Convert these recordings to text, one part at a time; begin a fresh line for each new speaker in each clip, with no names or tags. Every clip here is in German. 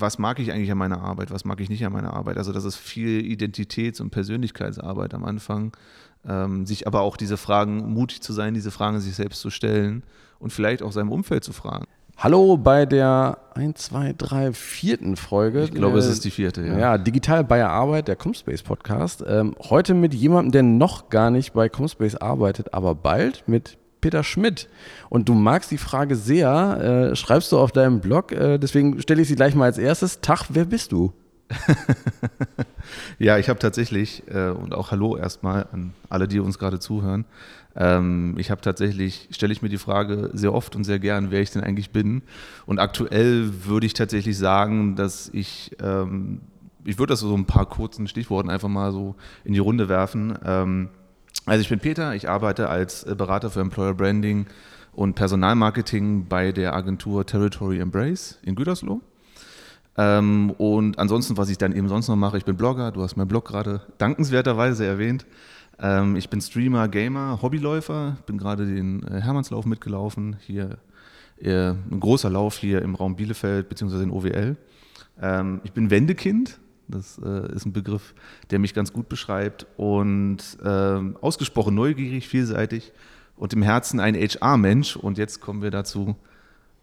was mag ich eigentlich an meiner Arbeit, was mag ich nicht an meiner Arbeit. Also das ist viel Identitäts- und Persönlichkeitsarbeit am Anfang, ähm, sich aber auch diese Fragen, mutig zu sein, diese Fragen sich selbst zu stellen und vielleicht auch seinem Umfeld zu fragen.
Hallo bei der 1, 2, 3, vierten Folge.
Ich glaube, äh, es ist die vierte,
ja. Ja, digital bei der Arbeit, der Comspace Podcast. Ähm, heute mit jemandem, der noch gar nicht bei Comspace arbeitet, aber bald mit Peter Schmidt. Und du magst die Frage sehr, äh, schreibst du auf deinem Blog, äh, deswegen stelle ich sie gleich mal als erstes. Tag, wer bist du?
ja, ich habe tatsächlich, äh, und auch Hallo erstmal an alle, die uns gerade zuhören. Ähm, ich habe tatsächlich, stelle ich mir die Frage sehr oft und sehr gern, wer ich denn eigentlich bin. Und aktuell würde ich tatsächlich sagen, dass ich, ähm, ich würde das so ein paar kurzen Stichworten einfach mal so in die Runde werfen. Ähm, also ich bin Peter, ich arbeite als Berater für Employer Branding und Personalmarketing bei der Agentur Territory Embrace in Gütersloh. Ähm, und ansonsten, was ich dann eben sonst noch mache, ich bin Blogger, du hast meinen Blog gerade dankenswerterweise erwähnt. Ähm, ich bin Streamer, Gamer, Hobbyläufer, bin gerade den äh, Hermannslauf mitgelaufen, hier äh, ein großer Lauf hier im Raum Bielefeld bzw. in OWL. Ähm, ich bin Wendekind, das äh, ist ein Begriff, der mich ganz gut beschreibt und ähm, ausgesprochen neugierig, vielseitig und im Herzen ein HR-Mensch. Und jetzt kommen wir dazu,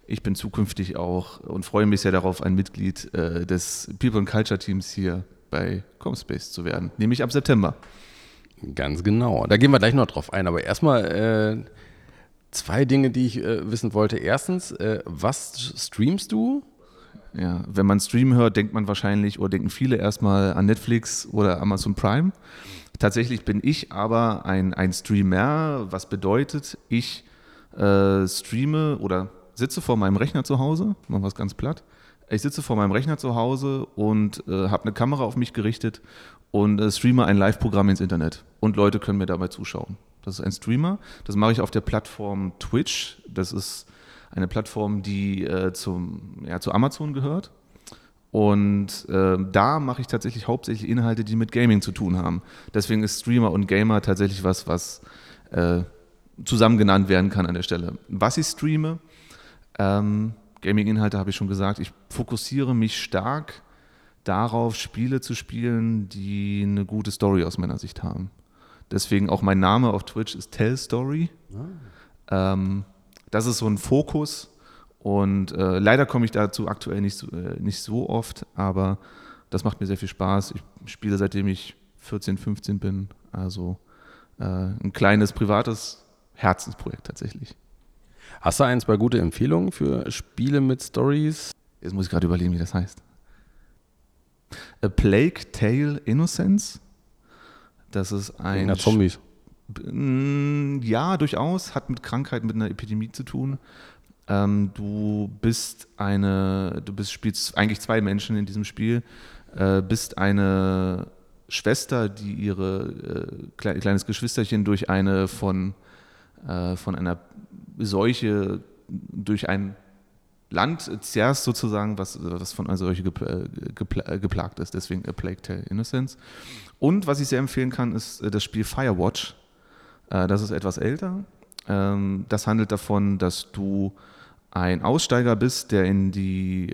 ich bin zukünftig auch und freue mich sehr darauf, ein Mitglied äh, des People and Culture Teams hier bei Comspace zu werden, nämlich ab September.
Ganz genau. Da gehen wir gleich noch drauf ein. Aber erstmal äh, zwei Dinge, die ich äh, wissen wollte. Erstens, äh, was streamst du?
Ja, wenn man Stream hört, denkt man wahrscheinlich oder denken viele erstmal an Netflix oder Amazon Prime. Tatsächlich bin ich aber ein, ein Streamer, was bedeutet, ich äh, streame oder sitze vor meinem Rechner zu Hause, machen wir es ganz platt. Ich sitze vor meinem Rechner zu Hause und äh, habe eine Kamera auf mich gerichtet und äh, streame ein Live-Programm ins Internet. Und Leute können mir dabei zuschauen. Das ist ein Streamer. Das mache ich auf der Plattform Twitch. Das ist eine Plattform, die äh, zum, ja, zu Amazon gehört. Und äh, da mache ich tatsächlich hauptsächlich Inhalte, die mit Gaming zu tun haben. Deswegen ist Streamer und Gamer tatsächlich was, was äh, zusammen genannt werden kann an der Stelle. Was ich streame, ähm, Gaming-Inhalte habe ich schon gesagt, ich fokussiere mich stark darauf, Spiele zu spielen, die eine gute Story aus meiner Sicht haben. Deswegen auch mein Name auf Twitch ist Tell Story. Ah. Ähm, das ist so ein Fokus und äh, leider komme ich dazu aktuell nicht so, äh, nicht so oft, aber das macht mir sehr viel Spaß. Ich spiele seitdem ich 14, 15 bin, also äh, ein kleines privates Herzensprojekt tatsächlich.
Hast du eins bei gute Empfehlungen für Spiele mit Stories?
Jetzt muss ich gerade überlegen, wie das heißt. A Plague Tale Innocence. Das ist ein.
Ja, Zombies.
Mm, ja, durchaus. Hat mit Krankheit, mit einer Epidemie zu tun. Ähm, du bist eine, du bist, spielst eigentlich zwei Menschen in diesem Spiel. Äh, bist eine Schwester, die ihre äh, kleines Geschwisterchen durch eine von, äh, von einer Seuche durch ein Land zuerst sozusagen, was, was von einer Seuche äh, geplagt ist, deswegen A Plague Tale Innocence. Und was ich sehr empfehlen kann, ist äh, das Spiel Firewatch. Äh, das ist etwas älter. Ähm, das handelt davon, dass du ein Aussteiger bist, der in die,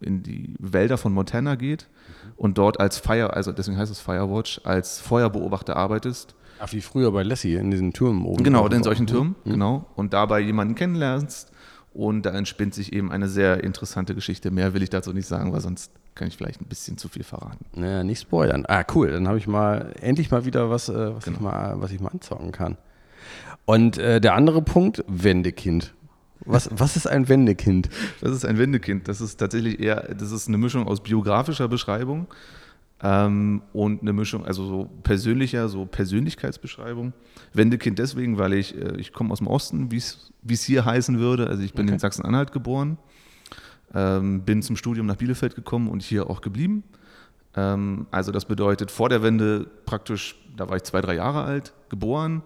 in die Wälder von Montana geht und dort als Fire, also deswegen heißt es Firewatch, als Feuerbeobachter arbeitest.
Ach, wie früher bei Lassie in diesen Türmen oben.
Genau, in solchen Türmen, mhm. genau. Und dabei jemanden kennenlernst, und da entspinnt sich eben eine sehr interessante Geschichte. Mehr will ich dazu nicht sagen, weil sonst kann ich vielleicht ein bisschen zu viel verraten.
Naja, nicht spoilern. Ah, cool. Dann habe ich mal endlich mal wieder was, äh, was, genau. ich mal, was ich mal anzocken kann. Und äh, der andere Punkt, Wendekind. Was, was ist ein Wendekind?
Das ist ein Wendekind. Das ist tatsächlich eher, das ist eine Mischung aus biografischer Beschreibung ähm, und eine Mischung, also so persönlicher, so Persönlichkeitsbeschreibung. Wendekind deswegen, weil ich, äh, ich komme aus dem Osten, wie es hier heißen würde. Also ich bin okay. in Sachsen-Anhalt geboren, ähm, bin zum Studium nach Bielefeld gekommen und hier auch geblieben. Ähm, also das bedeutet vor der Wende praktisch, da war ich zwei, drei Jahre alt, geboren,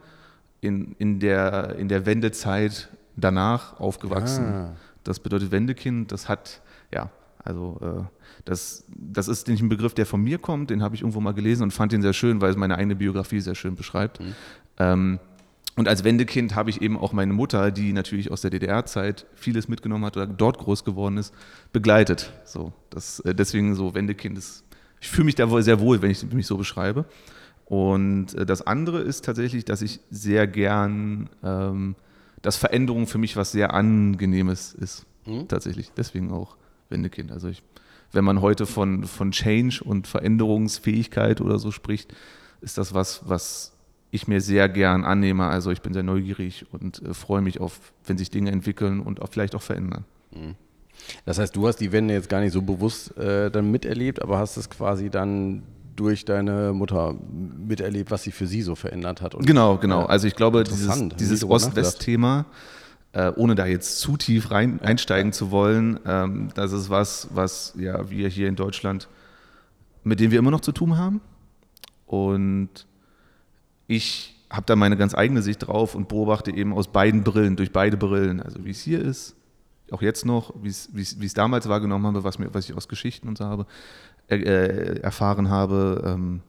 in, in, der, in der Wendezeit danach aufgewachsen. Ah. Das bedeutet Wendekind, das hat, ja, also äh, das, das ist nicht ein Begriff, der von mir kommt, den habe ich irgendwo mal gelesen und fand ihn sehr schön, weil es meine eigene Biografie sehr schön beschreibt. Mhm. Ähm, und als Wendekind habe ich eben auch meine Mutter, die natürlich aus der DDR-Zeit vieles mitgenommen hat oder dort groß geworden ist, begleitet. So, das, äh, deswegen so Wendekind ist, ich fühle mich da wohl sehr wohl, wenn ich mich so beschreibe. Und äh, das andere ist tatsächlich, dass ich sehr gern, ähm, dass Veränderung für mich was sehr Angenehmes ist. Mhm. Tatsächlich. Deswegen auch Wendekind. Also ich, wenn man heute von, von Change und Veränderungsfähigkeit oder so spricht, ist das was, was ich mir sehr gern annehme. Also ich bin sehr neugierig und äh, freue mich auf, wenn sich Dinge entwickeln und auch vielleicht auch verändern. Mhm.
Das heißt, du hast die Wende jetzt gar nicht so bewusst äh, dann miterlebt, aber hast es quasi dann durch deine Mutter miterlebt, was sie für sie so verändert hat.
Und, genau, genau. Also ich glaube, dieses, dieses Ost-West-Thema, äh, ohne da jetzt zu tief rein, einsteigen zu wollen, ähm, das ist was, was ja wir hier in Deutschland, mit dem wir immer noch zu tun haben. Und ich habe da meine ganz eigene Sicht drauf und beobachte eben aus beiden Brillen, durch beide Brillen, also wie es hier ist, auch jetzt noch, wie es wie es damals wahrgenommen habe, was, mir, was ich aus Geschichten und so habe, äh, äh, erfahren habe. Ähm,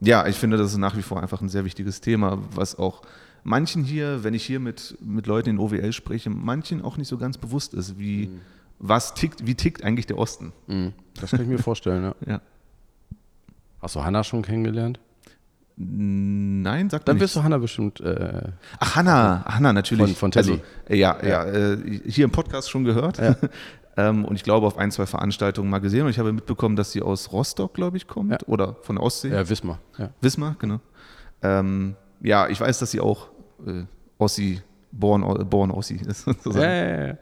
ja, ich finde, das ist nach wie vor einfach ein sehr wichtiges Thema, was auch manchen hier, wenn ich hier mit, mit Leuten in OWL spreche, manchen auch nicht so ganz bewusst ist, wie, mhm. was tickt, wie tickt eigentlich der Osten.
Mhm. Das kann ich mir vorstellen, ja. ja. Hast du Hanna schon kennengelernt?
Nein, sagt
Dann wirst du Hanna bestimmt. Äh,
Ach, Hanna, Hanna natürlich.
Von, von Telly.
Also, ja, ja, ja äh, hier im Podcast schon gehört. Ja. ähm, und ich glaube, auf ein, zwei Veranstaltungen mal gesehen. Und ich habe mitbekommen, dass sie aus Rostock, glaube ich, kommt. Ja. Oder von der Ostsee.
Ja, Wismar. Ja.
Wismar, genau. Ähm, ja, ich weiß, dass sie auch äh, Ossi, born, born Ossi ist. Sozusagen. Ja, ja, ja.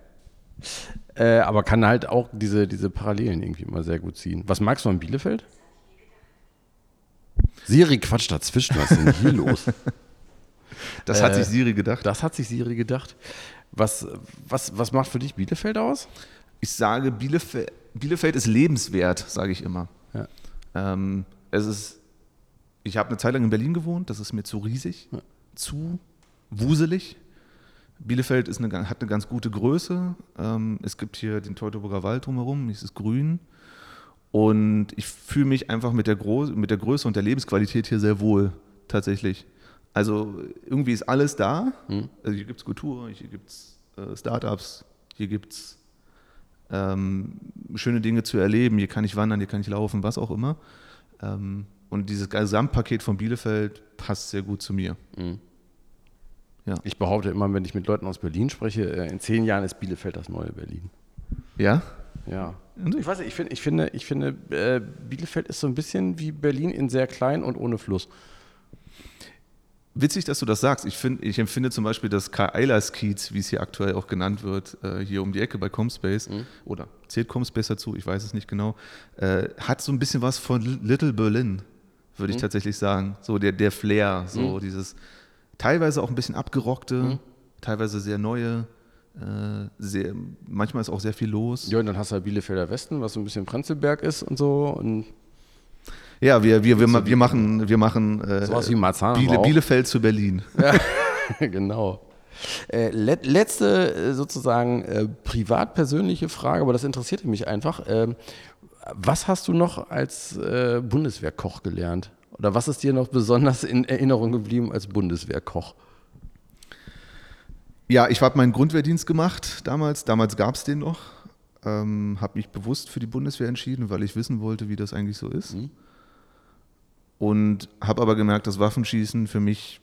Äh, aber kann halt auch diese, diese Parallelen irgendwie mal sehr gut ziehen. Was magst du an Bielefeld? Siri quatscht dazwischen. Was ist denn hier los?
Das hat sich äh, Siri gedacht.
Das hat sich Siri gedacht. Was, was, was macht für dich Bielefeld aus?
Ich sage, Bielefeld, Bielefeld ist lebenswert, sage ich immer. Ja. Ähm, es ist, ich habe eine Zeit lang in Berlin gewohnt, das ist mir zu riesig, ja. zu wuselig. Bielefeld ist eine, hat eine ganz gute Größe. Ähm, es gibt hier den Teutoburger Wald drumherum, es ist grün. Und ich fühle mich einfach mit der, mit der Größe und der Lebensqualität hier sehr wohl, tatsächlich. Also irgendwie ist alles da. Mhm. Also hier gibt es Kultur, hier gibt es äh, Startups, hier gibt es ähm, schöne Dinge zu erleben, hier kann ich wandern, hier kann ich laufen, was auch immer. Ähm, und dieses Gesamtpaket von Bielefeld passt sehr gut zu mir. Mhm.
Ja. Ich behaupte immer, wenn ich mit Leuten aus Berlin spreche, äh, in zehn Jahren ist Bielefeld das neue Berlin.
Ja?
Ja. Ich weiß nicht, ich, find, ich finde, ich finde äh, Bielefeld ist so ein bisschen wie Berlin in sehr klein und ohne Fluss.
Witzig, dass du das sagst. Ich, find, ich empfinde zum Beispiel das Karl-Eilers-Kiez, wie es hier aktuell auch genannt wird, äh, hier um die Ecke bei Comspace, mhm. oder zählt Comspace dazu, ich weiß es nicht genau, äh, hat so ein bisschen was von Little Berlin, würde mhm. ich tatsächlich sagen. So der, der Flair, so mhm. dieses teilweise auch ein bisschen abgerockte, mhm. teilweise sehr neue. Äh, sehr, manchmal ist auch sehr viel los.
Ja, und dann hast du halt Bielefelder Westen, was so ein bisschen Prenzlberg ist und so. Und
ja, wir, wir, wir, wir, machen, wir machen
äh, sowas wie Marzahn
Biele, Bielefeld zu Berlin.
Ja, genau. Äh, let, letzte äh, sozusagen äh, privat-persönliche Frage, aber das interessierte mich einfach. Ähm, was hast du noch als äh, Bundeswehrkoch gelernt? Oder was ist dir noch besonders in Erinnerung geblieben als Bundeswehrkoch?
Ja, ich habe meinen Grundwehrdienst gemacht damals. Damals gab es den noch. Ähm, habe mich bewusst für die Bundeswehr entschieden, weil ich wissen wollte, wie das eigentlich so ist. Mhm. Und habe aber gemerkt, dass Waffenschießen für mich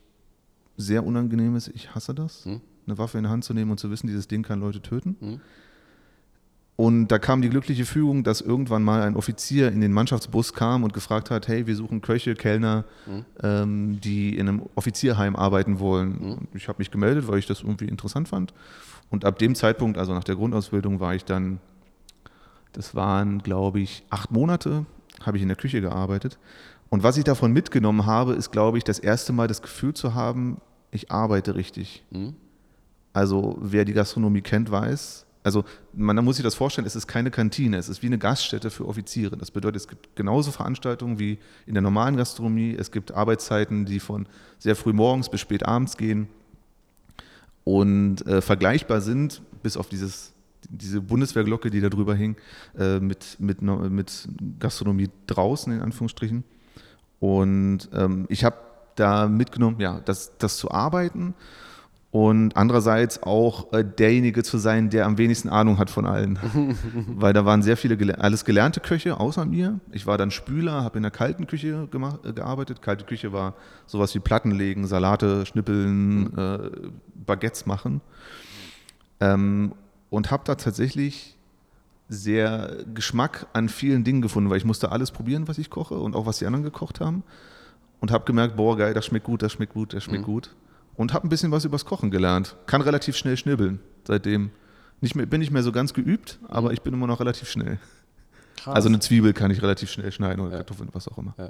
sehr unangenehm ist. Ich hasse das, mhm. eine Waffe in die Hand zu nehmen und zu wissen, dieses Ding kann Leute töten. Mhm. Und da kam die glückliche Fügung, dass irgendwann mal ein Offizier in den Mannschaftsbus kam und gefragt hat, hey, wir suchen Köche, Kellner, mhm. ähm, die in einem Offizierheim arbeiten wollen. Mhm. Ich habe mich gemeldet, weil ich das irgendwie interessant fand. Und ab dem Zeitpunkt, also nach der Grundausbildung, war ich dann, das waren, glaube ich, acht Monate, habe ich in der Küche gearbeitet. Und was ich davon mitgenommen habe, ist, glaube ich, das erste Mal das Gefühl zu haben, ich arbeite richtig. Mhm. Also wer die Gastronomie kennt, weiß, also man muss sich das vorstellen, es ist keine Kantine, es ist wie eine Gaststätte für Offiziere. Das bedeutet, es gibt genauso Veranstaltungen wie in der normalen Gastronomie. Es gibt Arbeitszeiten, die von sehr früh morgens bis spät abends gehen und äh, vergleichbar sind, bis auf dieses, diese Bundeswehrglocke, die da drüber hing, äh, mit, mit, mit Gastronomie draußen, in Anführungsstrichen. Und ähm, ich habe da mitgenommen, ja, das, das zu arbeiten und andererseits auch äh, derjenige zu sein, der am wenigsten Ahnung hat von allen. Weil da waren sehr viele, gele alles gelernte Köche außer mir. Ich war dann Spüler, habe in der kalten Küche äh, gearbeitet. Kalte Küche war sowas wie Platten legen, Salate schnippeln, mhm. äh, Baguettes machen. Ähm, und habe da tatsächlich sehr Geschmack an vielen Dingen gefunden, weil ich musste alles probieren, was ich koche und auch was die anderen gekocht haben. Und habe gemerkt, boah, geil, das schmeckt gut, das schmeckt gut, das schmeckt mhm. gut und habe ein bisschen was übers Kochen gelernt. Kann relativ schnell schnibbeln seitdem. Nicht mehr, bin nicht mehr so ganz geübt, aber mhm. ich bin immer noch relativ schnell. Krass. Also eine Zwiebel kann ich relativ schnell schneiden oder ja. Kartoffeln, was auch immer. Ja.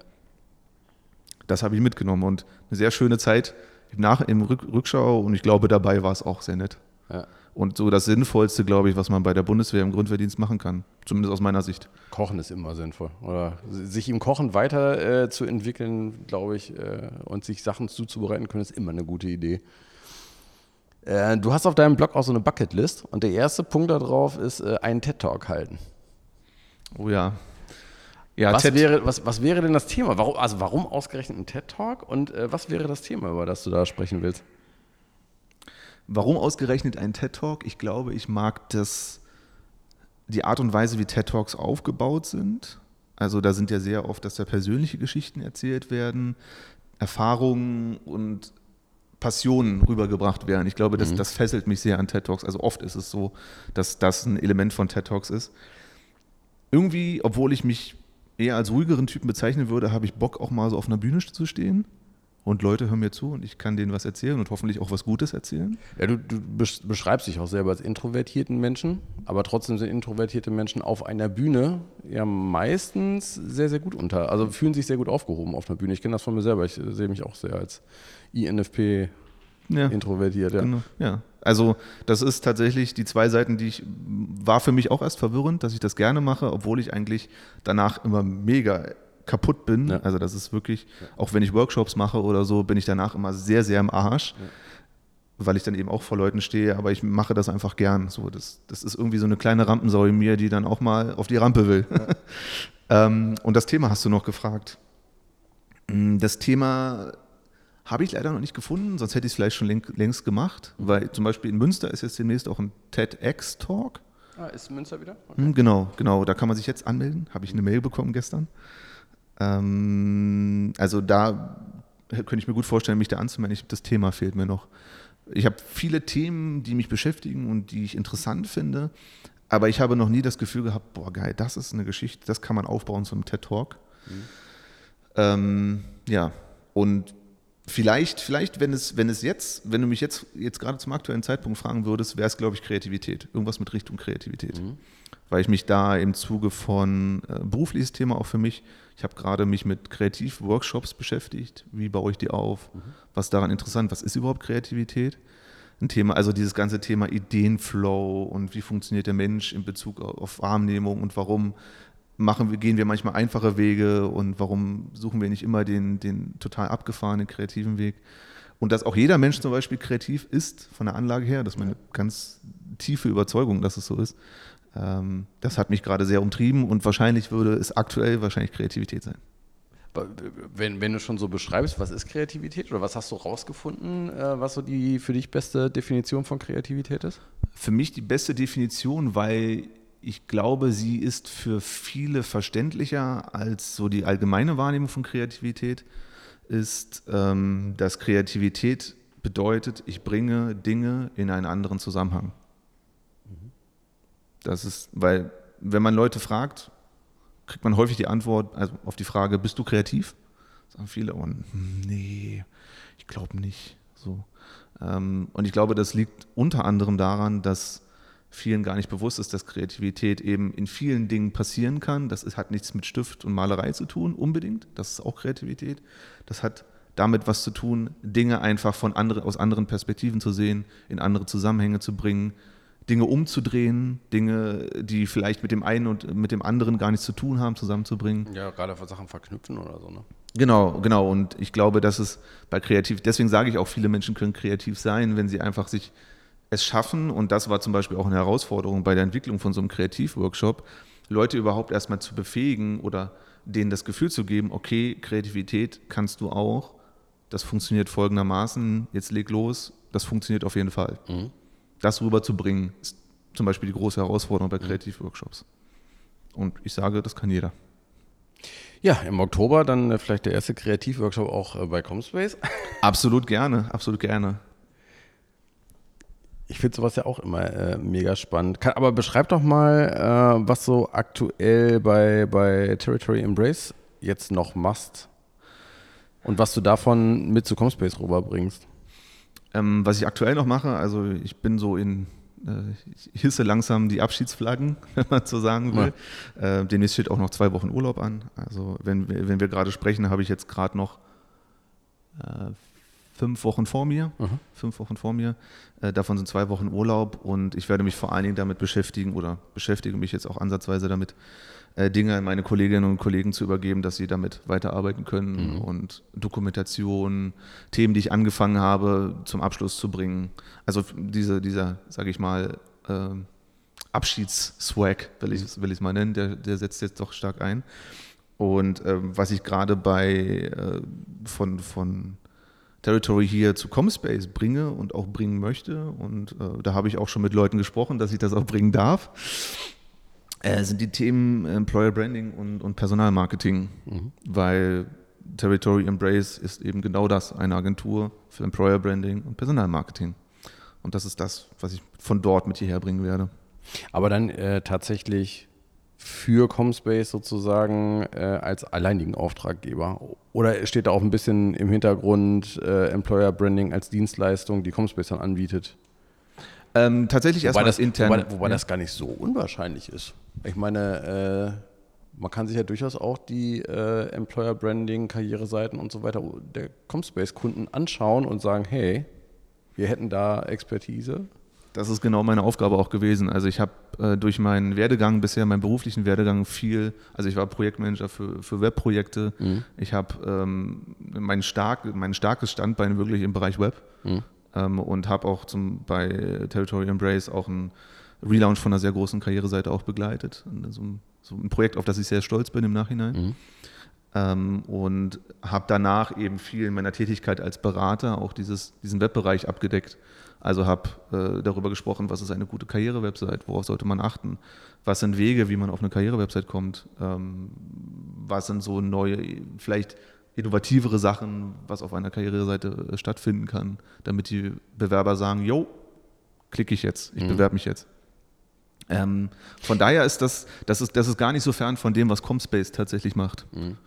Das habe ich mitgenommen und eine sehr schöne Zeit im, Nach im Rückschau und ich glaube, dabei war es auch sehr nett. Ja und so das Sinnvollste, glaube ich, was man bei der Bundeswehr im Grundwehrdienst machen kann. Zumindest aus meiner Sicht.
Kochen ist immer sinnvoll. Oder sich im Kochen weiter äh, zu entwickeln, glaube ich, äh, und sich Sachen zuzubereiten können, ist immer eine gute Idee. Äh, du hast auf deinem Blog auch so eine Bucketlist und der erste Punkt darauf ist äh, einen TED-Talk halten.
Oh ja.
Ja, was, wäre, was, was wäre denn das Thema? Warum, also warum ausgerechnet ein TED-Talk und äh, was wäre das Thema, über das du da sprechen willst?
Warum ausgerechnet ein TED Talk? Ich glaube, ich mag das, die Art und Weise, wie TED Talks aufgebaut sind. Also da sind ja sehr oft, dass da persönliche Geschichten erzählt werden, Erfahrungen und Passionen rübergebracht werden. Ich glaube, das, mhm. das fesselt mich sehr an TED Talks. Also oft ist es so, dass das ein Element von TED Talks ist. Irgendwie, obwohl ich mich eher als ruhigeren Typen bezeichnen würde, habe ich Bock auch mal so auf einer Bühne zu stehen und Leute hören mir zu und ich kann denen was erzählen und hoffentlich auch was Gutes erzählen.
Ja, du, du beschreibst dich auch selber als introvertierten Menschen, aber trotzdem sind introvertierte Menschen auf einer Bühne ja meistens sehr, sehr gut unter, also fühlen sich sehr gut aufgehoben auf einer Bühne. Ich kenne das von mir selber, ich sehe mich auch sehr als INFP ja. introvertiert. Ja. Genau.
ja, also das ist tatsächlich die zwei Seiten, die ich, war für mich auch erst verwirrend, dass ich das gerne mache, obwohl ich eigentlich danach immer mega kaputt bin. Ja. Also das ist wirklich, auch wenn ich Workshops mache oder so, bin ich danach immer sehr, sehr im Arsch. Ja. Weil ich dann eben auch vor Leuten stehe, aber ich mache das einfach gern. So, das, das ist irgendwie so eine kleine Rampensau in mir, die dann auch mal auf die Rampe will. Ja. ähm, und das Thema hast du noch gefragt. Mm, das Thema habe ich leider noch nicht gefunden, sonst hätte ich es vielleicht schon längst gemacht, mhm. weil zum Beispiel in Münster ist jetzt demnächst auch ein TEDx-Talk.
Ah, ist Münster wieder?
Okay. Mm, genau, genau. Da kann man sich jetzt anmelden. Habe ich eine Mail bekommen gestern. Ähm, also da könnte ich mir gut vorstellen, mich da anzumelden. Ich, das Thema fehlt mir noch. Ich habe viele Themen, die mich beschäftigen und die ich interessant finde, aber ich habe noch nie das Gefühl gehabt, boah geil, das ist eine Geschichte, das kann man aufbauen zu einem TED Talk. Mhm. Ähm, ja, und vielleicht, vielleicht, wenn es, wenn es jetzt, wenn du mich jetzt, jetzt gerade zum aktuellen Zeitpunkt fragen würdest, wäre es, glaube ich, Kreativität. Irgendwas mit Richtung Kreativität. Mhm. Weil ich mich da im Zuge von äh, berufliches Thema auch für mich, ich habe gerade mich mit Kreativworkshops beschäftigt. Wie baue ich die auf? Mhm. Was ist daran interessant? Was ist überhaupt Kreativität? Ein Thema, also dieses ganze Thema Ideenflow und wie funktioniert der Mensch in Bezug auf Wahrnehmung und warum machen wir, gehen wir manchmal einfache Wege und warum suchen wir nicht immer den, den total abgefahrenen kreativen Weg? Und dass auch jeder Mensch zum Beispiel kreativ ist, von der Anlage her, das ist meine ganz tiefe Überzeugung, dass es so ist. Ähm, das hat mich gerade sehr umtrieben und wahrscheinlich würde es aktuell wahrscheinlich Kreativität sein.
Wenn, wenn du schon so beschreibst, was ist Kreativität oder was hast du rausgefunden, äh, was so die für dich beste Definition von Kreativität ist?
Für mich die beste Definition, weil ich glaube, sie ist für viele verständlicher als so die allgemeine Wahrnehmung von Kreativität, ist, ähm, dass Kreativität bedeutet, ich bringe Dinge in einen anderen Zusammenhang. Das ist, weil, wenn man Leute fragt, kriegt man häufig die Antwort also auf die Frage, bist du kreativ? Sagen viele, oh, nee, ich glaube nicht. So. Ähm, und ich glaube, das liegt unter anderem daran, dass vielen gar nicht bewusst ist, dass Kreativität eben in vielen Dingen passieren kann. Das hat nichts mit Stift und Malerei zu tun, unbedingt. Das ist auch Kreativität. Das hat damit was zu tun, Dinge einfach von andere, aus anderen Perspektiven zu sehen, in andere Zusammenhänge zu bringen, Dinge umzudrehen, Dinge, die vielleicht mit dem einen und mit dem anderen gar nichts zu tun haben, zusammenzubringen.
Ja, gerade Sachen verknüpfen oder so, ne?
Genau, genau. Und ich glaube, dass es bei kreativ, deswegen sage ich auch, viele Menschen können kreativ sein, wenn sie einfach sich es schaffen, und das war zum Beispiel auch eine Herausforderung bei der Entwicklung von so einem Kreativworkshop, Leute überhaupt erstmal zu befähigen oder denen das Gefühl zu geben, okay, Kreativität kannst du auch, das funktioniert folgendermaßen, jetzt leg los, das funktioniert auf jeden Fall. Mhm. Das rüberzubringen, ist zum Beispiel die große Herausforderung bei Kreativworkshops. Und ich sage, das kann jeder.
Ja, im Oktober dann äh, vielleicht der erste Kreativworkshop auch äh, bei Comspace.
Absolut gerne, absolut gerne.
Ich finde sowas ja auch immer äh, mega spannend. Kann, aber beschreib doch mal, äh, was so aktuell bei, bei Territory Embrace jetzt noch machst und was du davon mit zu Comspace rüberbringst.
Ähm, was ich aktuell noch mache, also ich bin so in äh, ich hisse langsam die Abschiedsflaggen, wenn man so sagen will. Ja. Äh, demnächst steht auch noch zwei Wochen Urlaub an. Also wenn wir, wenn wir gerade sprechen, habe ich jetzt gerade noch äh, fünf Wochen vor mir. Mhm. Fünf Wochen vor mir. Äh, davon sind zwei Wochen Urlaub und ich werde mich vor allen Dingen damit beschäftigen oder beschäftige mich jetzt auch ansatzweise damit, Dinge an meine Kolleginnen und Kollegen zu übergeben, dass sie damit weiterarbeiten können mhm. und Dokumentation, Themen, die ich angefangen habe, zum Abschluss zu bringen. Also diese, dieser, sage ich mal, äh, Abschiedsswag, will ich es will mal nennen, der, der setzt jetzt doch stark ein. Und ähm, was ich gerade bei äh, von, von Territory hier zu Comspace bringe und auch bringen möchte, und äh, da habe ich auch schon mit Leuten gesprochen, dass ich das auch bringen darf, äh, sind die Themen Employer Branding und, und Personalmarketing, mhm. weil Territory Embrace ist eben genau das, eine Agentur für Employer Branding und Personalmarketing. Und das ist das, was ich von dort mit hierher bringen werde.
Aber dann äh, tatsächlich für Comspace sozusagen äh, als alleinigen Auftraggeber? Oder steht da auch ein bisschen im Hintergrund äh, Employer Branding als Dienstleistung, die Comspace dann anbietet?
Ähm, tatsächlich erstmal
das intern. Wobei, wobei ja. das gar nicht so unwahrscheinlich ist. Ich meine, äh, man kann sich ja durchaus auch die äh, Employer Branding, Karriereseiten und so weiter der Comspace-Kunden anschauen und sagen, hey, wir hätten da Expertise.
Das ist genau meine Aufgabe auch gewesen. Also ich habe äh, durch meinen Werdegang bisher, meinen beruflichen Werdegang viel, also ich war Projektmanager für, für Webprojekte. Mhm. Ich habe ähm, mein, stark, mein starkes Standbein wirklich im Bereich Web. Mhm ähm, und habe auch zum, bei Territory Embrace auch einen Relaunch von einer sehr großen Karriereseite auch begleitet. So ein, so ein Projekt, auf das ich sehr stolz bin im Nachhinein. Mhm. Ähm, und habe danach eben viel in meiner Tätigkeit als Berater auch dieses, diesen Webbereich abgedeckt. Also habe äh, darüber gesprochen, was ist eine gute Karrierewebsite, worauf sollte man achten, was sind Wege, wie man auf eine Karrierewebsite kommt, ähm, was sind so neue, vielleicht innovativere Sachen, was auf einer Karriereseite äh, stattfinden kann, damit die Bewerber sagen, yo, klicke ich jetzt, ich mhm. bewerbe mich jetzt. Ähm, von daher ist das, das ist, das ist gar nicht so fern von dem, was Comspace tatsächlich macht. Mhm.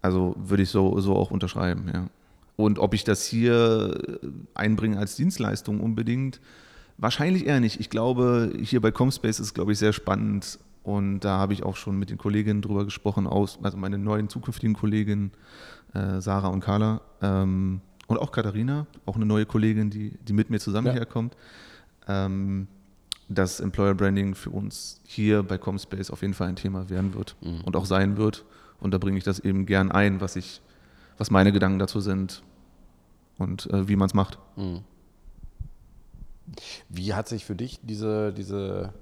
Also würde ich so, so auch unterschreiben, ja. Und ob ich das hier äh, einbringe als Dienstleistung unbedingt, wahrscheinlich eher nicht. Ich glaube, hier bei Comspace ist es, glaube ich, sehr spannend, und da habe ich auch schon mit den Kolleginnen drüber gesprochen, aus, also meine neuen zukünftigen Kolleginnen, äh, Sarah und Carla. Ähm, und auch Katharina, auch eine neue Kollegin, die, die mit mir zusammen ja. herkommt. Ähm, dass Employer Branding für uns hier bei Comspace auf jeden Fall ein Thema werden wird mhm. und auch sein wird. Und da bringe ich das eben gern ein, was ich, was meine Gedanken dazu sind und äh, wie man es macht. Mhm.
Wie hat sich für dich diese, diese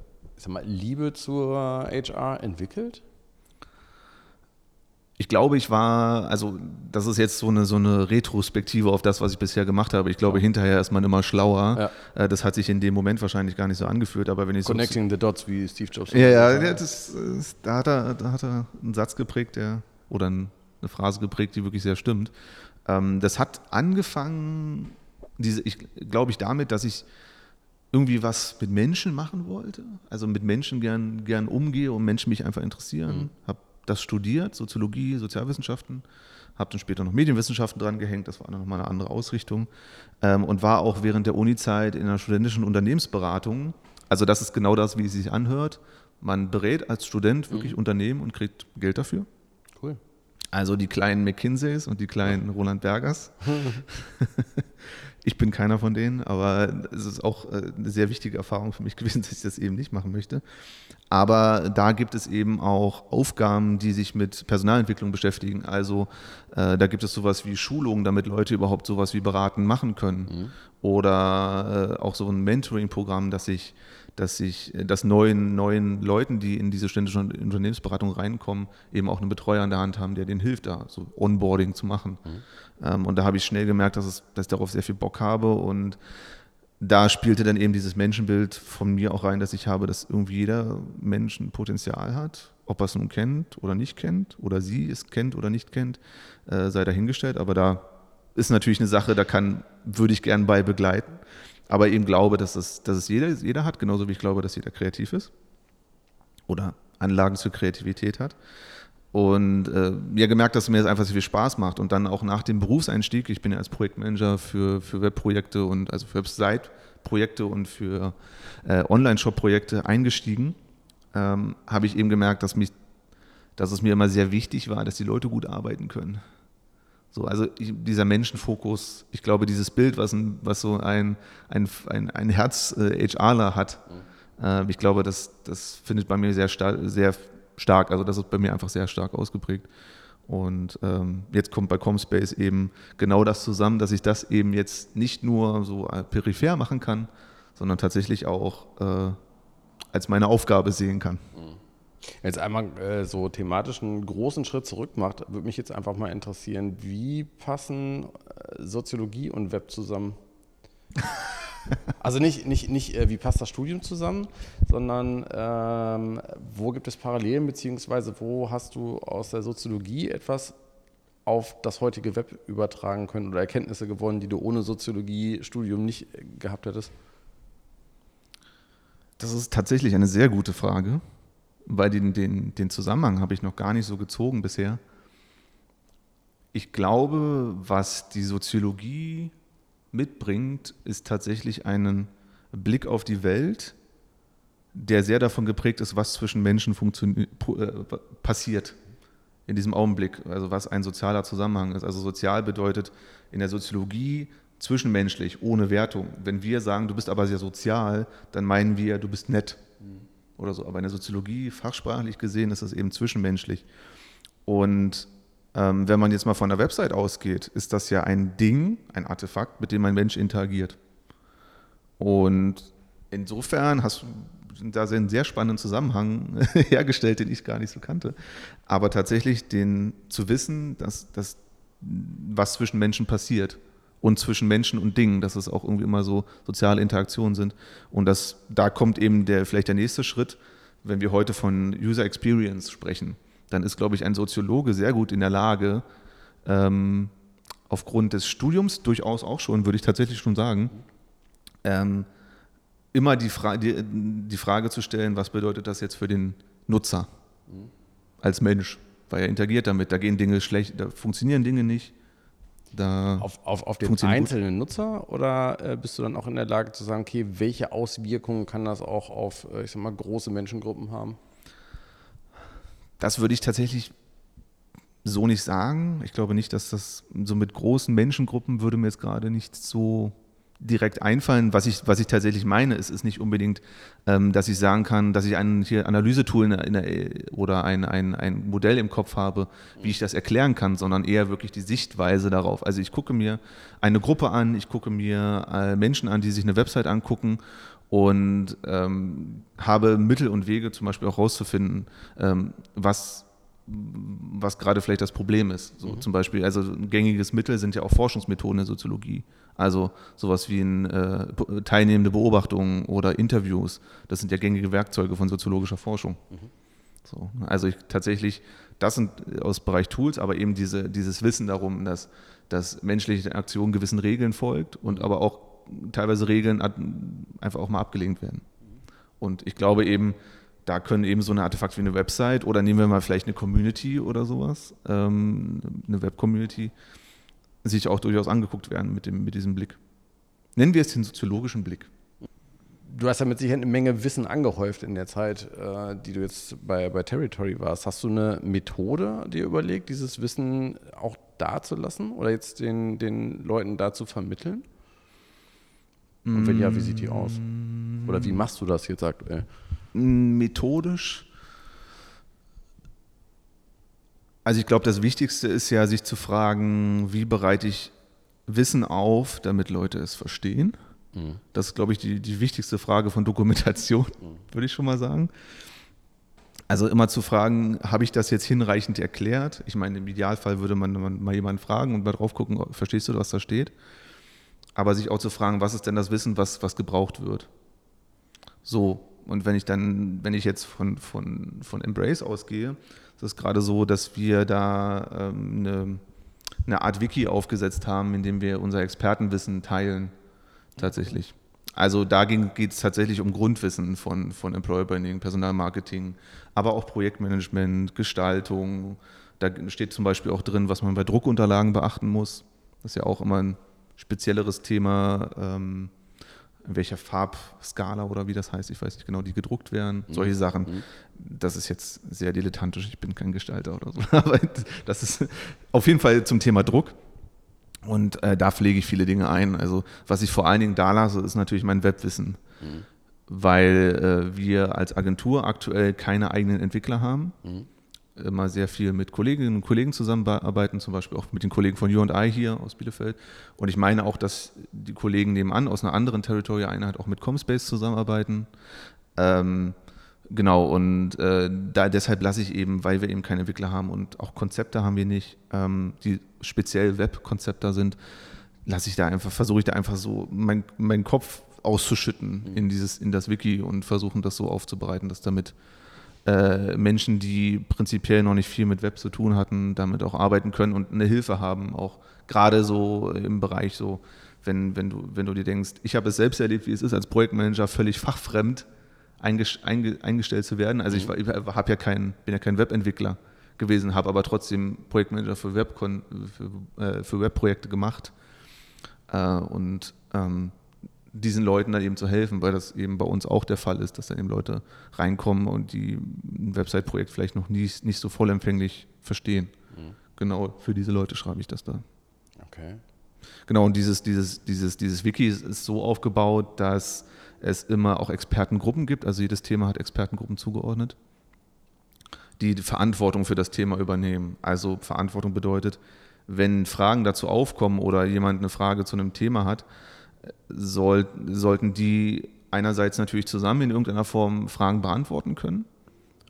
ich sag mal, Liebe zur HR entwickelt?
Ich glaube, ich war, also das ist jetzt so eine, so eine Retrospektive auf das, was ich bisher gemacht habe. Ich glaube, ja. hinterher ist man immer schlauer. Ja. Äh, das hat sich in dem Moment wahrscheinlich gar nicht so angeführt, aber wenn ich
Connecting so, the dots, wie Steve Jobs.
Ja, ja, das, das, da, hat er, da hat er einen Satz geprägt, der, oder eine Phrase geprägt, die wirklich sehr stimmt. Ähm, das hat angefangen, diese, ich glaube ich, damit, dass ich irgendwie was mit Menschen machen wollte, also mit Menschen gern, gern umgehe und Menschen mich einfach interessieren. Mhm. Habe das studiert, Soziologie, Sozialwissenschaften, habe dann später noch Medienwissenschaften dran gehängt, das war dann nochmal eine andere Ausrichtung ähm, und war auch während der Uni-Zeit in einer studentischen Unternehmensberatung. Also das ist genau das, wie es sich anhört. Man berät als Student wirklich mhm. Unternehmen und kriegt Geld dafür. Cool. Also die kleinen McKinseys und die kleinen Roland Bergers. Ich bin keiner von denen, aber es ist auch äh, eine sehr wichtige Erfahrung für mich gewesen, dass ich das eben nicht machen möchte. Aber da gibt es eben auch Aufgaben, die sich mit Personalentwicklung beschäftigen. Also äh, da gibt es sowas wie Schulungen, damit Leute überhaupt sowas wie beraten machen können. Mhm. Oder äh, auch so ein Mentoring-Programm, das sich dass ich, dass neuen, neuen Leuten, die in diese ständische Unternehmensberatung reinkommen, eben auch einen Betreuer an der Hand haben, der denen hilft, da so Onboarding zu machen. Mhm. Ähm, und da habe ich schnell gemerkt, dass, es, dass ich darauf sehr viel Bock habe und da spielte dann eben dieses Menschenbild von mir auch rein, dass ich habe, dass irgendwie jeder Mensch ein Potenzial hat, ob er es nun kennt oder nicht kennt oder sie es kennt oder nicht kennt, äh, sei dahingestellt. Aber da ist natürlich eine Sache, da kann, würde ich gern bei begleiten. Aber eben glaube, dass es, dass es jeder, jeder hat, genauso wie ich glaube, dass jeder kreativ ist oder Anlagen zur Kreativität hat. Und äh, ja, gemerkt, dass mir das einfach sehr viel Spaß macht. Und dann auch nach dem Berufseinstieg, ich bin ja als Projektmanager für, für Webprojekte und also für Website-Projekte und für äh, Online-Shop-Projekte eingestiegen, ähm, habe ich eben gemerkt, dass, mich, dass es mir immer sehr wichtig war, dass die Leute gut arbeiten können. So, also dieser Menschenfokus, ich glaube, dieses Bild, was, ein, was so ein, ein, ein, ein Herz-HRler hat, mhm. ich glaube, das, das findet bei mir sehr, sehr stark. Also das ist bei mir einfach sehr stark ausgeprägt. Und ähm, jetzt kommt bei Comspace eben genau das zusammen, dass ich das eben jetzt nicht nur so äh, peripher machen kann, sondern tatsächlich auch äh, als meine Aufgabe sehen kann.
Jetzt einmal äh, so thematisch einen großen Schritt zurück macht, würde mich jetzt einfach mal interessieren, wie passen äh, Soziologie und Web zusammen? Also nicht, nicht, nicht äh, wie passt das Studium zusammen, sondern ähm, wo gibt es Parallelen, beziehungsweise wo hast du aus der Soziologie etwas auf das heutige Web übertragen können oder Erkenntnisse gewonnen, die du ohne Soziologie-Studium nicht äh, gehabt hättest?
Das ist tatsächlich eine sehr gute Frage, weil den, den, den Zusammenhang habe ich noch gar nicht so gezogen bisher. Ich glaube, was die Soziologie mitbringt, ist tatsächlich einen Blick auf die Welt, der sehr davon geprägt ist, was zwischen Menschen äh, passiert in diesem Augenblick, also was ein sozialer Zusammenhang ist. Also sozial bedeutet in der Soziologie zwischenmenschlich, ohne Wertung. Wenn wir sagen, du bist aber sehr sozial, dann meinen wir, du bist nett. Oder so. Aber in der Soziologie, fachsprachlich gesehen, ist das eben zwischenmenschlich. Und ähm, wenn man jetzt mal von der Website ausgeht, ist das ja ein Ding, ein Artefakt, mit dem ein Mensch interagiert. Und insofern hast du da einen sehr spannenden Zusammenhang hergestellt, den ich gar nicht so kannte. Aber tatsächlich den zu wissen, dass, dass was zwischen Menschen passiert und zwischen Menschen und Dingen, dass es auch irgendwie immer so soziale Interaktionen sind. Und das, da kommt eben der, vielleicht der nächste Schritt, wenn wir heute von User Experience sprechen dann ist, glaube ich, ein Soziologe sehr gut in der Lage, ähm, aufgrund des Studiums durchaus auch schon, würde ich tatsächlich schon sagen, ähm, immer die, Fra die, die, Frage zu stellen, was bedeutet das jetzt für den Nutzer als Mensch? Weil er interagiert damit, da gehen Dinge schlecht, da funktionieren Dinge nicht.
Da auf, auf, auf den einzelnen gut. Nutzer oder äh, bist du dann auch in der Lage zu sagen, okay, welche Auswirkungen kann das auch auf, äh, ich sag mal, große Menschengruppen haben?
Das würde ich tatsächlich so nicht sagen. Ich glaube nicht, dass das so mit großen Menschengruppen würde mir jetzt gerade nicht so direkt einfallen. Was ich, was ich tatsächlich meine, ist, ist nicht unbedingt, ähm, dass ich sagen kann, dass ich ein hier Analysetool in der, oder ein, ein, ein Modell im Kopf habe, wie ich das erklären kann, sondern eher wirklich die Sichtweise darauf. Also ich gucke mir eine Gruppe an, ich gucke mir äh, Menschen an, die sich eine Website angucken und ähm, habe Mittel und Wege zum Beispiel auch rauszufinden, ähm, was was gerade vielleicht das Problem ist. So mhm. zum Beispiel, also ein gängiges Mittel sind ja auch Forschungsmethoden in der Soziologie. Also sowas wie ein, äh, teilnehmende Beobachtungen oder Interviews. Das sind ja gängige Werkzeuge von soziologischer Forschung. Mhm. So, also ich, tatsächlich, das sind aus Bereich Tools, aber eben diese, dieses Wissen darum, dass, dass menschliche Aktion gewissen Regeln folgt und aber auch teilweise Regeln einfach auch mal abgelehnt werden. Und ich glaube eben, da können eben so eine Artefakt wie eine Website oder nehmen wir mal vielleicht eine Community oder sowas, ähm, eine Web-Community, sich auch durchaus angeguckt werden mit, dem, mit diesem Blick. Nennen wir es den soziologischen Blick.
Du hast ja mit Sicherheit eine Menge Wissen angehäuft in der Zeit, äh, die du jetzt bei, bei Territory warst. Hast du eine Methode dir überlegt, dieses Wissen auch dazulassen oder jetzt den, den Leuten da zu vermitteln? Und wenn ja, wie sieht die aus? Oder wie machst du das jetzt aktuell?
Methodisch. Also ich glaube, das Wichtigste ist ja, sich zu fragen, wie bereite ich Wissen auf, damit Leute es verstehen. Mhm. Das ist, glaube ich, die, die wichtigste Frage von Dokumentation, mhm. würde ich schon mal sagen. Also immer zu fragen, habe ich das jetzt hinreichend erklärt? Ich meine, im Idealfall würde man, man mal jemanden fragen und mal drauf gucken, verstehst du, was da steht? Aber sich auch zu fragen, was ist denn das Wissen, was, was gebraucht wird? So, und wenn ich dann, wenn ich jetzt von, von, von Embrace ausgehe, ist es gerade so, dass wir da ähm, eine, eine Art Wiki aufgesetzt haben, in dem wir unser Expertenwissen teilen, tatsächlich. Also da geht es tatsächlich um Grundwissen von, von Employer Branding, Personalmarketing, aber auch Projektmanagement, Gestaltung. Da steht zum Beispiel auch drin, was man bei Druckunterlagen beachten muss. Das ist ja auch immer ein spezielleres Thema. Ähm, in welcher Farbskala oder wie das heißt, ich weiß nicht genau, die gedruckt werden, mhm. solche Sachen. Mhm. Das ist jetzt sehr dilettantisch, ich bin kein Gestalter oder so, aber das ist auf jeden Fall zum Thema Druck. Und äh, da pflege ich viele Dinge ein. Also was ich vor allen Dingen da lasse, ist natürlich mein Webwissen, mhm. weil äh, wir als Agentur aktuell keine eigenen Entwickler haben. Immer sehr viel mit Kolleginnen und Kollegen zusammenarbeiten, zum Beispiel auch mit den Kollegen von U&I hier aus Bielefeld. Und ich meine auch, dass die Kollegen nebenan aus einer anderen Territory-Einheit auch mit Comspace zusammenarbeiten. Ähm, Genau, und äh, da deshalb lasse ich eben, weil wir eben keine Entwickler haben und auch Konzepte haben wir nicht, ähm, die speziell Web-Konzepte sind, lasse ich da einfach, versuche ich da einfach so meinen mein Kopf auszuschütten mhm. in dieses, in das Wiki und versuchen das so aufzubereiten, dass damit äh, Menschen, die prinzipiell noch nicht viel mit Web zu tun hatten, damit auch arbeiten können und eine Hilfe haben, auch gerade so im Bereich so, wenn, wenn du, wenn du dir denkst, ich habe es selbst erlebt, wie es ist, als Projektmanager völlig fachfremd eingestellt zu werden. Also ich, mhm. ich ja kein, bin ja kein Webentwickler gewesen, habe aber trotzdem Projektmanager für, Webkon, für, äh, für Webprojekte gemacht äh, und ähm, diesen Leuten dann eben zu helfen, weil das eben bei uns auch der Fall ist, dass dann eben Leute reinkommen und die ein Website-Projekt vielleicht noch nie, nicht so vollempfänglich verstehen. Mhm. Genau für diese Leute schreibe ich das da. Okay. Genau, und dieses, dieses, dieses, dieses Wiki ist so aufgebaut, dass es immer auch Expertengruppen gibt, also jedes Thema hat Expertengruppen zugeordnet, die die Verantwortung für das Thema übernehmen. Also Verantwortung bedeutet, wenn Fragen dazu aufkommen oder jemand eine Frage zu einem Thema hat, soll, sollten die einerseits natürlich zusammen in irgendeiner Form Fragen beantworten können,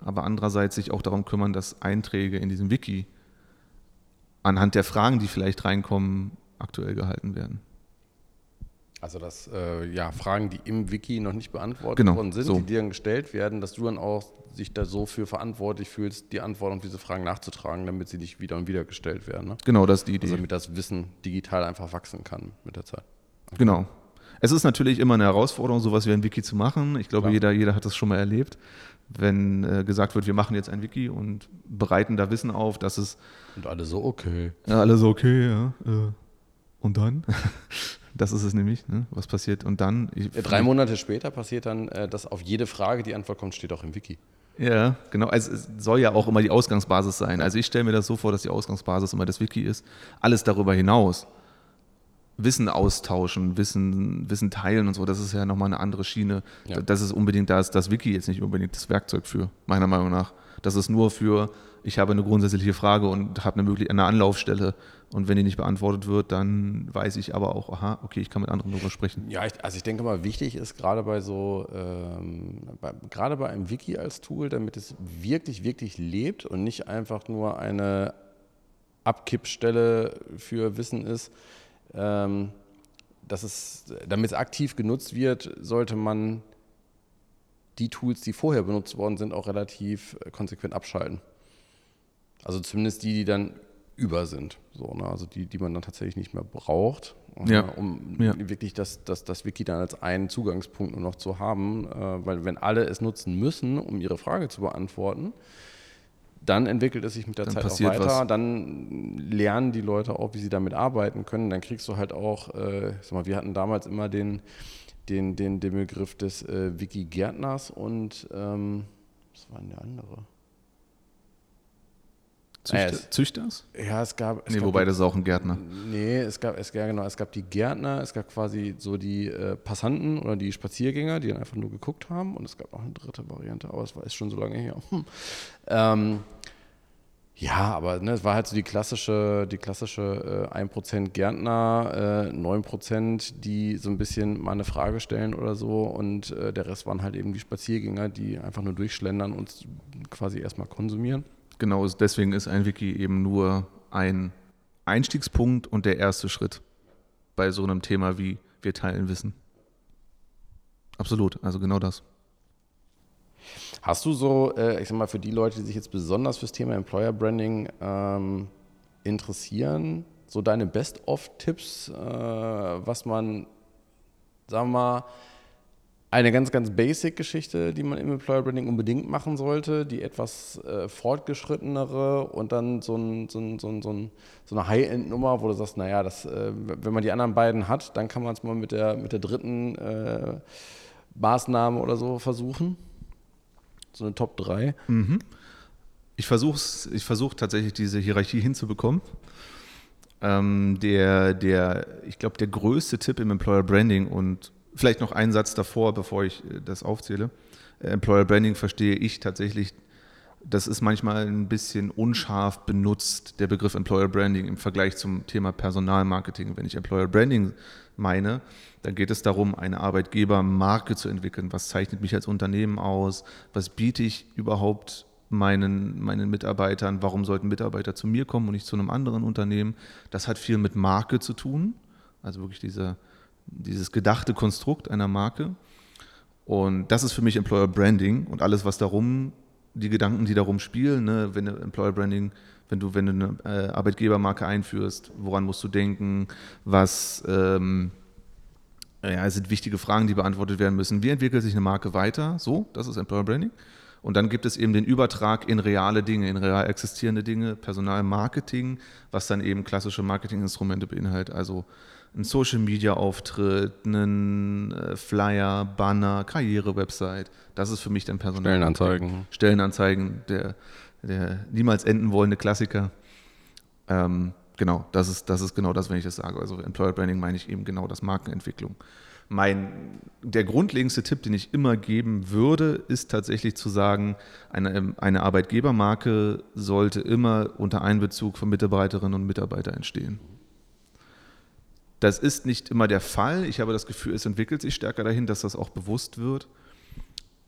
aber andererseits sich auch darum kümmern, dass Einträge in diesem Wiki anhand der Fragen, die vielleicht reinkommen, aktuell gehalten werden.
Also dass äh, ja, Fragen, die im Wiki noch nicht beantwortet genau, worden sind, so. die dir dann gestellt werden, dass du dann auch sich da so für verantwortlich fühlst, die Antwort auf diese Fragen nachzutragen, damit sie nicht wieder und wieder gestellt werden. Ne?
Genau, das ist die Idee. Also
damit das Wissen digital einfach wachsen kann mit der Zeit.
Genau. Es ist natürlich immer eine Herausforderung, sowas wie ein Wiki zu machen. Ich glaube, jeder, jeder hat das schon mal erlebt. Wenn äh, gesagt wird, wir machen jetzt ein Wiki und bereiten da Wissen auf, dass es.
Und alle so okay.
Ja, alle so okay, ja. Äh, und dann? Das ist es nämlich, ne? was passiert. Und dann.
Ich, Drei Monate später passiert dann, äh, dass auf jede Frage die Antwort kommt, steht auch im Wiki.
Ja, genau. Also es soll ja auch immer die Ausgangsbasis sein. Also ich stelle mir das so vor, dass die Ausgangsbasis immer das Wiki ist. Alles darüber hinaus. Wissen austauschen, Wissen, Wissen teilen und so, das ist ja nochmal eine andere Schiene. Ja. Das ist unbedingt, da ist das Wiki jetzt nicht unbedingt das Werkzeug für, meiner Meinung nach. Das ist nur für, ich habe eine grundsätzliche Frage und habe eine, eine Anlaufstelle und wenn die nicht beantwortet wird, dann weiß ich aber auch, aha, okay, ich kann mit anderen darüber sprechen.
Ja, ich, also ich denke mal, wichtig ist gerade bei so, ähm, bei, gerade bei einem Wiki als Tool, damit es wirklich, wirklich lebt und nicht einfach nur eine Abkippstelle für Wissen ist. Ähm, dass es, damit es aktiv genutzt wird, sollte man die Tools, die vorher benutzt worden sind, auch relativ äh, konsequent abschalten. Also zumindest die, die dann über sind. So, ne? Also die, die man dann tatsächlich nicht mehr braucht, äh, ja. um ja. wirklich das, das, das Wiki dann als einen Zugangspunkt nur noch zu haben. Äh, weil wenn alle es nutzen müssen, um ihre Frage zu beantworten, dann entwickelt es sich mit der dann Zeit auch weiter. Was. Dann lernen die Leute auch, wie sie damit arbeiten können. Dann kriegst du halt auch, äh, sag mal, wir hatten damals immer den, den, den, den Begriff des äh, Wiki-Gärtners und ähm, was war denn der andere?
Züchter, äh, Züchters?
Ja, es gab.
Es nee, gab wobei die, das ist auch ein Gärtner.
Nee, es gab, es, ja, genau, es gab die Gärtner, es gab quasi so die äh, Passanten oder die Spaziergänger, die dann einfach nur geguckt haben und es gab auch eine dritte Variante, aber es war ist schon so lange her. Hm. Ähm, Ja, aber ne, es war halt so die klassische, die klassische äh, 1% Gärtner, äh, 9%, die so ein bisschen mal eine Frage stellen oder so und äh, der Rest waren halt eben die Spaziergänger, die einfach nur durchschlendern und quasi erstmal konsumieren.
Genau, deswegen ist ein Wiki eben nur ein Einstiegspunkt und der erste Schritt bei so einem Thema wie wir teilen Wissen. Absolut, also genau das.
Hast du so, äh, ich sag mal, für die Leute, die sich jetzt besonders fürs Thema Employer Branding ähm, interessieren, so deine Best-of-Tipps, äh, was man, sagen wir mal, eine ganz, ganz basic Geschichte, die man im Employer Branding unbedingt machen sollte, die etwas äh, fortgeschrittenere und dann so, ein, so, ein, so, ein, so eine High-End-Nummer, wo du sagst, naja, das, äh, wenn man die anderen beiden hat, dann kann man es mal mit der, mit der dritten äh, Maßnahme oder so versuchen. So eine Top 3.
Mhm. Ich versuche ich versuch tatsächlich diese Hierarchie hinzubekommen. Ähm, der, der, ich glaube, der größte Tipp im Employer Branding und Vielleicht noch einen Satz davor, bevor ich äh, das aufzähle. Äh, Employer Branding verstehe ich tatsächlich, das ist manchmal ein bisschen unscharf benutzt, der Begriff Employer Branding im Vergleich zum Thema Personalmarketing. Wenn ich Employer Branding meine, dann geht es darum, eine Arbeitgebermarke zu entwickeln. Was zeichnet mich als Unternehmen aus? Was biete ich überhaupt meinen, meinen Mitarbeitern? Warum sollten Mitarbeiter zu mir kommen und nicht zu einem anderen Unternehmen? Das hat viel mit Marke zu tun. Also wirklich dieser dieses gedachte Konstrukt einer Marke. Und das ist für mich Employer Branding und alles, was darum, die Gedanken, die darum spielen, ne, wenn du Employer Branding, wenn du, wenn du eine äh, Arbeitgebermarke einführst, woran musst du denken, was ähm, ja, es sind wichtige Fragen, die beantwortet werden müssen. Wie entwickelt sich eine Marke weiter? So, das ist Employer Branding. Und dann gibt es eben den Übertrag in reale Dinge, in real existierende Dinge, Personalmarketing, was dann eben klassische Marketinginstrumente beinhaltet, also ein Social Media Auftritt, einen äh, Flyer, Banner, Karriere-Website. Das ist für mich dann Personal.
Stellenanzeigen.
Stellenanzeigen, der, der niemals enden wollende Klassiker. Ähm, genau, das ist, das ist genau das, wenn ich das sage. Also Employer Branding meine ich eben genau das Markenentwicklung. Mein, der grundlegendste Tipp, den ich immer geben würde, ist tatsächlich zu sagen, eine, eine Arbeitgebermarke sollte immer unter Einbezug von Mitarbeiterinnen und Mitarbeitern entstehen. Das ist nicht immer der Fall. Ich habe das Gefühl, es entwickelt sich stärker dahin, dass das auch bewusst wird.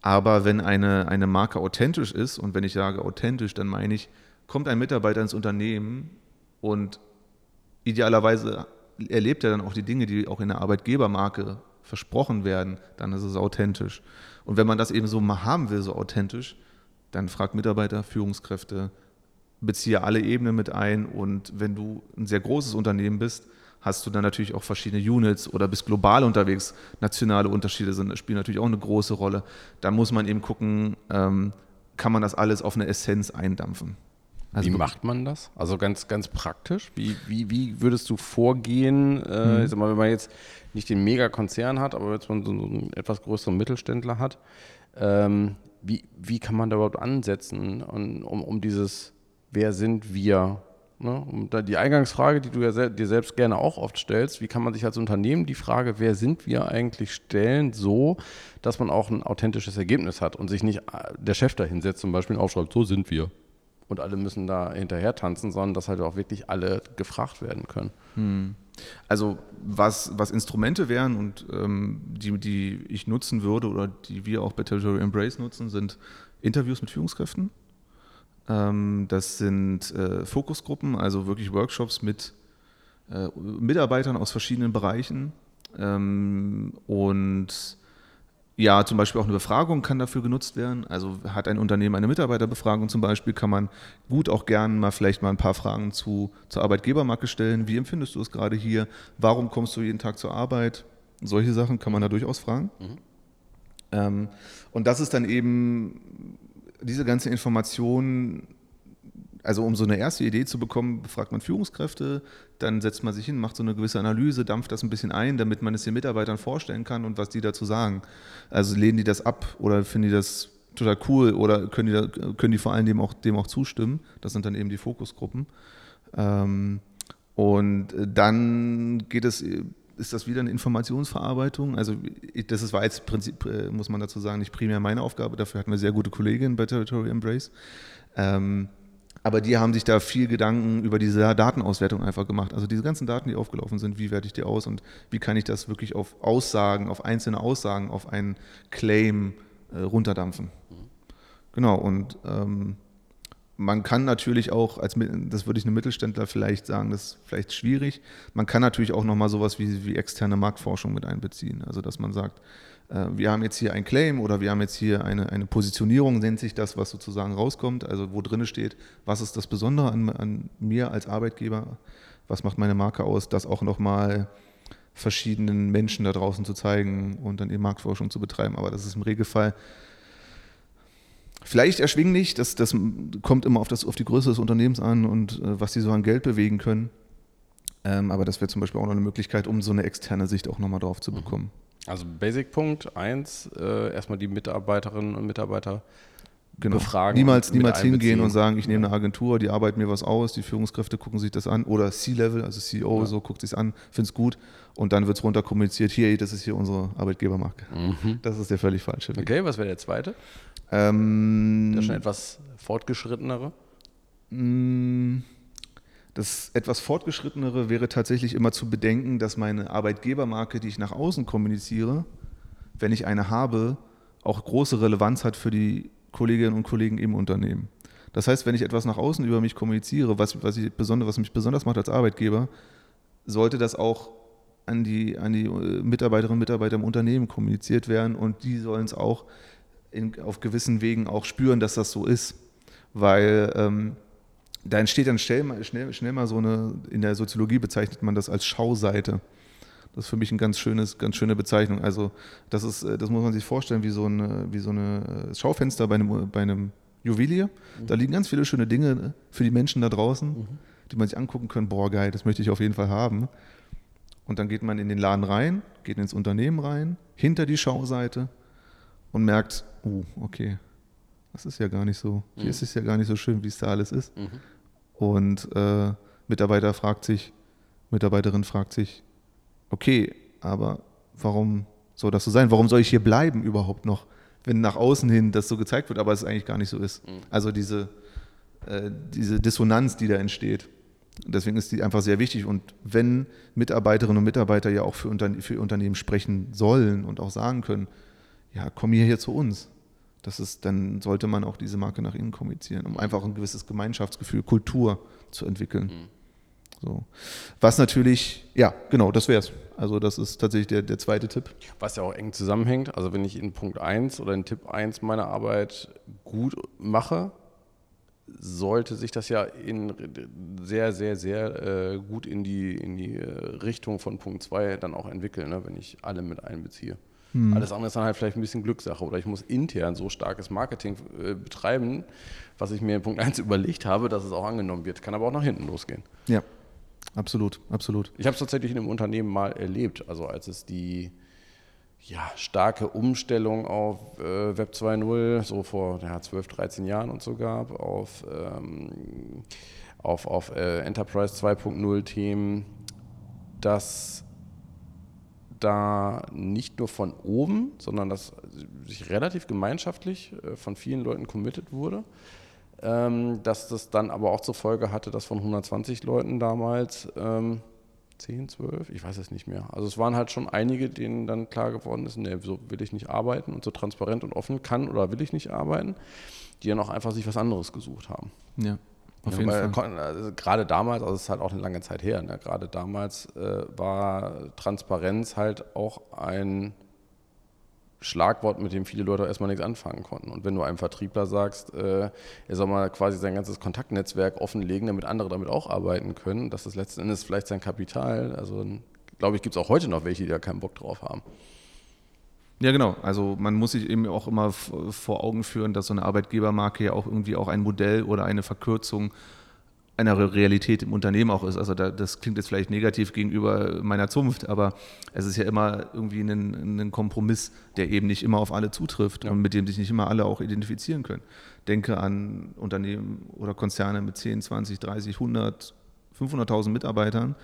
Aber wenn eine, eine Marke authentisch ist, und wenn ich sage authentisch, dann meine ich, kommt ein Mitarbeiter ins Unternehmen und idealerweise erlebt er dann auch die Dinge, die auch in der Arbeitgebermarke versprochen werden, dann ist es authentisch. Und wenn man das eben so mal haben will, so authentisch, dann fragt Mitarbeiter, Führungskräfte, beziehe alle Ebenen mit ein. Und wenn du ein sehr großes Unternehmen bist, hast du dann natürlich auch verschiedene Units oder bist global unterwegs. Nationale Unterschiede sind, spielen natürlich auch eine große Rolle. Da muss man eben gucken, ähm, kann man das alles auf eine Essenz eindampfen.
Also wie macht man das? Also ganz, ganz praktisch. Wie, wie, wie würdest du vorgehen, äh, mhm. ich sag mal, wenn man jetzt nicht den Megakonzern hat, aber wenn man so einen etwas größeren Mittelständler hat, ähm, wie, wie kann man da überhaupt ansetzen, um, um dieses Wer sind wir Ne? Und die Eingangsfrage, die du ja se dir selbst gerne auch oft stellst, wie kann man sich als Unternehmen die Frage, wer sind wir eigentlich stellen, so, dass man auch ein authentisches Ergebnis hat und sich nicht äh, der Chef da hinsetzt zum Beispiel und aufschreibt, so sind wir. Und alle müssen da hinterher tanzen, sondern dass halt auch wirklich alle gefragt werden können. Hm.
Also was, was Instrumente wären und ähm, die, die ich nutzen würde oder die wir auch bei Territory Embrace nutzen, sind Interviews mit Führungskräften das sind äh, Fokusgruppen, also wirklich Workshops mit äh, Mitarbeitern aus verschiedenen Bereichen. Ähm, und ja, zum Beispiel auch eine Befragung kann dafür genutzt werden. Also hat ein Unternehmen eine Mitarbeiterbefragung zum Beispiel, kann man gut auch gern mal vielleicht mal ein paar Fragen zu, zur Arbeitgebermarke stellen. Wie empfindest du es gerade hier? Warum kommst du jeden Tag zur Arbeit? Solche Sachen kann man da durchaus fragen. Mhm. Ähm, und das ist dann eben diese ganze Information, also um so eine erste Idee zu bekommen, befragt man Führungskräfte, dann setzt man sich hin, macht so eine gewisse Analyse, dampft das ein bisschen ein, damit man es den Mitarbeitern vorstellen kann und was die dazu sagen. Also lehnen die das ab oder finden die das total cool oder können die, da, können die vor allem dem auch, dem auch zustimmen. Das sind dann eben die Fokusgruppen. Ähm, und dann geht es ist das wieder eine Informationsverarbeitung. Also das ist, war jetzt Prinzip, äh, muss man dazu sagen, nicht primär meine Aufgabe. Dafür hatten wir sehr gute Kolleginnen bei Territory Embrace. Ähm, aber die haben sich da viel Gedanken über diese Datenauswertung einfach gemacht. Also diese ganzen Daten, die aufgelaufen sind, wie werte ich die aus und wie kann ich das wirklich auf Aussagen, auf einzelne Aussagen, auf einen Claim äh, runterdampfen. Mhm. Genau, und ähm, man kann natürlich auch, als das würde ich einem Mittelständler vielleicht sagen, das ist vielleicht schwierig. Man kann natürlich auch nochmal sowas wie, wie externe Marktforschung mit einbeziehen. Also dass man sagt, äh, wir haben jetzt hier ein Claim oder wir haben jetzt hier eine, eine Positionierung, nennt sich das, was sozusagen rauskommt, also wo drin steht, was ist das Besondere an, an mir als Arbeitgeber, was macht meine Marke aus, das auch nochmal verschiedenen Menschen da draußen zu zeigen und dann eben Marktforschung zu betreiben. Aber das ist im Regelfall vielleicht erschwinglich, das, das kommt immer auf, das, auf die Größe des Unternehmens an und äh, was sie so an Geld bewegen können. Ähm, aber das wäre zum Beispiel auch noch eine Möglichkeit, um so eine externe Sicht auch nochmal drauf zu mhm. bekommen.
Also Basic-Punkt 1, äh, erstmal die Mitarbeiterinnen und Mitarbeiter
genau. befragen. Niemals, niemals hingehen und sagen, ich nehme eine Agentur, die arbeiten mir was aus, die Führungskräfte gucken sich das an oder C-Level, also CEO, ja. so guckt sich an, findet es gut und dann wird es runter kommuniziert, hier, das ist hier unsere Arbeitgebermarke. Mhm. Das ist der völlig falsche
Weg. Okay, was wäre der zweite? Ähm, der schon etwas fortgeschrittenere?
Mm, das etwas fortgeschrittenere wäre tatsächlich immer zu bedenken, dass meine Arbeitgebermarke, die ich nach außen kommuniziere, wenn ich eine habe, auch große Relevanz hat für die Kolleginnen und Kollegen im Unternehmen. Das heißt, wenn ich etwas nach außen über mich kommuniziere, was, was, ich besonders, was mich besonders macht als Arbeitgeber, sollte das auch an die, an die äh, Mitarbeiterinnen und Mitarbeiter im Unternehmen kommuniziert werden und die sollen es auch in, auf gewissen Wegen auch spüren, dass das so ist. Weil ähm, da entsteht dann schnell, schnell, schnell mal so eine, in der Soziologie bezeichnet man das als Schauseite. Das ist für mich eine ganz, schönes, ganz schöne Bezeichnung. Also das, ist, das muss man sich vorstellen wie so, eine, wie so eine äh, Schaufenster bei einem, bei einem Juwelier. Mhm. Da liegen ganz viele schöne Dinge für die Menschen da draußen, mhm. die man sich angucken kann. Boah, geil, das möchte ich auf jeden Fall haben. Und dann geht man in den Laden rein, geht ins Unternehmen rein, hinter die Schauseite und merkt, oh, okay, das ist ja gar nicht so, hier mhm. ist es ja gar nicht so schön, wie es da alles ist. Mhm. Und äh, Mitarbeiter fragt sich, Mitarbeiterin fragt sich, okay, aber warum soll das so sein? Warum soll ich hier bleiben überhaupt noch, wenn nach außen hin das so gezeigt wird, aber es eigentlich gar nicht so ist? Mhm. Also diese, äh, diese Dissonanz, die da entsteht. Deswegen ist die einfach sehr wichtig. Und wenn Mitarbeiterinnen und Mitarbeiter ja auch für, Unterne für Unternehmen sprechen sollen und auch sagen können, ja, komm hier, hier zu uns. Das ist, dann sollte man auch diese Marke nach innen kommunizieren, um einfach ein gewisses Gemeinschaftsgefühl, Kultur zu entwickeln. Mhm. So. Was natürlich, ja, genau, das wäre es. Also das ist tatsächlich der, der zweite Tipp.
Was ja auch eng zusammenhängt, also wenn ich in Punkt 1 oder in Tipp 1 meine Arbeit gut mache, sollte sich das ja in sehr, sehr, sehr äh, gut in die, in die äh, Richtung von Punkt 2 dann auch entwickeln, ne, wenn ich alle mit einbeziehe. Hm. Alles andere ist dann halt vielleicht ein bisschen Glückssache oder ich muss intern so starkes Marketing äh, betreiben, was ich mir in Punkt 1 überlegt habe, dass es auch angenommen wird. Kann aber auch nach hinten losgehen.
Ja, absolut, absolut.
Ich habe es tatsächlich in einem Unternehmen mal erlebt, also als es die ja, starke Umstellung auf äh, Web 2.0 so vor ja, 12, 13 Jahren und so gab, auf, ähm, auf, auf äh, Enterprise 2.0 Themen, dass da nicht nur von oben, sondern dass sich relativ gemeinschaftlich äh, von vielen Leuten committed wurde. Ähm, dass das dann aber auch zur Folge hatte, dass von 120 Leuten damals ähm, 10, 12, ich weiß es nicht mehr. Also es waren halt schon einige, denen dann klar geworden ist, nee, so will ich nicht arbeiten und so transparent und offen kann oder will ich nicht arbeiten, die dann auch einfach sich was anderes gesucht haben.
Ja.
Auf jeden weil, Fall. Also gerade damals, also es ist halt auch eine lange Zeit her, ne? gerade damals äh, war Transparenz halt auch ein Schlagwort, mit dem viele Leute erstmal nichts anfangen konnten. Und wenn du einem Vertriebler sagst, äh, er soll mal quasi sein ganzes Kontaktnetzwerk offenlegen, damit andere damit auch arbeiten können, das ist letzten Endes vielleicht sein Kapital. Also glaube ich, gibt es auch heute noch welche, die da keinen Bock drauf haben.
Ja, genau. Also man muss sich eben auch immer vor Augen führen, dass so eine Arbeitgebermarke ja auch irgendwie auch ein Modell oder eine Verkürzung einer Realität im Unternehmen auch ist. Also da, das klingt jetzt vielleicht negativ gegenüber meiner Zunft, aber es ist ja immer irgendwie ein, ein Kompromiss, der eben nicht immer auf alle zutrifft ja. und mit dem sich nicht immer alle auch identifizieren können. Denke an Unternehmen oder Konzerne mit 10, 20, 30, 100, 500.000 Mitarbeitern.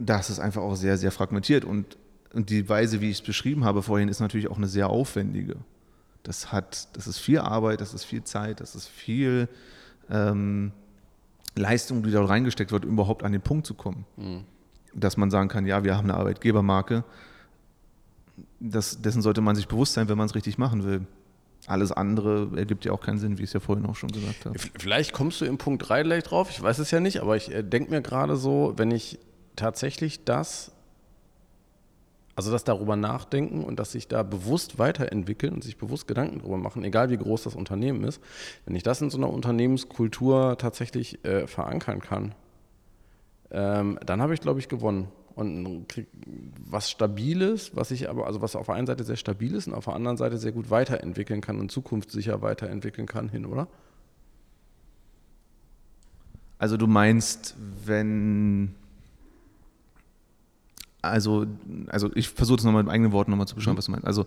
Das ist einfach auch sehr, sehr fragmentiert und und die Weise, wie ich es beschrieben habe vorhin, ist natürlich auch eine sehr aufwendige. Das hat, das ist viel Arbeit, das ist viel Zeit, das ist viel ähm, Leistung, die dort reingesteckt wird, überhaupt an den Punkt zu kommen. Mhm. Dass man sagen kann, ja, wir haben eine Arbeitgebermarke. Das, dessen sollte man sich bewusst sein, wenn man es richtig machen will. Alles andere ergibt ja auch keinen Sinn, wie ich es ja vorhin auch schon gesagt habe.
Vielleicht kommst du im Punkt 3 gleich drauf, ich weiß es ja nicht, aber ich äh, denke mir gerade so, wenn ich tatsächlich das, also das darüber nachdenken und dass sich da bewusst weiterentwickeln und sich bewusst Gedanken darüber machen, egal wie groß das Unternehmen ist, wenn ich das in so einer Unternehmenskultur tatsächlich äh, verankern kann, ähm, dann habe ich, glaube ich, gewonnen und was Stabiles, was ich aber, also was auf der einen Seite sehr stabil ist und auf der anderen Seite sehr gut weiterentwickeln kann und zukunftssicher weiterentwickeln kann hin, oder?
Also du meinst, wenn also, also ich versuche es nochmal mit eigenen Worten nochmal zu beschreiben, mhm. was du meinst. Also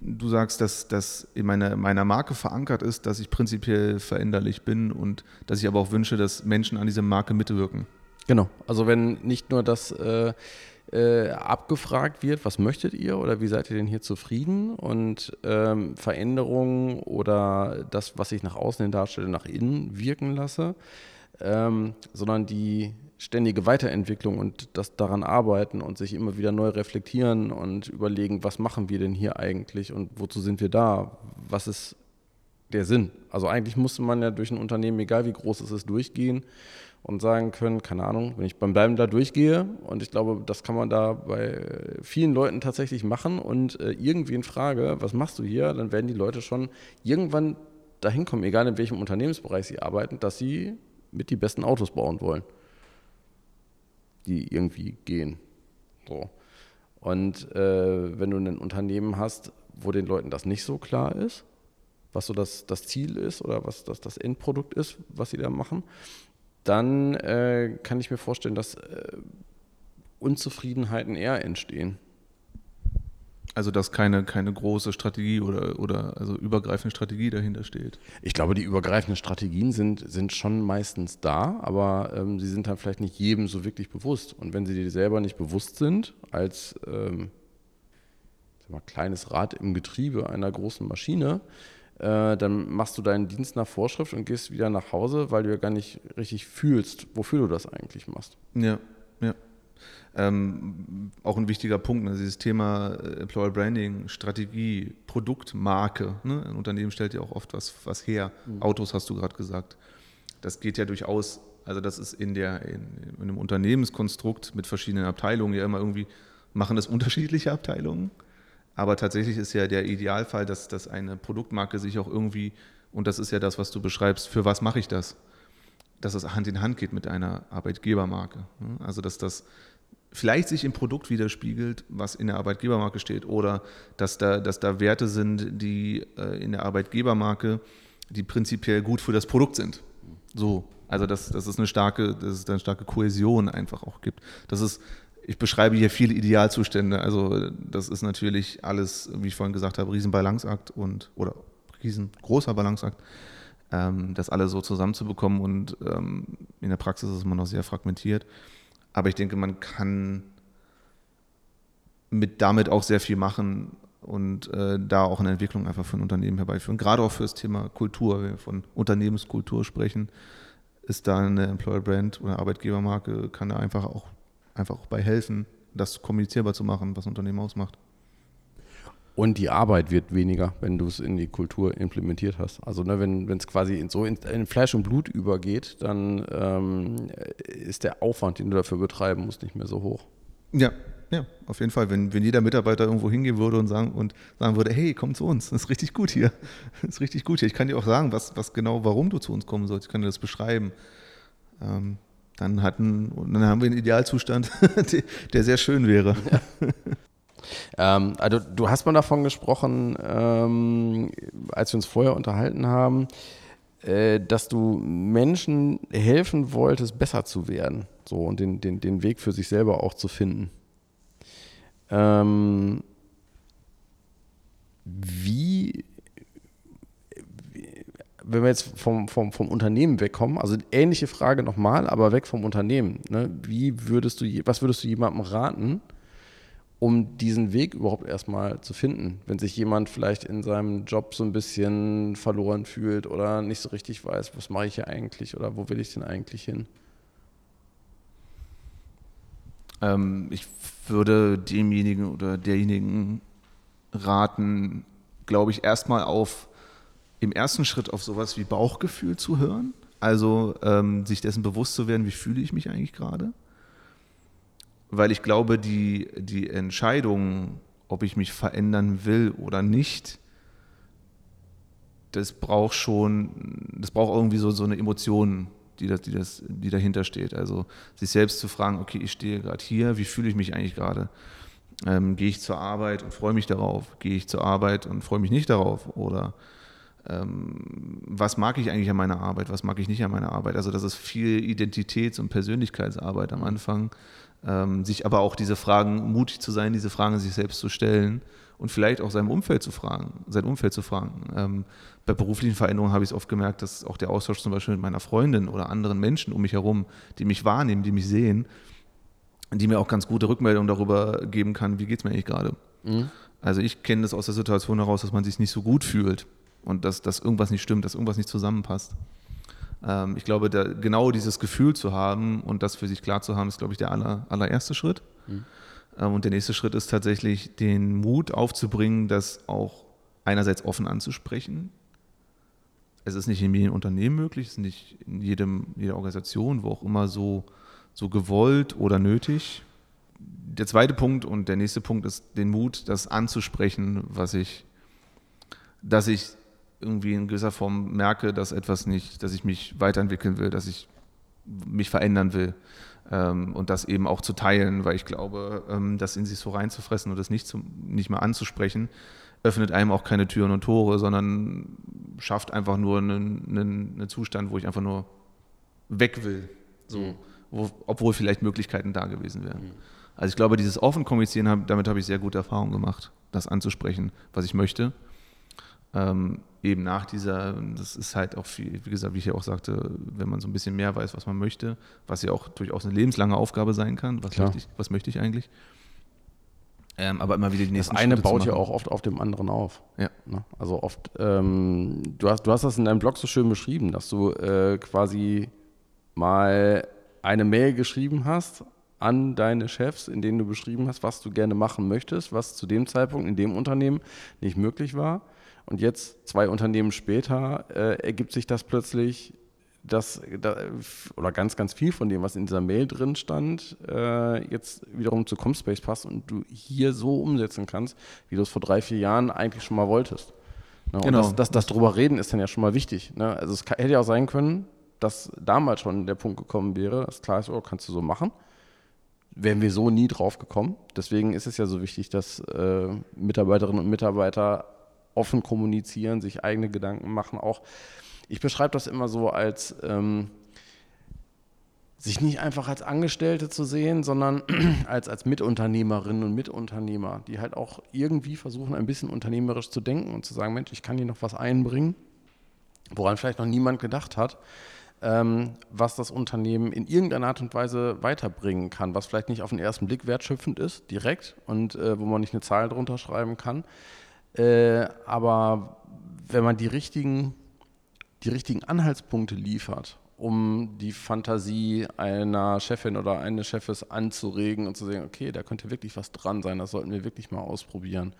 du sagst, dass das in meiner, meiner Marke verankert ist, dass ich prinzipiell veränderlich bin und dass ich aber auch wünsche, dass Menschen an dieser Marke mitwirken.
Genau, also wenn nicht nur das äh, äh, abgefragt wird, was möchtet ihr oder wie seid ihr denn hier zufrieden und ähm, Veränderungen oder das, was ich nach außen hin darstelle, nach innen wirken lasse, ähm, sondern die ständige Weiterentwicklung und das daran arbeiten und sich immer wieder neu reflektieren und überlegen, was machen wir denn hier eigentlich und wozu sind wir da, was ist der Sinn. Also eigentlich musste man ja durch ein Unternehmen, egal wie groß es ist, durchgehen und sagen können, keine Ahnung, wenn ich beim Bleiben da durchgehe und ich glaube, das kann man da bei vielen Leuten tatsächlich machen und äh, irgendwie in Frage, was machst du hier, dann werden die Leute schon irgendwann dahin kommen, egal in welchem Unternehmensbereich sie arbeiten, dass sie mit die besten Autos bauen wollen, die irgendwie gehen. So. Und äh, wenn du ein Unternehmen hast, wo den Leuten das nicht so klar ist, was so das, das Ziel ist oder was das, das Endprodukt ist, was sie da machen, dann äh, kann ich mir vorstellen, dass äh, Unzufriedenheiten eher entstehen.
Also dass keine, keine große Strategie oder, oder also übergreifende Strategie dahinter steht.
Ich glaube, die übergreifenden Strategien sind, sind schon meistens da, aber ähm, sie sind dann vielleicht nicht jedem so wirklich bewusst. Und wenn sie dir selber nicht bewusst sind, als ähm, mal, kleines Rad im Getriebe einer großen Maschine, äh, dann machst du deinen Dienst nach Vorschrift und gehst wieder nach Hause, weil du ja gar nicht richtig fühlst, wofür du das eigentlich machst.
Ja, ja. Ähm, auch ein wichtiger Punkt, ne? dieses Thema äh, Employer Branding, Strategie, Produktmarke. Ne? Ein Unternehmen stellt ja auch oft was, was her. Mhm. Autos hast du gerade gesagt. Das geht ja durchaus, also das ist in, der, in, in einem Unternehmenskonstrukt mit verschiedenen Abteilungen ja immer irgendwie, machen das unterschiedliche Abteilungen. Aber tatsächlich ist ja der Idealfall, dass, dass eine Produktmarke sich auch irgendwie, und das ist ja das, was du beschreibst, für was mache ich das? Dass es Hand in Hand geht mit einer Arbeitgebermarke. Also dass das vielleicht sich im Produkt widerspiegelt, was in der Arbeitgebermarke steht, oder dass da, dass da Werte sind, die äh, in der Arbeitgebermarke, die prinzipiell gut für das Produkt sind. So. Also dass, dass es eine starke, dass es eine starke Kohäsion einfach auch gibt. Das ist ich beschreibe hier viele Idealzustände. Also das ist natürlich alles, wie ich vorhin gesagt habe, Riesenbalanceakt und oder riesengroßer Balanceakt, ähm, das alles so zusammenzubekommen und ähm, in der Praxis ist man noch sehr fragmentiert. Aber ich denke, man kann mit damit auch sehr viel machen und äh, da auch eine Entwicklung einfach für ein Unternehmen herbeiführen. Gerade auch für das Thema Kultur, wenn wir von Unternehmenskultur sprechen, ist da eine Employer Brand oder Arbeitgebermarke, kann da einfach auch einfach auch bei helfen, das kommunizierbar zu machen, was ein Unternehmen ausmacht.
Und die Arbeit wird weniger, wenn du es in die Kultur implementiert hast. Also ne, wenn es quasi in so in, in, Fleisch und Blut übergeht, dann ähm, ist der Aufwand, den du dafür betreiben musst, nicht mehr so hoch.
Ja, ja, auf jeden Fall. Wenn, wenn jeder Mitarbeiter irgendwo hingehen würde und sagen, und sagen würde, hey, komm zu uns, das ist richtig gut hier. Das ist richtig gut hier. Ich kann dir auch sagen, was, was genau, warum du zu uns kommen sollst. Ich kann dir das beschreiben. Ähm, dann, hatten, dann haben wir einen Idealzustand, der sehr schön wäre. Ja.
Ähm, also du hast mal davon gesprochen, ähm, als wir uns vorher unterhalten haben, äh, dass du Menschen helfen wolltest, besser zu werden. So und den, den, den Weg für sich selber auch zu finden. Ähm, wie wenn wir jetzt vom, vom, vom Unternehmen wegkommen, also ähnliche Frage nochmal, aber weg vom Unternehmen. Ne? Wie würdest du, was würdest du jemandem raten, um diesen Weg überhaupt erstmal zu finden. Wenn sich jemand vielleicht in seinem Job so ein bisschen verloren fühlt oder nicht so richtig weiß, was mache ich hier eigentlich oder wo will ich denn eigentlich hin?
Ähm, ich würde demjenigen oder derjenigen raten, glaube ich, erstmal auf im ersten Schritt auf sowas wie Bauchgefühl zu hören. Also ähm, sich dessen bewusst zu werden, wie fühle ich mich eigentlich gerade weil ich glaube, die, die Entscheidung, ob ich mich verändern will oder nicht, das braucht schon, das braucht irgendwie so, so eine Emotion, die, das, die, das, die dahinter steht. Also sich selbst zu fragen, okay, ich stehe gerade hier, wie fühle ich mich eigentlich gerade? Ähm, gehe ich zur Arbeit und freue mich darauf? Gehe ich zur Arbeit und freue mich nicht darauf? Oder ähm, was mag ich eigentlich an meiner Arbeit? Was mag ich nicht an meiner Arbeit? Also das ist viel Identitäts- und Persönlichkeitsarbeit am Anfang ähm, sich aber auch diese Fragen, mutig zu sein, diese Fragen sich selbst zu stellen und vielleicht auch seinem Umfeld zu fragen, sein Umfeld zu fragen. Ähm, bei beruflichen Veränderungen habe ich es oft gemerkt, dass auch der Austausch zum Beispiel mit meiner Freundin oder anderen Menschen um mich herum, die mich wahrnehmen, die mich sehen, die mir auch ganz gute Rückmeldungen darüber geben kann, wie geht es mir eigentlich gerade. Mhm. Also ich kenne das aus der Situation heraus, dass man sich nicht so gut fühlt und dass, dass irgendwas nicht stimmt, dass irgendwas nicht zusammenpasst. Ähm, ich glaube, da, genau dieses Gefühl zu haben und das für sich klar zu haben, ist, glaube ich, der aller, allererste Schritt. Mhm. Ähm, und der nächste Schritt ist tatsächlich, den Mut aufzubringen, das auch einerseits offen anzusprechen. Es ist nicht in jedem Unternehmen möglich, es ist nicht in jedem, jeder Organisation, wo auch immer so, so gewollt oder nötig. Der zweite Punkt und der nächste Punkt ist den Mut, das anzusprechen, was ich, dass ich irgendwie in gewisser Form merke, dass etwas nicht, dass ich mich weiterentwickeln will, dass ich mich verändern will. Ähm, und das eben auch zu teilen, weil ich glaube, ähm, das in sich so reinzufressen und das nicht, zum, nicht mehr anzusprechen, öffnet einem auch keine Türen und Tore, sondern schafft einfach nur einen, einen, einen Zustand, wo ich einfach nur weg will. So, mhm. wo, obwohl vielleicht Möglichkeiten da gewesen wären. Mhm. Also ich glaube, dieses offen kommunizieren, damit habe ich sehr gute Erfahrungen gemacht, das anzusprechen, was ich möchte ähm, eben nach dieser, das ist halt auch viel, wie gesagt, wie ich ja auch sagte, wenn man so ein bisschen mehr weiß, was man möchte, was ja auch durchaus eine lebenslange Aufgabe sein kann, was, möchte ich, was möchte ich eigentlich? Ähm, aber immer wieder die nächsten
Das eine Schritte baut ja auch oft auf dem anderen auf.
Ja.
Ne? Also oft, ähm, du, hast, du hast das in deinem Blog so schön beschrieben, dass du äh, quasi mal eine Mail geschrieben hast an deine Chefs, in denen du beschrieben hast, was du gerne machen möchtest, was zu dem Zeitpunkt in dem Unternehmen nicht möglich war. Und jetzt, zwei Unternehmen später, äh, ergibt sich das plötzlich, dass, da, oder ganz, ganz viel von dem, was in dieser Mail drin stand, äh, jetzt wiederum zu Comspace passt und du hier so umsetzen kannst, wie du es vor drei, vier Jahren eigentlich schon mal wolltest. Ne? Genau. Und das, das, das drüber reden ist dann ja schon mal wichtig. Ne? Also es kann, hätte ja auch sein können, dass damals schon der Punkt gekommen wäre, dass klar ist, oh, kannst du so machen wären wir so nie drauf gekommen. Deswegen ist es ja so wichtig, dass äh, Mitarbeiterinnen und Mitarbeiter offen kommunizieren, sich eigene Gedanken machen. Auch ich beschreibe das immer so als ähm, sich nicht einfach als Angestellte zu sehen, sondern als, als Mitunternehmerinnen und Mitunternehmer, die halt auch irgendwie versuchen, ein bisschen unternehmerisch zu denken und zu sagen, Mensch, ich kann hier noch was einbringen, woran vielleicht noch niemand gedacht hat, ähm, was das Unternehmen in irgendeiner Art und Weise weiterbringen kann, was vielleicht nicht auf den ersten Blick wertschöpfend ist, direkt, und äh, wo man nicht eine Zahl drunter schreiben kann, äh, aber wenn man die richtigen, die richtigen Anhaltspunkte liefert, um die Fantasie einer Chefin oder eines Chefes anzuregen und zu sagen, okay, da könnte wirklich was dran sein, das sollten wir wirklich mal ausprobieren.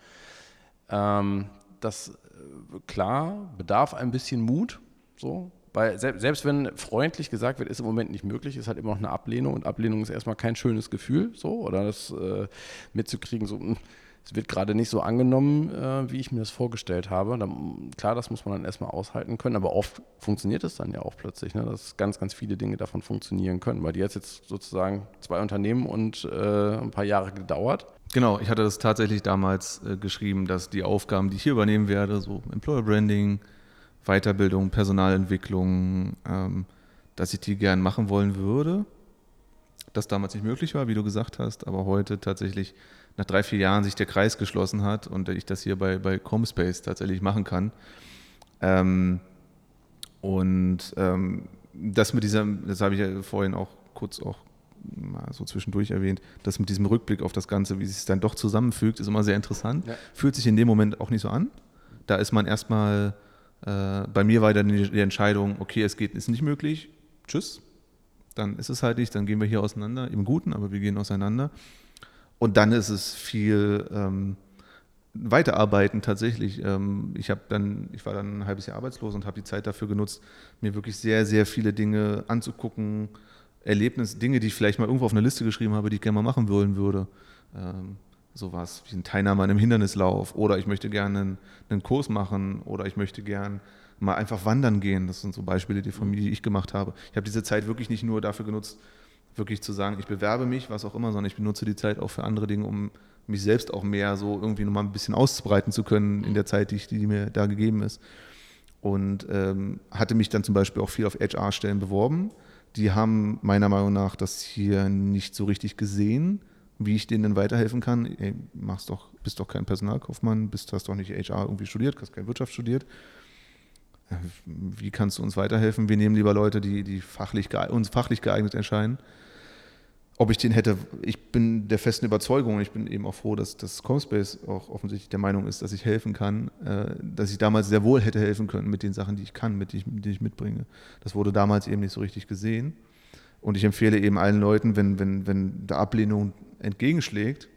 Ähm, das, äh, klar, bedarf ein bisschen Mut, so, weil selbst wenn freundlich gesagt wird, ist im Moment nicht möglich, ist halt immer noch eine Ablehnung und Ablehnung ist erstmal kein schönes Gefühl, so, oder das äh, mitzukriegen, so, hm, es wird gerade nicht so angenommen, äh, wie ich mir das vorgestellt habe. Dann, klar, das muss man dann erstmal aushalten können, aber oft funktioniert es dann ja auch plötzlich, ne, dass ganz, ganz viele Dinge davon funktionieren können, weil die jetzt jetzt sozusagen zwei Unternehmen und äh, ein paar Jahre gedauert.
Genau, ich hatte das tatsächlich damals äh, geschrieben, dass die Aufgaben, die ich hier übernehmen werde, so Employer Branding, Weiterbildung, Personalentwicklung, ähm, dass ich die gern machen wollen würde. Das damals nicht möglich war, wie du gesagt hast, aber heute tatsächlich nach drei, vier Jahren sich der Kreis geschlossen hat und ich das hier bei, bei Comspace tatsächlich machen kann. Ähm, und ähm, das mit dieser, das habe ich ja vorhin auch kurz auch mal so zwischendurch erwähnt, das mit diesem Rückblick auf das Ganze, wie sich es dann doch zusammenfügt, ist immer sehr interessant. Ja. Fühlt sich in dem Moment auch nicht so an. Da ist man erstmal, äh, bei mir war dann die, die Entscheidung, okay, es geht, ist nicht möglich, tschüss. Dann ist es halt nicht, dann gehen wir hier auseinander, im Guten, aber wir gehen auseinander. Und dann ist es viel ähm, weiterarbeiten tatsächlich. Ähm, ich habe dann, ich war dann ein halbes Jahr arbeitslos und habe die Zeit dafür genutzt, mir wirklich sehr, sehr viele Dinge anzugucken, Erlebnisse, Dinge, die ich vielleicht mal irgendwo auf einer Liste geschrieben habe, die ich gerne mal machen wollen würde. Ähm, sowas wie ein Teilnahme an einem Hindernislauf oder ich möchte gerne einen, einen, Kurs machen oder ich möchte gerne mal einfach wandern gehen. Das sind so Beispiele, die von mir, die ich gemacht habe. Ich habe diese Zeit wirklich nicht nur dafür genutzt, wirklich zu sagen, ich bewerbe mich, was auch immer, sondern ich benutze die Zeit auch für andere Dinge, um mich selbst auch mehr so irgendwie nochmal ein bisschen auszubreiten zu können in der Zeit, die, ich, die mir da gegeben ist. Und ähm, hatte mich dann zum Beispiel auch viel auf HR-Stellen beworben. Die haben meiner Meinung nach das hier nicht so richtig gesehen, wie ich denen denn weiterhelfen kann. Ey, machst doch, bist doch kein Personalkaufmann, bist, hast doch nicht HR irgendwie studiert, hast keine Wirtschaft studiert. Wie kannst du uns weiterhelfen? Wir nehmen lieber Leute, die, die fachlich uns fachlich geeignet erscheinen ob ich den hätte, ich bin der festen Überzeugung, ich bin eben auch froh, dass das Comspace auch offensichtlich der Meinung ist, dass ich helfen kann, äh, dass ich damals sehr wohl hätte helfen können mit den Sachen, die ich kann, mit die ich, die ich mitbringe. Das wurde damals eben nicht so richtig gesehen. Und ich empfehle eben allen Leuten, wenn, wenn, wenn der Ablehnung entgegenschlägt,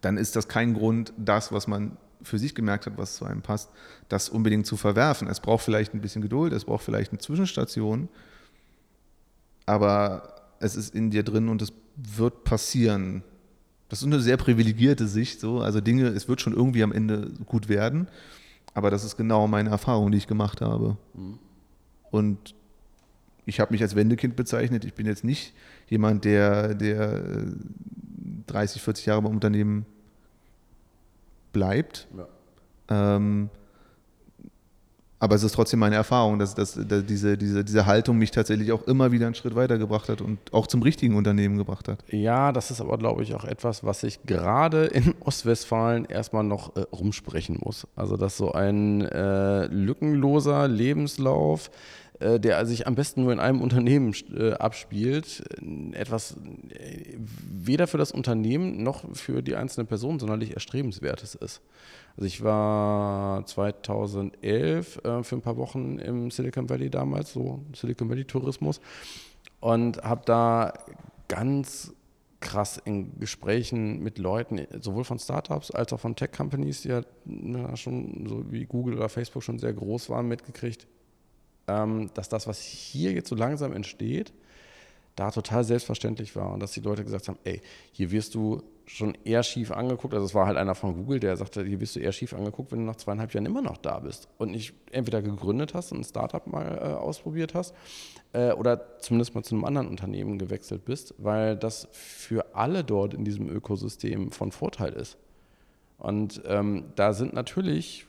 dann ist das kein Grund, das, was man für sich gemerkt hat, was zu einem passt, das unbedingt zu verwerfen. Es braucht vielleicht ein bisschen Geduld, es braucht vielleicht eine Zwischenstation, aber es ist in dir drin und es wird passieren. Das ist eine sehr privilegierte Sicht, so. Also Dinge, es wird schon irgendwie am Ende gut werden. Aber das ist genau meine Erfahrung, die ich gemacht habe. Mhm. Und ich habe mich als Wendekind bezeichnet. Ich bin jetzt nicht jemand, der, der 30, 40 Jahre beim Unternehmen bleibt. Ja. Ähm, aber es ist trotzdem meine Erfahrung, dass, dass, dass, diese, diese, diese Haltung mich tatsächlich auch immer wieder einen Schritt weitergebracht hat und auch zum richtigen Unternehmen gebracht hat.
Ja, das ist aber, glaube ich, auch etwas, was ich gerade in Ostwestfalen erstmal noch äh, rumsprechen muss. Also, dass so ein äh, lückenloser Lebenslauf, der sich am besten nur in einem Unternehmen äh, abspielt, etwas äh, weder für das Unternehmen noch für die einzelne Person sonderlich erstrebenswertes ist. Also ich war 2011 äh, für ein paar Wochen im Silicon Valley damals, so Silicon Valley Tourismus und habe da ganz krass in Gesprächen mit Leuten, sowohl von Startups als auch von Tech-Companies, die ja na, schon so wie Google oder Facebook schon sehr groß waren, mitgekriegt, dass das, was hier jetzt so langsam entsteht, da total selbstverständlich war und dass die Leute gesagt haben, ey, hier wirst du schon eher schief angeguckt. Also es war halt einer von Google, der sagte, hier wirst du eher schief angeguckt, wenn du nach zweieinhalb Jahren immer noch da bist und nicht entweder gegründet hast und ein Startup mal äh, ausprobiert hast äh, oder zumindest mal zu einem anderen Unternehmen gewechselt bist, weil das für alle dort in diesem Ökosystem von Vorteil ist. Und ähm, da sind natürlich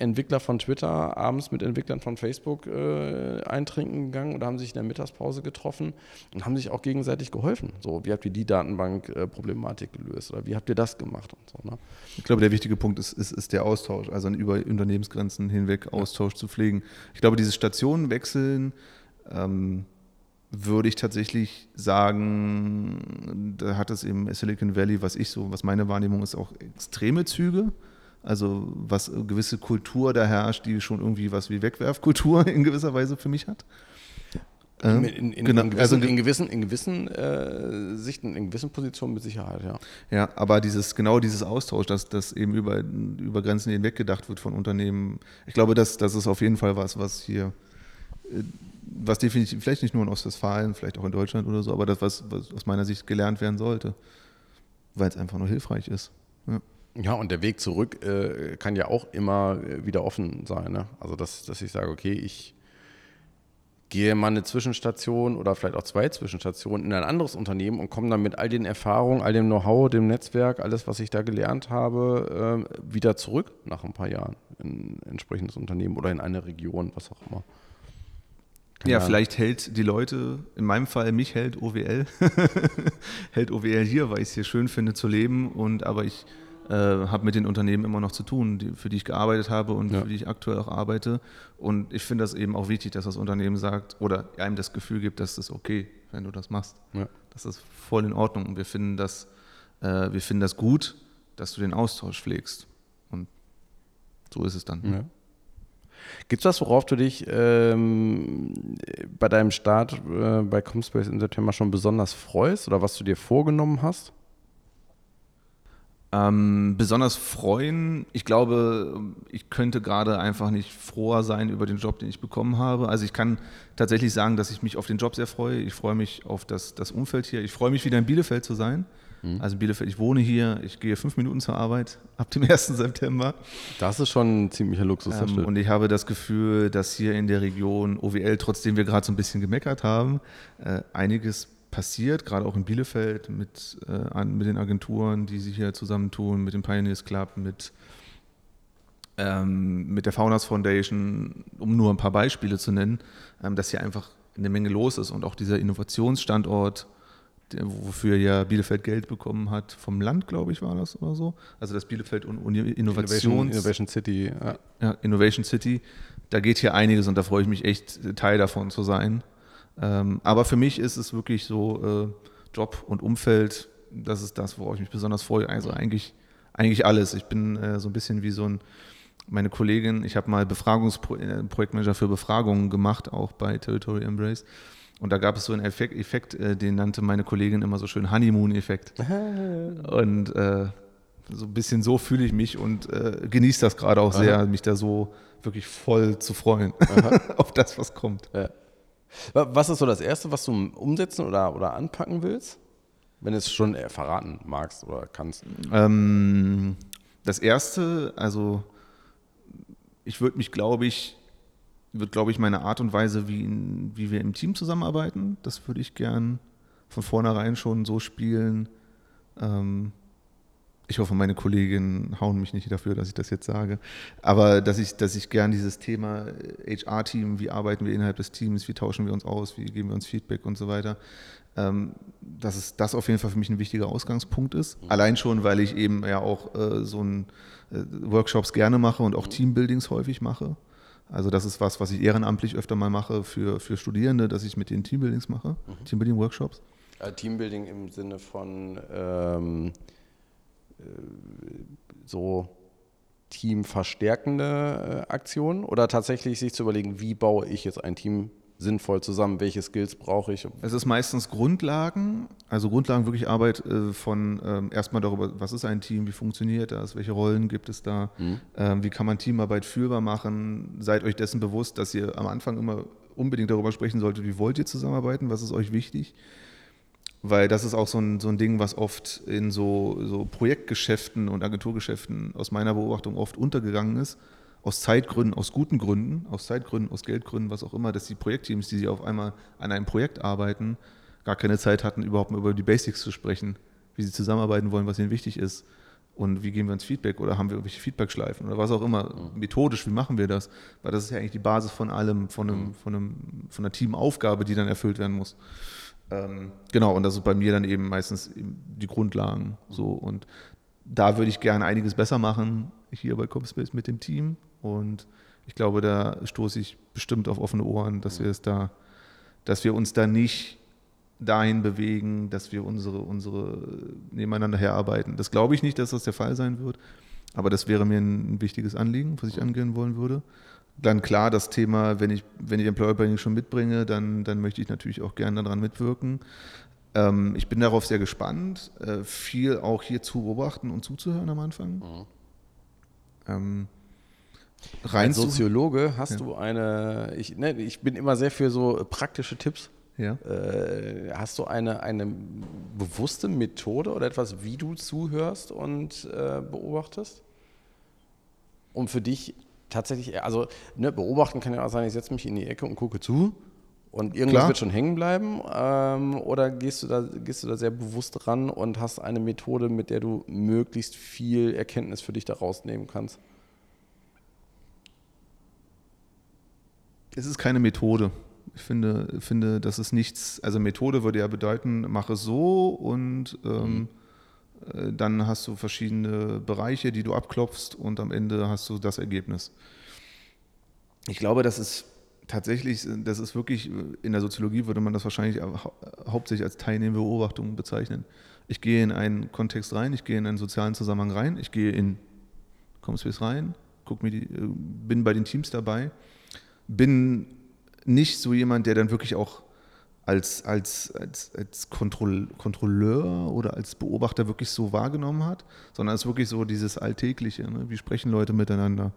Entwickler von Twitter abends mit Entwicklern von Facebook äh, eintrinken gegangen oder haben sich in der Mittagspause getroffen und haben sich auch gegenseitig geholfen. So, wie habt ihr die Datenbank-Problematik gelöst oder wie habt ihr das gemacht und so. Ne?
Ich glaube, der wichtige Punkt ist, ist, ist der Austausch, also über Unternehmensgrenzen hinweg Austausch ja. zu pflegen. Ich glaube, diese Stationen wechseln, ähm, würde ich tatsächlich sagen, da hat es im Silicon Valley, was ich so, was meine Wahrnehmung ist, auch extreme Züge. Also was gewisse Kultur da herrscht, die schon irgendwie was wie Wegwerfkultur in gewisser Weise für mich hat.
In, in, in, genau. in, gewissen, also, in gewissen, in gewissen äh, Sichten, in gewissen Positionen mit Sicherheit, ja.
Ja, aber dieses, genau dieses Austausch, dass das eben über, über Grenzen hinweg gedacht wird von Unternehmen, ich glaube, das, das ist auf jeden Fall was, was hier, äh, was definitiv, vielleicht nicht nur in Ostwestfalen, vielleicht auch in Deutschland oder so, aber das, was, was aus meiner Sicht gelernt werden sollte, weil es einfach nur hilfreich ist. Ja.
Ja, und der Weg zurück äh, kann ja auch immer äh, wieder offen sein. Ne? Also, dass, dass ich sage, okay, ich gehe mal eine Zwischenstation oder vielleicht auch zwei Zwischenstationen in ein anderes Unternehmen und komme dann mit all den Erfahrungen, all dem Know-how, dem Netzwerk, alles, was ich da gelernt habe, äh, wieder zurück nach ein paar Jahren in ein entsprechendes Unternehmen oder in eine Region, was auch immer.
Ja, Ahnung. vielleicht hält die Leute, in meinem Fall mich hält OWL, hält OWL hier, weil ich es hier schön finde zu leben und aber ich äh, habe mit den Unternehmen immer noch zu tun, die, für die ich gearbeitet habe und
Ja.
für die ich aktuell auch arbeite. Und ich finde das eben auch wichtig, dass das Unternehmen sagt oder einem das Gefühl gibt, dass das okay, wenn du das machst.
Ja.
Das ist voll in Ordnung. Und wir finden das, äh, wir finden das gut, dass du den Austausch pflegst. Und so ist es dann.
Ja. Gibt es was, worauf du dich ähm, bei deinem Start äh, bei Comspace im September schon besonders freust oder was du dir vorgenommen hast?
Ähm, besonders freuen, ich glaube, ich könnte gerade einfach nicht froher sein über den Job, den ich bekommen habe. Also ich kann tatsächlich sagen, dass ich mich auf den Job sehr freue. Ich freue mich auf das, das Umfeld hier. Ich freue mich wieder in Bielefeld zu sein. Also in Bielefeld, ich wohne hier, ich gehe fünf Minuten zur Arbeit ab dem 1. September.
Das ist schon ein ziemlicher Luxus.
Ähm, und ich habe das Gefühl, dass hier in der Region OWL, trotzdem wir gerade so ein bisschen gemeckert haben, äh, einiges passiert, gerade auch in Bielefeld mit, äh, mit den Agenturen, die sich hier zusammentun, mit dem Pioneers Club, mit, ähm, mit der Faunas Foundation, um nur ein paar Beispiele zu nennen, ähm, dass hier einfach eine Menge los ist und auch dieser Innovationsstandort, der, wofür ja Bielefeld Geld bekommen hat, vom Land, glaube ich, war das oder so. Also das Bielefeld und Innovations
Innovation, Innovation City. Ja.
ja, Innovation City. Da geht hier einiges und da freue ich mich echt, Teil davon zu sein. Ähm, aber für mich ist es wirklich so äh, Job und Umfeld, das ist das, worauf ich mich besonders freue. Also eigentlich, eigentlich alles. Ich bin äh, so ein bisschen wie so ein, meine Kollegin, ich habe mal Befragungsprojektmanager für Befragungen gemacht, auch bei Territory Embrace. Und da gab es so einen Effekt, Effekt äh, den nannte meine Kollegin immer so schön Honeymoon-Effekt. Und äh, so ein bisschen so fühle ich mich und äh, genieße das gerade auch sehr, mich da so wirklich voll zu freuen auf das, was kommt.
Ja. Wa- Was ist so das Erste, was du umsetzen oder, oder anpacken willst? Wenn du es schon äh, verraten magst oder kannst.
Ähm, das erste, also ich würde mich, glaube ich, wird, glaube ich, meine Art und Weise, wie, wie wir im Team zusammenarbeiten, das würde ich gern von vornherein schon so spielen. Ähm, ich hoffe, meine Kolleginnen hauen mich nicht dafür, dass ich das jetzt sage. Aber dass ich, dass ich gern dieses Thema HR-Team, wie arbeiten wir innerhalb des Teams, wie tauschen wir uns aus, wie geben wir uns Feedback und so weiter, ähm, dass es das auf jeden Fall für mich ein wichtiger Ausgangspunkt ist. Allein schon, weil ich eben ja auch äh, so ein äh, Workshops gerne mache und auch Teambuildings häufig mache. Also das ist was, was ich ehrenamtlich öfter mal mache für, für Studierende, dass ich mit denen Teambuildings mache, Teambuilding-Workshops.
Äh, Teambuilding im Sinne von ähm, äh, so teamverstärkende äh, Aktionen oder tatsächlich sich zu überlegen, wie baue ich jetzt ein Team sinnvoll zusammen, welche Skills brauche ich?
Es ist meistens Grundlagen, also Grundlagen wirklich Arbeit äh, von ähm, erstmal darüber, was ist ein Team, wie funktioniert das, welche Rollen gibt es da, ähm, wie kann man Teamarbeit führbar machen. Seid euch dessen bewusst, dass ihr am Anfang immer unbedingt darüber sprechen solltet, wie wollt ihr zusammenarbeiten, was ist euch wichtig. Weil das ist auch so ein, so ein Ding, was oft in so, so Projektgeschäften und Agenturgeschäften aus meiner Beobachtung oft untergegangen ist. Aus Zeitgründen, aus guten Gründen, aus Zeitgründen, aus Geldgründen, was auch immer, dass die Projektteams, die sie auf einmal an einem Projekt arbeiten, gar keine Zeit hatten, überhaupt mal über die Basics zu sprechen, wie sie zusammenarbeiten wollen, was ihnen wichtig ist und wie geben wir uns Feedback oder haben wir irgendwelche Feedbackschleifen oder was auch immer. Methodisch, wie machen wir das? Weil das ist ja eigentlich die Basis von allem, von, einem, von, einem, von einer Teamaufgabe, die dann erfüllt werden muss. Ähm, genau, und das ist bei mir dann eben meistens die Grundlagen. So, und da würde ich gerne einiges besser machen, hier bei Comspace mit dem Team. Und ich glaube, da stoße ich bestimmt auf offene Ohren, dass wir es da, dass wir uns da nicht dahin bewegen, dass wir unsere, unsere nebeneinander herarbeiten. Das glaube ich nicht, dass das der Fall sein wird. Aber das wäre mir ein wichtiges Anliegen, was ich angehen wollen würde. Dann klar, das Thema, wenn ich, wenn ich Employer Branding schon mitbringe, dann, dann möchte ich natürlich auch gerne daran mitwirken. Ähm, ich bin darauf sehr gespannt, äh, viel auch hier zu beobachten und zuzuhören am Anfang. Ähm, rein
Als Soziologe hast
Ja.
du eine, ich, ne, ich bin immer sehr für so praktische Tipps.
ja.
Äh, hast du eine, eine bewusste Methode oder etwas, wie du zuhörst und äh, beobachtest? Um für dich tatsächlich, also ne, beobachten kann ja auch sein, ich setze mich in die Ecke und gucke zu und irgendwas
Klar.
wird schon hängen bleiben. Ähm, oder gehst du, da, gehst du da sehr bewusst ran und hast eine Methode, mit der du möglichst viel Erkenntnis für dich da rausnehmen kannst?
Es ist keine Methode. Ich finde, finde, das ist nichts, also Methode würde ja bedeuten, mache so und ähm, Äh, dann hast du verschiedene Bereiche, die du abklopfst und am Ende hast du das Ergebnis. Ich glaube, das ist tatsächlich, das ist wirklich, in der Soziologie würde man das wahrscheinlich hau hauptsächlich als teilnehmende Beobachtung bezeichnen. Ich gehe in einen Kontext rein, ich gehe in einen sozialen Zusammenhang rein, ich gehe in Comspace rein, guck mir die, äh, bin bei den Teams dabei, bin nicht so jemand, der dann wirklich auch als, als, als, als Kontroll, Kontrolleur oder als Beobachter wirklich so wahrgenommen hat, sondern es ist wirklich so dieses Alltägliche. Ne? Wie sprechen Leute miteinander?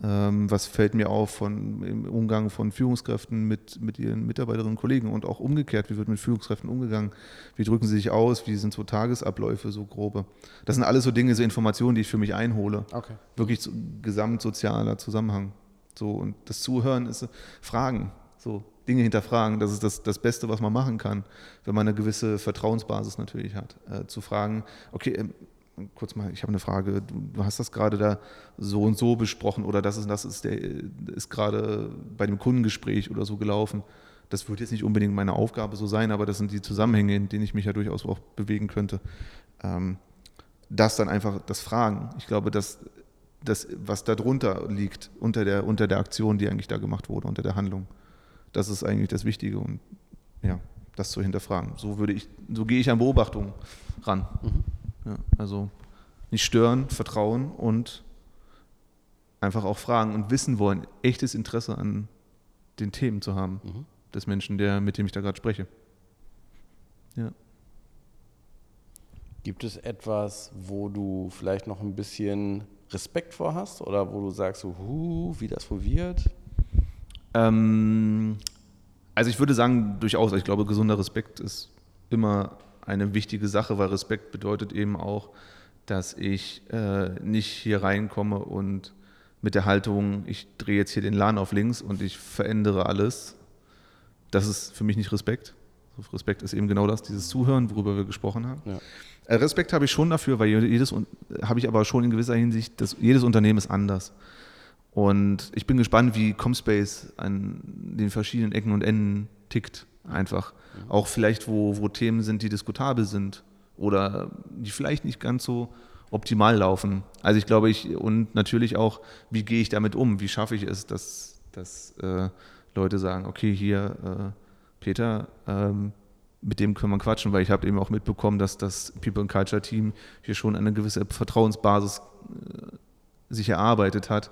Ähm, was fällt mir auf von, im Umgang von Führungskräften mit, mit ihren Mitarbeiterinnen und Kollegen und auch umgekehrt, wie wird mit Führungskräften umgegangen? Wie drücken sie sich aus? Wie sind so Tagesabläufe, so grobe? Das sind alles so Dinge, so Informationen, die ich für mich einhole.
Okay.
Wirklich so gesamtsozialer Zusammenhang. So, und das Zuhören ist Fragen. So, Dinge hinterfragen. Das ist das, das Beste, was man machen kann, wenn man eine gewisse Vertrauensbasis natürlich hat. Äh, zu fragen, okay, äh, kurz mal, ich habe eine Frage, du hast das gerade da so und so besprochen oder das ist, das ist, der, ist gerade bei dem Kundengespräch oder so gelaufen. Das wird jetzt nicht unbedingt meine Aufgabe so sein, aber das sind die Zusammenhänge, in denen ich mich ja durchaus auch bewegen könnte. Ähm, das dann einfach das Fragen. Ich glaube, dass das, was da drunter liegt, unter der, unter der Aktion, die eigentlich da gemacht wurde, unter der Handlung. Das ist eigentlich das Wichtige und ja, das zu hinterfragen. So würde ich, so gehe ich an Beobachtungen ran. Mhm. Ja, also nicht stören, vertrauen und einfach auch fragen und wissen wollen, echtes Interesse an den Themen zu haben mhm. des Menschen, der, mit dem ich da gerade spreche. Ja.
Gibt es etwas, wo du vielleicht noch ein bisschen Respekt vor hast oder wo du sagst, so, hu, wie das wohl wird?
Ähm, also ich würde sagen, durchaus. Ich glaube, gesunder Respekt ist immer eine wichtige Sache, weil Respekt bedeutet eben auch, dass ich äh, nicht hier reinkomme und mit der Haltung, ich drehe jetzt hier den Laden auf links und ich verändere alles. Das ist für mich nicht Respekt. Respekt ist eben genau das, dieses Zuhören, worüber wir gesprochen haben. Ja. Äh, Respekt habe ich schon dafür, weil jedes, habe ich aber schon in gewisser Hinsicht, dass jedes Unternehmen ist anders. Und ich bin gespannt, wie Comspace an den verschiedenen Ecken und Enden tickt. Einfach. Mhm. Auch vielleicht, wo, wo Themen sind, die diskutabel sind oder die vielleicht nicht ganz so optimal laufen. Also ich glaube, ich, und natürlich auch, wie gehe ich damit um? Wie schaffe ich es, dass, dass äh, Leute sagen, okay, hier, äh, Peter, ähm, mit dem können wir quatschen, weil ich habe eben auch mitbekommen, dass das People and Culture Team hier schon eine gewisse Vertrauensbasis äh, sich erarbeitet hat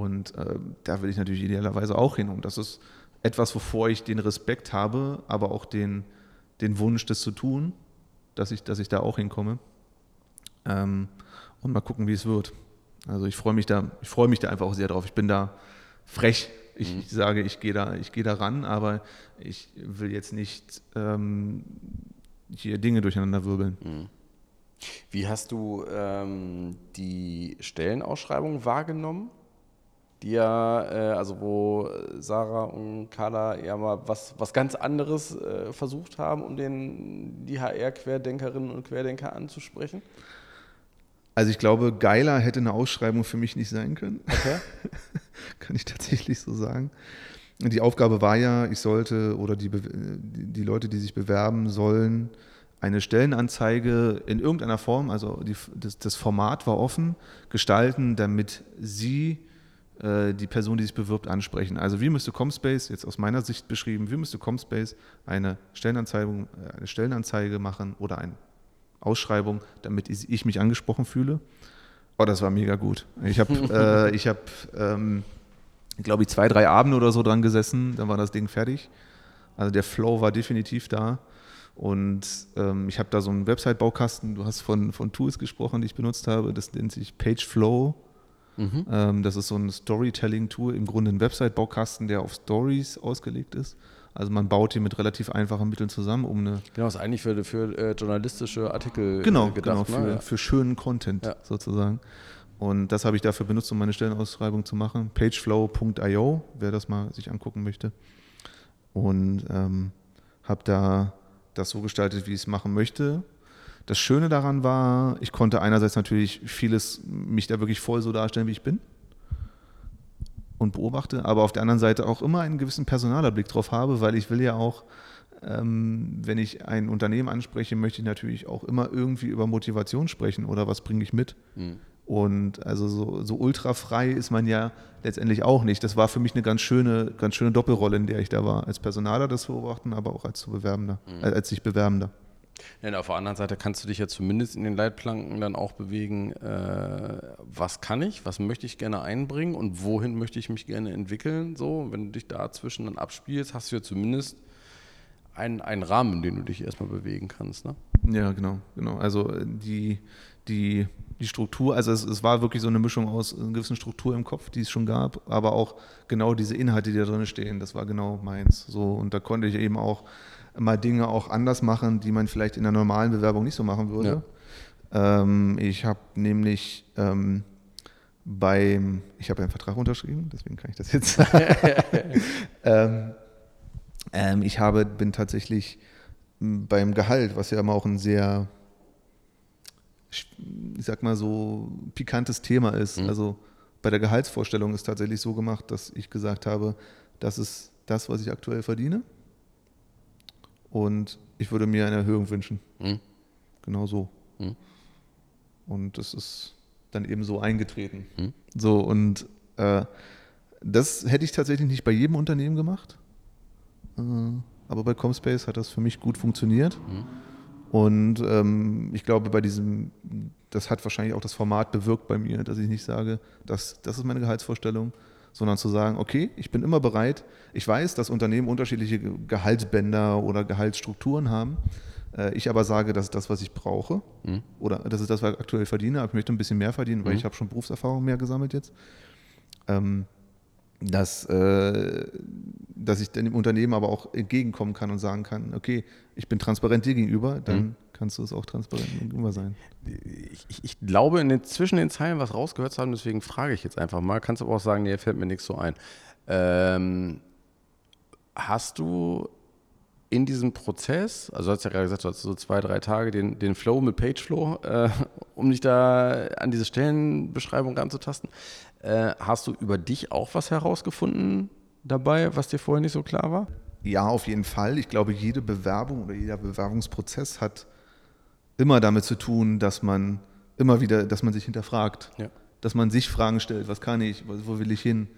und äh, da will ich natürlich idealerweise auch hin. Und das ist etwas, wovor ich den Respekt habe, aber auch den, den Wunsch, das zu tun, dass ich, dass ich da auch hinkomme. Ähm, und mal gucken, wie es wird. Also ich freue mich da, ich freue mich da einfach auch sehr drauf. Ich bin da frech. Ich, mhm. sage, ich gehe da, ich gehe da ran, aber ich will jetzt nicht ähm, hier Dinge durcheinander wirbeln. Mhm.
Wie hast du ähm, die Stellenausschreibung wahrgenommen? Die ja, äh, also wo Sarah und Carla ja mal was, was ganz anderes äh, versucht haben, um den, die HR-Querdenkerinnen und Querdenker anzusprechen?
Also ich glaube, geiler hätte eine Ausschreibung für mich nicht sein können.
Okay.
Kann ich tatsächlich so sagen. Die Aufgabe war ja, ich sollte oder die, die Leute, die sich bewerben sollen, eine Stellenanzeige in irgendeiner Form, also die, das, das Format war offen, gestalten, damit sie äh, die Person, die sich bewirbt, ansprechen. Also wie müsste Comspace, jetzt aus meiner Sicht beschrieben, wie müsste Comspace eine Stellenanzeige, eine Stellenanzeige machen oder eine Ausschreibung, damit ich mich angesprochen fühle. Oh, das war mega gut. Ich habe, äh, ich habe, ähm, glaube ich, zwei, drei Abende oder so dran gesessen, dann war das Ding fertig. Also der Flow war definitiv da. Und ähm, ich habe da so einen Website-Baukasten, du hast von, von Tools gesprochen, die ich benutzt habe, das nennt sich PageFlow. Mhm. Ähm, das ist so ein Storytelling-Tool, im Grunde ein Website-Baukasten, der auf Stories ausgelegt ist. Also man baut die mit relativ einfachen Mitteln zusammen, um eine.
Genau, ist eigentlich für, für äh, journalistische Artikel
genau, äh, gedacht. Genau, für, ne? für schönen Content ja. sozusagen. Und das habe ich dafür benutzt, um meine Stellenausschreibung zu machen. Pageflow.io, wer das mal sich angucken möchte. Und ähm, habe da das so gestaltet, wie ich es machen möchte. Das Schöne daran war, ich konnte einerseits natürlich vieles mich da wirklich voll so darstellen, wie ich bin und beobachte, aber auf der anderen Seite auch immer einen gewissen Personalerblick drauf habe, weil ich will ja auch ähm, wenn ich ein Unternehmen anspreche, möchte ich natürlich auch immer irgendwie über Motivation sprechen oder was bringe ich mit. Mhm. Und also so, so ultra frei ist man ja letztendlich auch nicht. Das war für mich eine ganz schöne, ganz schöne Doppelrolle, in der ich da war. Als Personaler das beobachten, aber auch als zu Bewerbender, mhm. als sich Bewerbender.
Ja, auf der anderen Seite kannst du dich ja zumindest in den Leitplanken dann auch bewegen, äh, was kann ich, was möchte ich gerne einbringen und wohin möchte ich mich gerne entwickeln. So, wenn du dich dazwischen dann abspielst, hast du ja zumindest einen, einen Rahmen, in dem du dich erstmal bewegen kannst. Ne?
Ja, genau, genau. Also äh, die, die, die Struktur, also es, es, war wirklich so eine Mischung aus einer gewissen Struktur im Kopf, die es schon gab, aber auch genau diese Inhalte, die da drin stehen, das war genau meins. So, und da konnte ich eben auch mal Dinge auch anders machen, die man vielleicht in der normalen Bewerbung nicht so machen würde. Ja. Ähm, ich habe nämlich ähm, beim, ich habe einen Vertrag unterschrieben, deswegen kann ich das jetzt sagen. ähm, ähm, ich habe, bin tatsächlich beim Gehalt, was ja immer auch ein sehr, ich sag mal so, pikantes Thema ist. Mhm. Also bei der Gehaltsvorstellung ist tatsächlich so gemacht, dass ich gesagt habe, das ist das, was ich aktuell verdiene. Und ich würde mir eine Erhöhung wünschen. Mhm. Genau so. Mhm. Und das ist dann eben so eingetreten. Mhm. So, und äh, das hätte ich tatsächlich nicht bei jedem Unternehmen gemacht. Äh, aber bei Comspace hat das für mich gut funktioniert. Mhm. Und ähm, ich glaube, bei diesem, das hat wahrscheinlich auch das Format bewirkt bei mir, dass ich nicht sage, das, das ist meine Gehaltsvorstellung, sondern zu sagen, okay, ich bin immer bereit. Ich weiß, dass Unternehmen unterschiedliche Gehaltsbänder oder Gehaltsstrukturen haben. Äh, ich aber sage, das ist das, was ich brauche. Mhm. Oder das ist das, was ich aktuell verdiene. Aber ich möchte ein bisschen mehr verdienen, weil mhm. ich habe schon Berufserfahrung mehr gesammelt jetzt. Ähm, dass, äh, dass ich dem Unternehmen aber auch entgegenkommen kann und sagen kann, okay, ich bin transparent dir gegenüber, dann mhm. Kannst du es auch transparent gegenüber sein.
Ich, ich, ich glaube, in den, zwischen den Zeilen was rausgehört zu haben, deswegen frage ich jetzt einfach mal. Kannst du aber auch sagen, nee, fällt mir nichts so ein. Ähm, hast du in diesem Prozess, also du hast ja gerade gesagt, du hast so zwei, drei Tage den, den Flow mit Pageflow, äh, um dich da an diese Stellenbeschreibung ranzutasten. Äh, hast du über dich auch was herausgefunden dabei, was dir vorher nicht so klar war?
Ja, auf jeden Fall. Ich glaube, jede Bewerbung oder jeder Bewerbungsprozess hat immer damit zu tun, dass man immer wieder, dass man sich hinterfragt, ja. dass man sich Fragen stellt, was kann ich, wo will ich hin,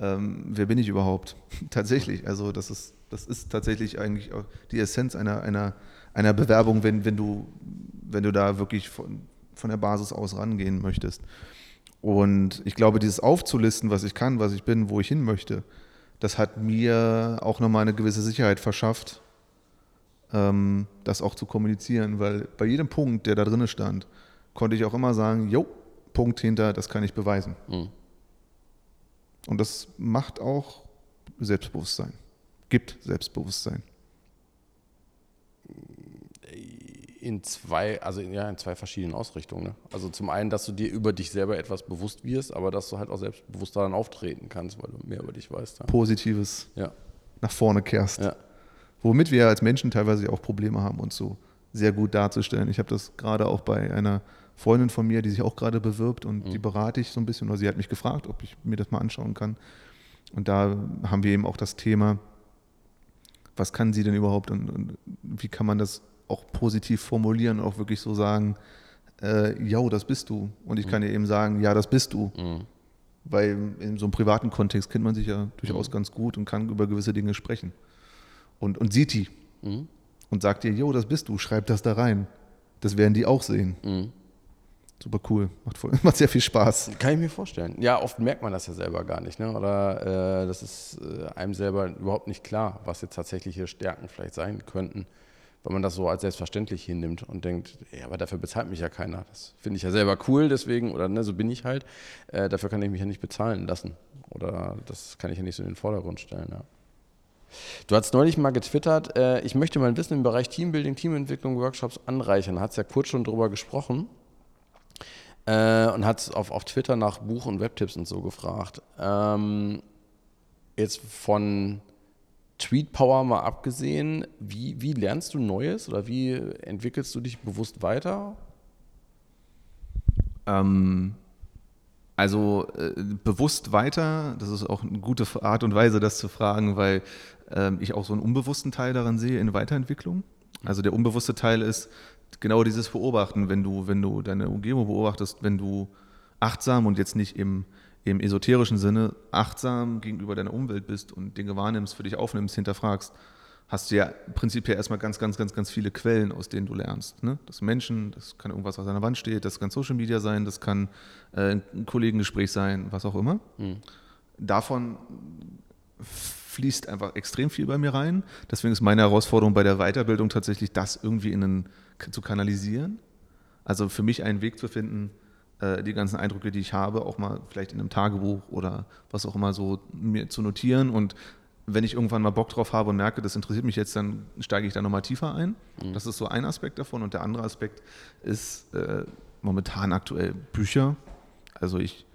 ähm, wer bin ich überhaupt? Tatsächlich, also das ist das ist tatsächlich eigentlich auch die Essenz einer, einer, einer Bewerbung, wenn, wenn, du, wenn du da wirklich von, von der Basis aus rangehen möchtest. Und ich glaube, dieses aufzulisten, was ich kann, was ich bin, wo ich hin möchte, das hat mir auch nochmal eine gewisse Sicherheit verschafft, das auch zu kommunizieren, weil bei jedem Punkt, der da drin stand, konnte ich auch immer sagen, jo, Punkt hinter, das kann ich beweisen. Mhm. Und das macht auch Selbstbewusstsein gibt Selbstbewusstsein?
In zwei, also ja, in zwei verschiedenen Ausrichtungen. Ne? Also zum einen, dass du dir über dich selber etwas bewusst wirst, aber dass du halt auch selbstbewusst daran auftreten kannst, weil du mehr über dich weißt.
Ja. Positives ja. nach vorne kehrst. Ja. Womit wir als Menschen teilweise auch Probleme haben, uns so sehr gut darzustellen. Ich habe das gerade auch bei einer Freundin von mir, die sich auch gerade bewirbt und mhm. die berate ich so ein bisschen, oder sie hat mich gefragt, ob ich mir das mal anschauen kann. Und da haben wir eben auch das Thema, was kann sie denn überhaupt und, und wie kann man das auch positiv formulieren und auch wirklich so sagen, äh, ja, das bist du. Und ich mhm. kann ihr eben sagen, ja, das bist du. Mhm. Weil in so einem privaten Kontext kennt man sich ja durchaus mhm. ganz gut und kann über gewisse Dinge sprechen. Und, und sieht die mhm. und sagt ihr, jo, das bist du, schreib das da rein. Das werden die auch sehen. Mhm. Super cool, macht, voll, macht sehr viel Spaß.
Kann ich mir vorstellen. Ja, oft merkt man das ja selber gar nicht. Ne? Oder äh, das ist äh, einem selber überhaupt nicht klar, was jetzt tatsächliche Stärken vielleicht sein könnten, wenn man das so als selbstverständlich hinnimmt und denkt, ja, aber dafür bezahlt mich ja keiner. Das finde ich ja selber cool, deswegen, oder ne, so bin ich halt. Äh, dafür kann ich mich ja nicht bezahlen lassen. Oder das kann ich ja nicht so in den Vordergrund stellen. Ja. Du hast neulich mal getwittert, äh, ich möchte mein Wissen im Bereich Teambuilding, Teamentwicklung, Workshops anreichern. Hat es ja kurz schon drüber gesprochen äh, und hat auf, auf Twitter nach Buch- und Webtipps und so gefragt. Ähm, jetzt von Tweet Power mal abgesehen, wie, wie lernst du Neues oder wie entwickelst du dich bewusst weiter?
Ähm, Also äh, bewusst weiter, das ist auch eine gute Art und Weise, das zu fragen, weil äh, ich auch so einen unbewussten Teil daran sehe in Weiterentwicklung. Also der unbewusste Teil ist genau dieses Beobachten, wenn du, wenn du deine Umgebung beobachtest, wenn du achtsam und jetzt nicht im, im esoterischen Sinne achtsam gegenüber deiner Umwelt bist und Dinge wahrnimmst, für dich aufnimmst, hinterfragst, hast du ja prinzipiell erstmal ganz, ganz, ganz, ganz viele Quellen, aus denen du lernst. Ne? Das Menschen, das kann irgendwas, was an der Wand steht, das kann Social Media sein, das kann äh, ein Kollegengespräch sein, was auch immer. Mhm. Davon fließt einfach extrem viel bei mir rein. Deswegen ist meine Herausforderung bei der Weiterbildung tatsächlich, das irgendwie in einen, zu kanalisieren. Also für mich einen Weg zu finden, äh, die ganzen Eindrücke, die ich habe, auch mal vielleicht in einem Tagebuch oder was auch immer so mir zu notieren und wenn ich irgendwann mal Bock drauf habe und merke, das interessiert mich jetzt, dann steige ich da nochmal tiefer ein. Mhm. Das ist so ein Aspekt davon. Und der andere Aspekt ist äh, momentan aktuell Bücher. Also ich,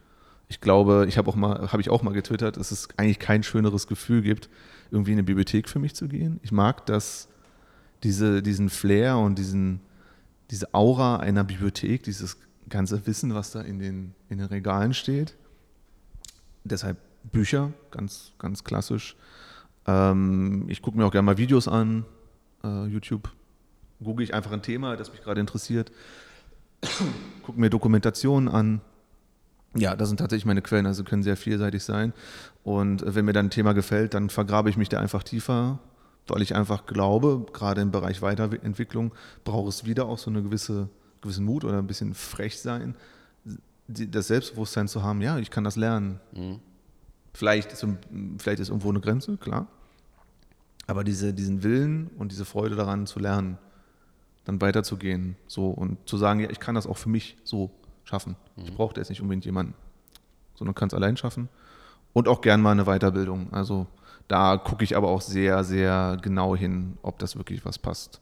ich glaube, ich habe auch mal, habe ich auch mal getwittert, dass es eigentlich kein schöneres Gefühl gibt, irgendwie in eine Bibliothek für mich zu gehen. Ich mag das, diese, diesen Flair und diesen, diese Aura einer Bibliothek, dieses ganze Wissen, was da in den, in den Regalen steht. Deshalb Bücher, ganz, ganz klassisch. Ähm, ich gucke mir auch gerne mal Videos an, äh, YouTube. Google ich einfach ein Thema, das mich gerade interessiert. gucke mir Dokumentationen an. Ja, das sind tatsächlich meine Quellen, also können sehr vielseitig sein. Und wenn mir dann ein Thema gefällt, dann vergrabe ich mich da einfach tiefer, weil ich einfach glaube, gerade im Bereich Weiterentwicklung braucht es wieder auch so eine gewisse gewissen Mut oder ein bisschen frech sein, das Selbstbewusstsein zu haben, ja, ich kann das lernen. Mhm. Vielleicht ist, vielleicht ist irgendwo eine Grenze, klar. Aber diese, diesen Willen und diese Freude daran zu lernen, dann weiterzugehen so und zu sagen, ja, ich kann das auch für mich so schaffen. Mhm. Ich brauche jetzt nicht unbedingt jemanden, sondern kann es allein schaffen. Und auch gern mal eine Weiterbildung. Also da gucke ich aber auch sehr, sehr genau hin, ob das wirklich was passt.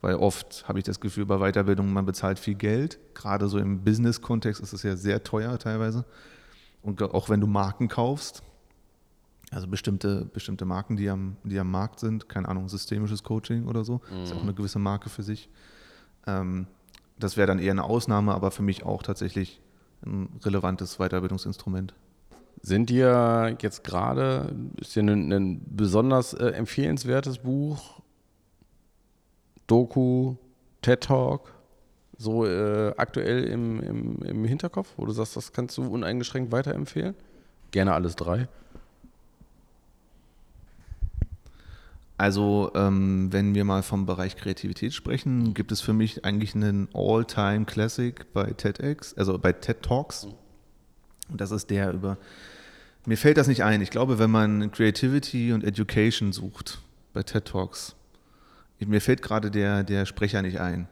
Weil oft habe ich das Gefühl, bei Weiterbildung, man bezahlt viel Geld. Gerade so im Business-Kontext ist es ja sehr teuer teilweise. Und auch wenn du Marken kaufst, also bestimmte, bestimmte Marken, die am, die am Markt sind, keine Ahnung, systemisches Coaching oder so, mhm. ist auch eine gewisse Marke für sich. Ähm, das wäre dann eher eine Ausnahme, aber für mich auch tatsächlich ein relevantes Weiterbildungsinstrument.
Sind dir jetzt gerade, ist dir ein, ein besonders äh, empfehlenswertes Buch, Doku, TED Talk, so äh, aktuell im, im, im Hinterkopf, wo du sagst, das kannst du uneingeschränkt weiterempfehlen? Gerne alles drei.
Also, ähm, wenn wir mal vom Bereich Kreativität sprechen, gibt es für mich eigentlich einen All-Time-Classic bei TEDx, also bei TED Talks. Und das ist der über. Mir fällt das nicht ein. Ich glaube, wenn man Creativity und Education sucht bei TED Talks, mir fällt gerade der, der Sprecher nicht ein.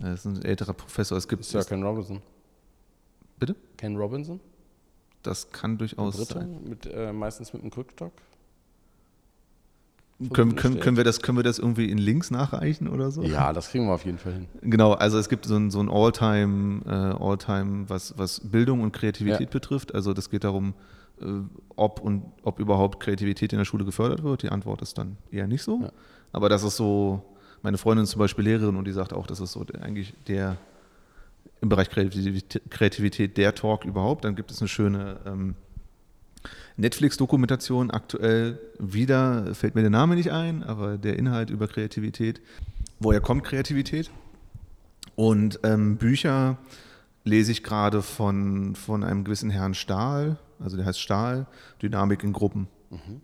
Das ist ein älterer Professor. Es gibt
Sir Ken Robinson.
Bitte?
Ken Robinson?
Das kann durchaus
Britte, sein. Mit, äh, meistens mit einem Krückstock.
Können, können, können, wir das, können wir das irgendwie in Links nachreichen oder so?
Ja, das kriegen wir auf jeden Fall hin.
Genau, also es gibt so ein, so ein All-Time, äh, All was, was Bildung und Kreativität ja. betrifft. Also das geht darum, äh, ob und ob überhaupt Kreativität in der Schule gefördert wird. Die Antwort ist dann eher nicht so. Ja. Aber das ist so, meine Freundin ist zum Beispiel Lehrerin und die sagt auch, das ist so eigentlich der im Bereich Kreativität, Kreativität der Talk überhaupt. Dann gibt es eine schöne ähm, Netflix-Dokumentation aktuell wieder, fällt mir der Name nicht ein, aber der Inhalt über Kreativität. Woher kommt Kreativität? Und ähm, Bücher lese ich gerade von, von einem gewissen Herrn Stahl, also der heißt Stahl, Dynamik in Gruppen. Mhm.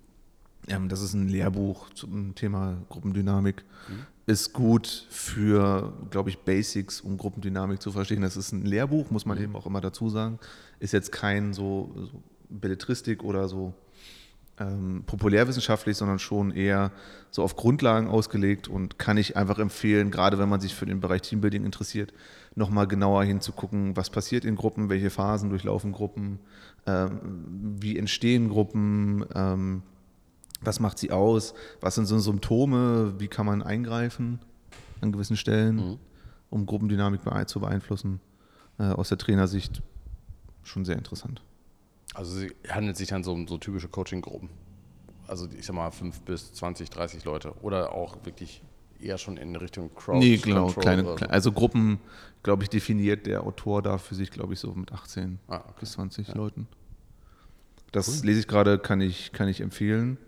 Ähm, das ist ein Lehrbuch zum Thema Gruppendynamik. Mhm. Ist gut für, glaube ich, Basics, um Gruppendynamik zu verstehen. Das ist ein Lehrbuch, muss man mhm. eben auch immer dazu sagen. Ist jetzt kein so, so Belletristik oder so ähm, populärwissenschaftlich, sondern schon eher so auf Grundlagen ausgelegt und kann ich einfach empfehlen, gerade wenn man sich für den Bereich Teambuilding interessiert, nochmal genauer hinzugucken, was passiert in Gruppen, welche Phasen durchlaufen Gruppen, ähm, wie entstehen Gruppen, ähm, was macht sie aus, was sind so Symptome, wie kann man eingreifen an gewissen Stellen, mhm. um Gruppendynamik zu beeinflussen. Äh, aus der Trainersicht schon sehr interessant.
Also es handelt sich dann so um so typische Coaching-Gruppen. Also ich sag mal 5 bis 20, 30 Leute. Oder auch wirklich eher schon in Richtung Crowd.
Nee, genau, kleine,
so.
also Gruppen, glaube ich, definiert der Autor da für sich, glaube ich, so mit 18
Ah, okay.
bis 20 Leuten. Das lese ich gerade, kann ich, kann ich empfehlen.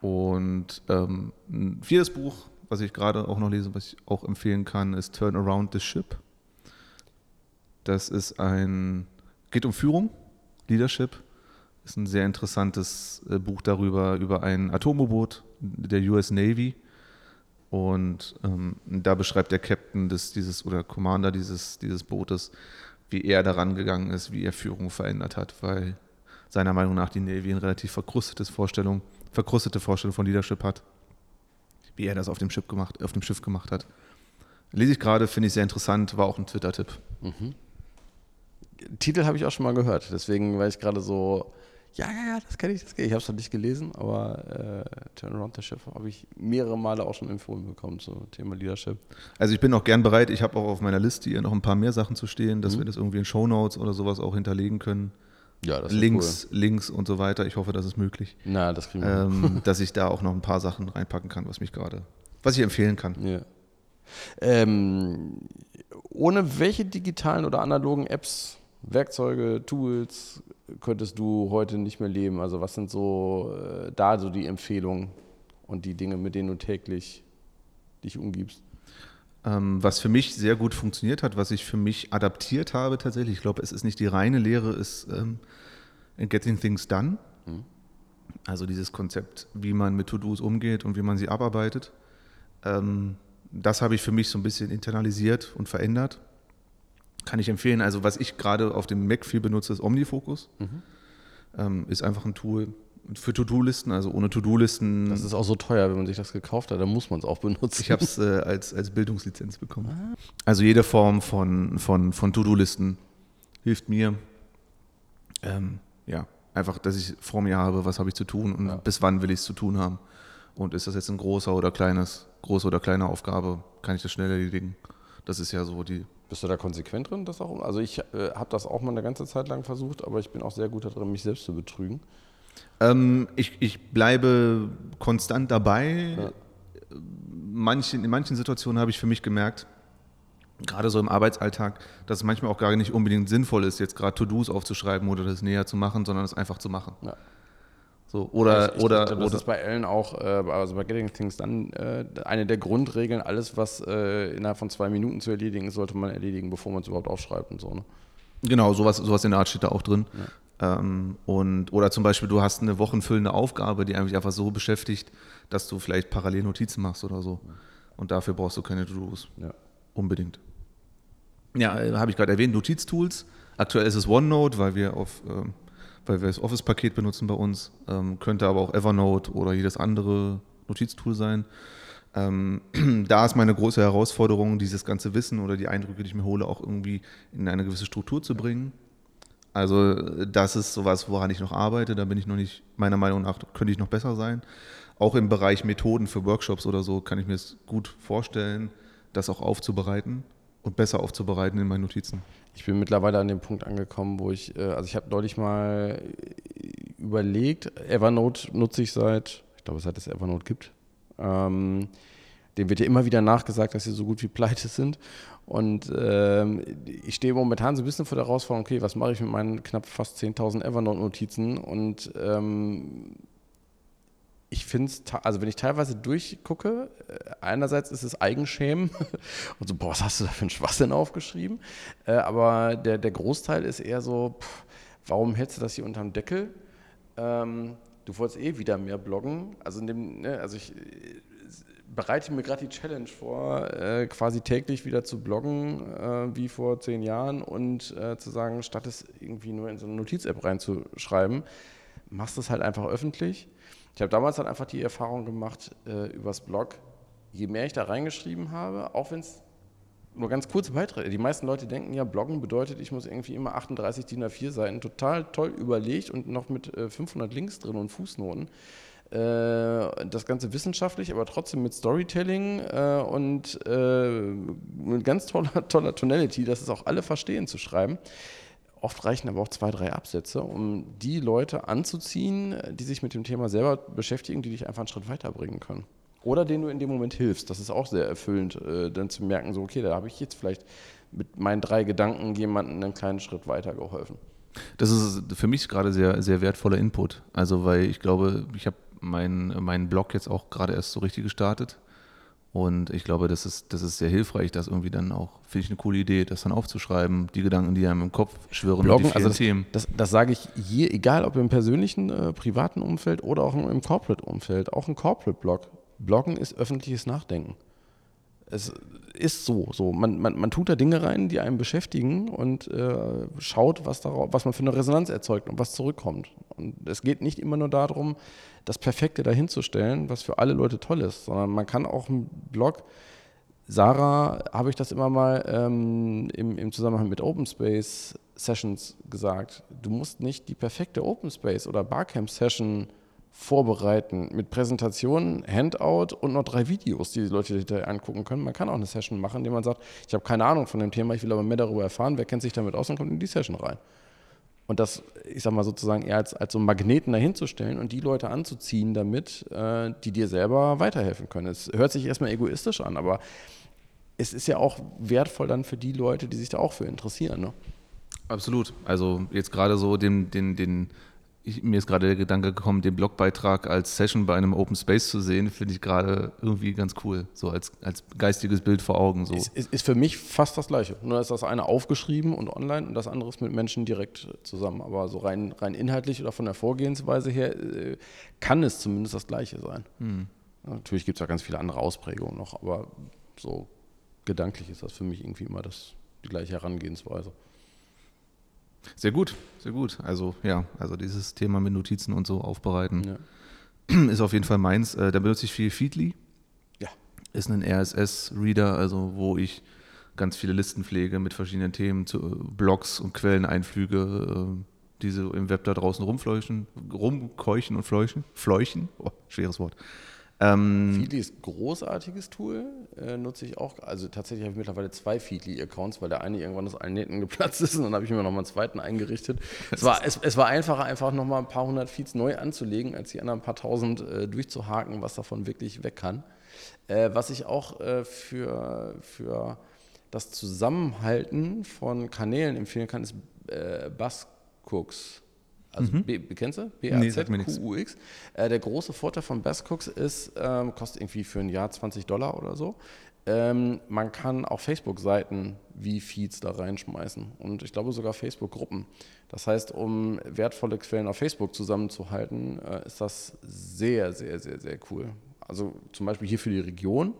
Und ähm, ein viertes Buch, was ich gerade auch noch lese, was ich auch empfehlen kann, ist Turn Around the Ship. Das ist ein, geht um Führung, Leadership. Ist ein sehr interessantes äh, Buch darüber, über ein Atomboot der US Navy. Und ähm, da beschreibt der Captain des, dieses oder Commander dieses, dieses Bootes, wie er daran gegangen ist, wie er Führung verändert hat, weil seiner Meinung nach die Navy eine relativ verkrustetes Vorstellung, verkrustete Vorstellung von Leadership hat. Wie er das auf dem Schiff gemacht, auf dem Schiff gemacht hat. Lese ich gerade, finde ich sehr interessant, war auch ein Twitter-Tipp.
Titel habe ich auch schon mal gehört, deswegen war ich gerade so, ja, ja, ja, das kenne ich, das kenne ich. Ich habe es noch nicht gelesen, aber äh, Turn Around the Ship habe ich mehrere Male auch schon empfohlen bekommen zum Thema Leadership.
Also ich bin auch gern bereit, ich habe auch auf meiner Liste hier noch ein paar mehr Sachen zu stehen, dass wir das irgendwie in Shownotes oder sowas auch hinterlegen können.
Ja, das ist
Links, Links und so weiter. Ich hoffe, das ist möglich.
Cool. Na, das kriegen wir.
ähm, dass ich da auch noch ein paar Sachen reinpacken kann, was mich gerade, was ich empfehlen kann.
Ja. Ähm, ohne welche digitalen oder analogen Apps, Werkzeuge, Tools könntest du heute nicht mehr leben? Also was sind so äh, da so die Empfehlungen und die Dinge, mit denen du täglich dich umgibst?
Ähm, was für mich sehr gut funktioniert hat, was ich für mich adaptiert habe tatsächlich, ich glaube, es ist nicht die reine Lehre, ist ähm, Getting Things Done. Also dieses Konzept, wie man mit To-Dos umgeht und wie man sie abarbeitet. Ähm, das habe ich für mich so ein bisschen internalisiert und verändert. Kann ich empfehlen. Also was ich gerade auf dem Mac viel benutze, ist Omnifocus. Ähm, ist einfach ein Tool für To-Do-Listen, also ohne To-Do-Listen.
Das ist auch so teuer, wenn man sich das gekauft hat, dann muss man es auch benutzen.
Ich habe es äh, als, als Bildungslizenz bekommen. Also jede Form von, von, von To-Do-Listen hilft mir. Ähm, ja, einfach, dass ich vor mir habe, was habe ich zu tun und
Ja.
bis wann will ich es zu tun haben. Und ist das jetzt ein großer oder kleines, große oder kleine Aufgabe, kann ich das schnell erledigen. Das ist ja so die.
Bist du da konsequent drin? Das auch? Also ich äh, habe das auch mal eine ganze Zeit lang versucht, aber ich bin auch sehr gut darin, mich selbst zu betrügen.
Ähm, ich, ich bleibe konstant dabei. Manchen, in manchen Situationen habe ich für mich gemerkt, gerade so im Arbeitsalltag, dass es manchmal auch gar nicht unbedingt sinnvoll ist, jetzt gerade To-Dos aufzuschreiben oder das näher zu machen, sondern es einfach zu machen.
Ja.
So, oder,
ich, ich
oder,
glaube, das
oder
ist bei Ellen auch, äh, also bei Getting Things dann äh, eine der Grundregeln, alles, was äh, innerhalb von zwei Minuten zu erledigen ist, sollte man erledigen, bevor man es überhaupt aufschreibt und so. Ne?
genau, sowas, sowas in der Art steht da auch drin. Ähm, und, oder zum Beispiel, du hast eine wochenfüllende Aufgabe, die eigentlich einfach so beschäftigt, dass du vielleicht parallel Notizen machst oder so. Und dafür brauchst du keine To-Dos.
Ja.
Unbedingt. Ja, habe ich gerade erwähnt, Notiztools. Aktuell ist es OneNote, weil wir auf, ähm, weil wir das Office-Paket benutzen bei uns. Ähm, könnte aber auch Evernote oder jedes andere Notiztool sein. Ähm, da ist meine große Herausforderung, dieses ganze Wissen oder die Eindrücke, die ich mir hole, auch irgendwie in eine gewisse Struktur zu bringen. Also das ist sowas, woran ich noch arbeite. Da bin ich noch nicht, meiner Meinung nach, könnte ich noch besser sein. Auch im Bereich Methoden für Workshops oder so kann ich mir es gut vorstellen, das auch aufzubereiten und besser aufzubereiten in meinen Notizen.
Ich bin mittlerweile an dem Punkt angekommen, wo ich, äh, also ich habe neulich mal überlegt, Evernote nutze ich seit, ich glaube, seit es Evernote gibt. Ähm, dem wird ja immer wieder nachgesagt, dass sie so gut wie pleite sind. Und ähm, ich stehe momentan so ein bisschen vor der Herausforderung, okay, was mache ich mit meinen knapp fast 10.000 Evernote-Notizen? Und ähm, ich finde es, also wenn ich teilweise durchgucke, äh, einerseits ist es Eigenschämen und so, boah, was hast du da für einen Schwachsinn aufgeschrieben? Äh, aber der, der Großteil ist eher so, pff, warum hältst du das hier unterm Deckel? Ähm, du wolltest eh wieder mehr bloggen. Also, dem, ne, also ich äh, bereite mir gerade die Challenge vor, äh, quasi täglich wieder zu bloggen, äh, wie vor zehn Jahren und äh, zu sagen, statt es irgendwie nur in so eine Notiz-App reinzuschreiben, machst du es halt einfach öffentlich. Ich habe damals halt einfach die Erfahrung gemacht äh, übers Blog, je mehr ich da reingeschrieben habe, auch wenn es nur ganz kurze Beiträge, die meisten Leute denken ja, Bloggen bedeutet, ich muss irgendwie immer 38 DIN A4 Seiten, total toll überlegt und noch mit äh, 500 Links drin und Fußnoten. Äh, das Ganze wissenschaftlich, aber trotzdem mit Storytelling äh, und äh, mit ganz toller, toller Tonality, dass es auch alle verstehen zu schreiben. Oft reichen aber auch zwei, drei Absätze, um die Leute anzuziehen, die sich mit dem Thema selber beschäftigen, die dich einfach einen Schritt weiterbringen können. Oder denen du in dem Moment hilfst. Das ist auch sehr erfüllend, äh, dann zu merken, so, okay, da habe ich jetzt vielleicht mit meinen drei Gedanken jemanden einen kleinen Schritt weitergeholfen.
Das ist für mich gerade sehr, sehr wertvoller Input. Also, weil ich glaube, ich habe meinen mein Blog jetzt auch gerade erst so richtig gestartet. Und ich glaube, das ist, das ist sehr hilfreich, das irgendwie dann auch, finde ich eine coole Idee, das dann aufzuschreiben, die Gedanken, die einem im Kopf schwirren,
Bloggen,
die
also das,
Themen.
Das, das sage ich je, egal ob im persönlichen, äh, privaten Umfeld oder auch im Corporate-Umfeld, auch ein Corporate-Blog. Bloggen ist öffentliches Nachdenken. Es ist so, so. Man, man, man tut da Dinge rein, die einen beschäftigen und äh, schaut, was, darauf, was man für eine Resonanz erzeugt und was zurückkommt. Und es geht nicht immer nur darum, das Perfekte dahinzusstellen, was für alle Leute toll ist, sondern man kann auch einen Blog, Sarah habe ich das immer mal ähm, im, im Zusammenhang mit Open Space Sessions gesagt. Du musst nicht die perfekte Open Space oder Barcamp Session vorbereiten mit Präsentationen, Handout und noch drei Videos, die die Leute hinterher angucken können. Man kann auch eine Session machen, indem man sagt, ich habe keine Ahnung von dem Thema, ich will aber mehr darüber erfahren, wer kennt sich damit aus und kommt in die Session rein. Und das, ich sag mal sozusagen eher als, als so Magneten dahinzustellen und die Leute anzuziehen damit, äh, die dir selber weiterhelfen können. Es hört sich erstmal egoistisch an, aber es ist ja auch wertvoll dann für die Leute, die sich da auch für interessieren. Ne?
Absolut. Also jetzt gerade so den, den, den ich, mir ist gerade der Gedanke gekommen, den Blogbeitrag als Session bei einem Open Space zu sehen, finde ich gerade irgendwie ganz cool. So als, als geistiges Bild vor Augen. So.
Ist, ist, ist für mich fast das Gleiche. Nur ist das eine aufgeschrieben und online und das andere ist mit Menschen direkt zusammen. Aber so rein, rein inhaltlich oder von der Vorgehensweise her äh, kann es zumindest das Gleiche sein. Hm. Natürlich gibt es ja ganz viele andere Ausprägungen noch, aber so gedanklich ist das für mich irgendwie immer das, die gleiche Herangehensweise.
Sehr gut, sehr gut. Also ja, also dieses Thema mit Notizen und so aufbereiten ja. ist auf jeden Fall meins. Äh, da benutze ich viel Feedly.
Ja.
Ist ein RSS-Reader, also wo ich ganz viele Listen pflege mit verschiedenen Themen, zu, äh, Blogs und Quellen einflüge, äh, die so im Web da draußen rumfleuchen, rumkeuchen und fleuchen. Fleuchen, oh, schweres Wort.
Ähm, Feedly ist ein großartiges Tool, äh, nutze ich auch. Also tatsächlich habe ich mittlerweile zwei Feedly-Accounts, weil der eine irgendwann aus allen Nähten geplatzt ist und dann habe ich mir nochmal einen zweiten eingerichtet. Es war, es, es war einfacher, einfach nochmal ein paar hundert Feeds neu anzulegen, als die anderen paar tausend äh, durchzuhaken, was davon wirklich weg kann. Äh, was ich auch äh, für, für das Zusammenhalten von Kanälen empfehlen kann, ist äh, Buzzcooks. Also mhm. B, kennst du? B-A-Z-Q-U-X. Äh, der große Vorteil von Bestcooks ist, ähm, kostet irgendwie für ein Jahr 20 Dollar oder so. Ähm, man kann auch Facebook-Seiten wie Feeds da reinschmeißen und ich glaube sogar Facebook-Gruppen. Das heißt, um wertvolle Quellen auf Facebook zusammenzuhalten, äh, ist das sehr, sehr, sehr, sehr cool. Also zum Beispiel hier für die Region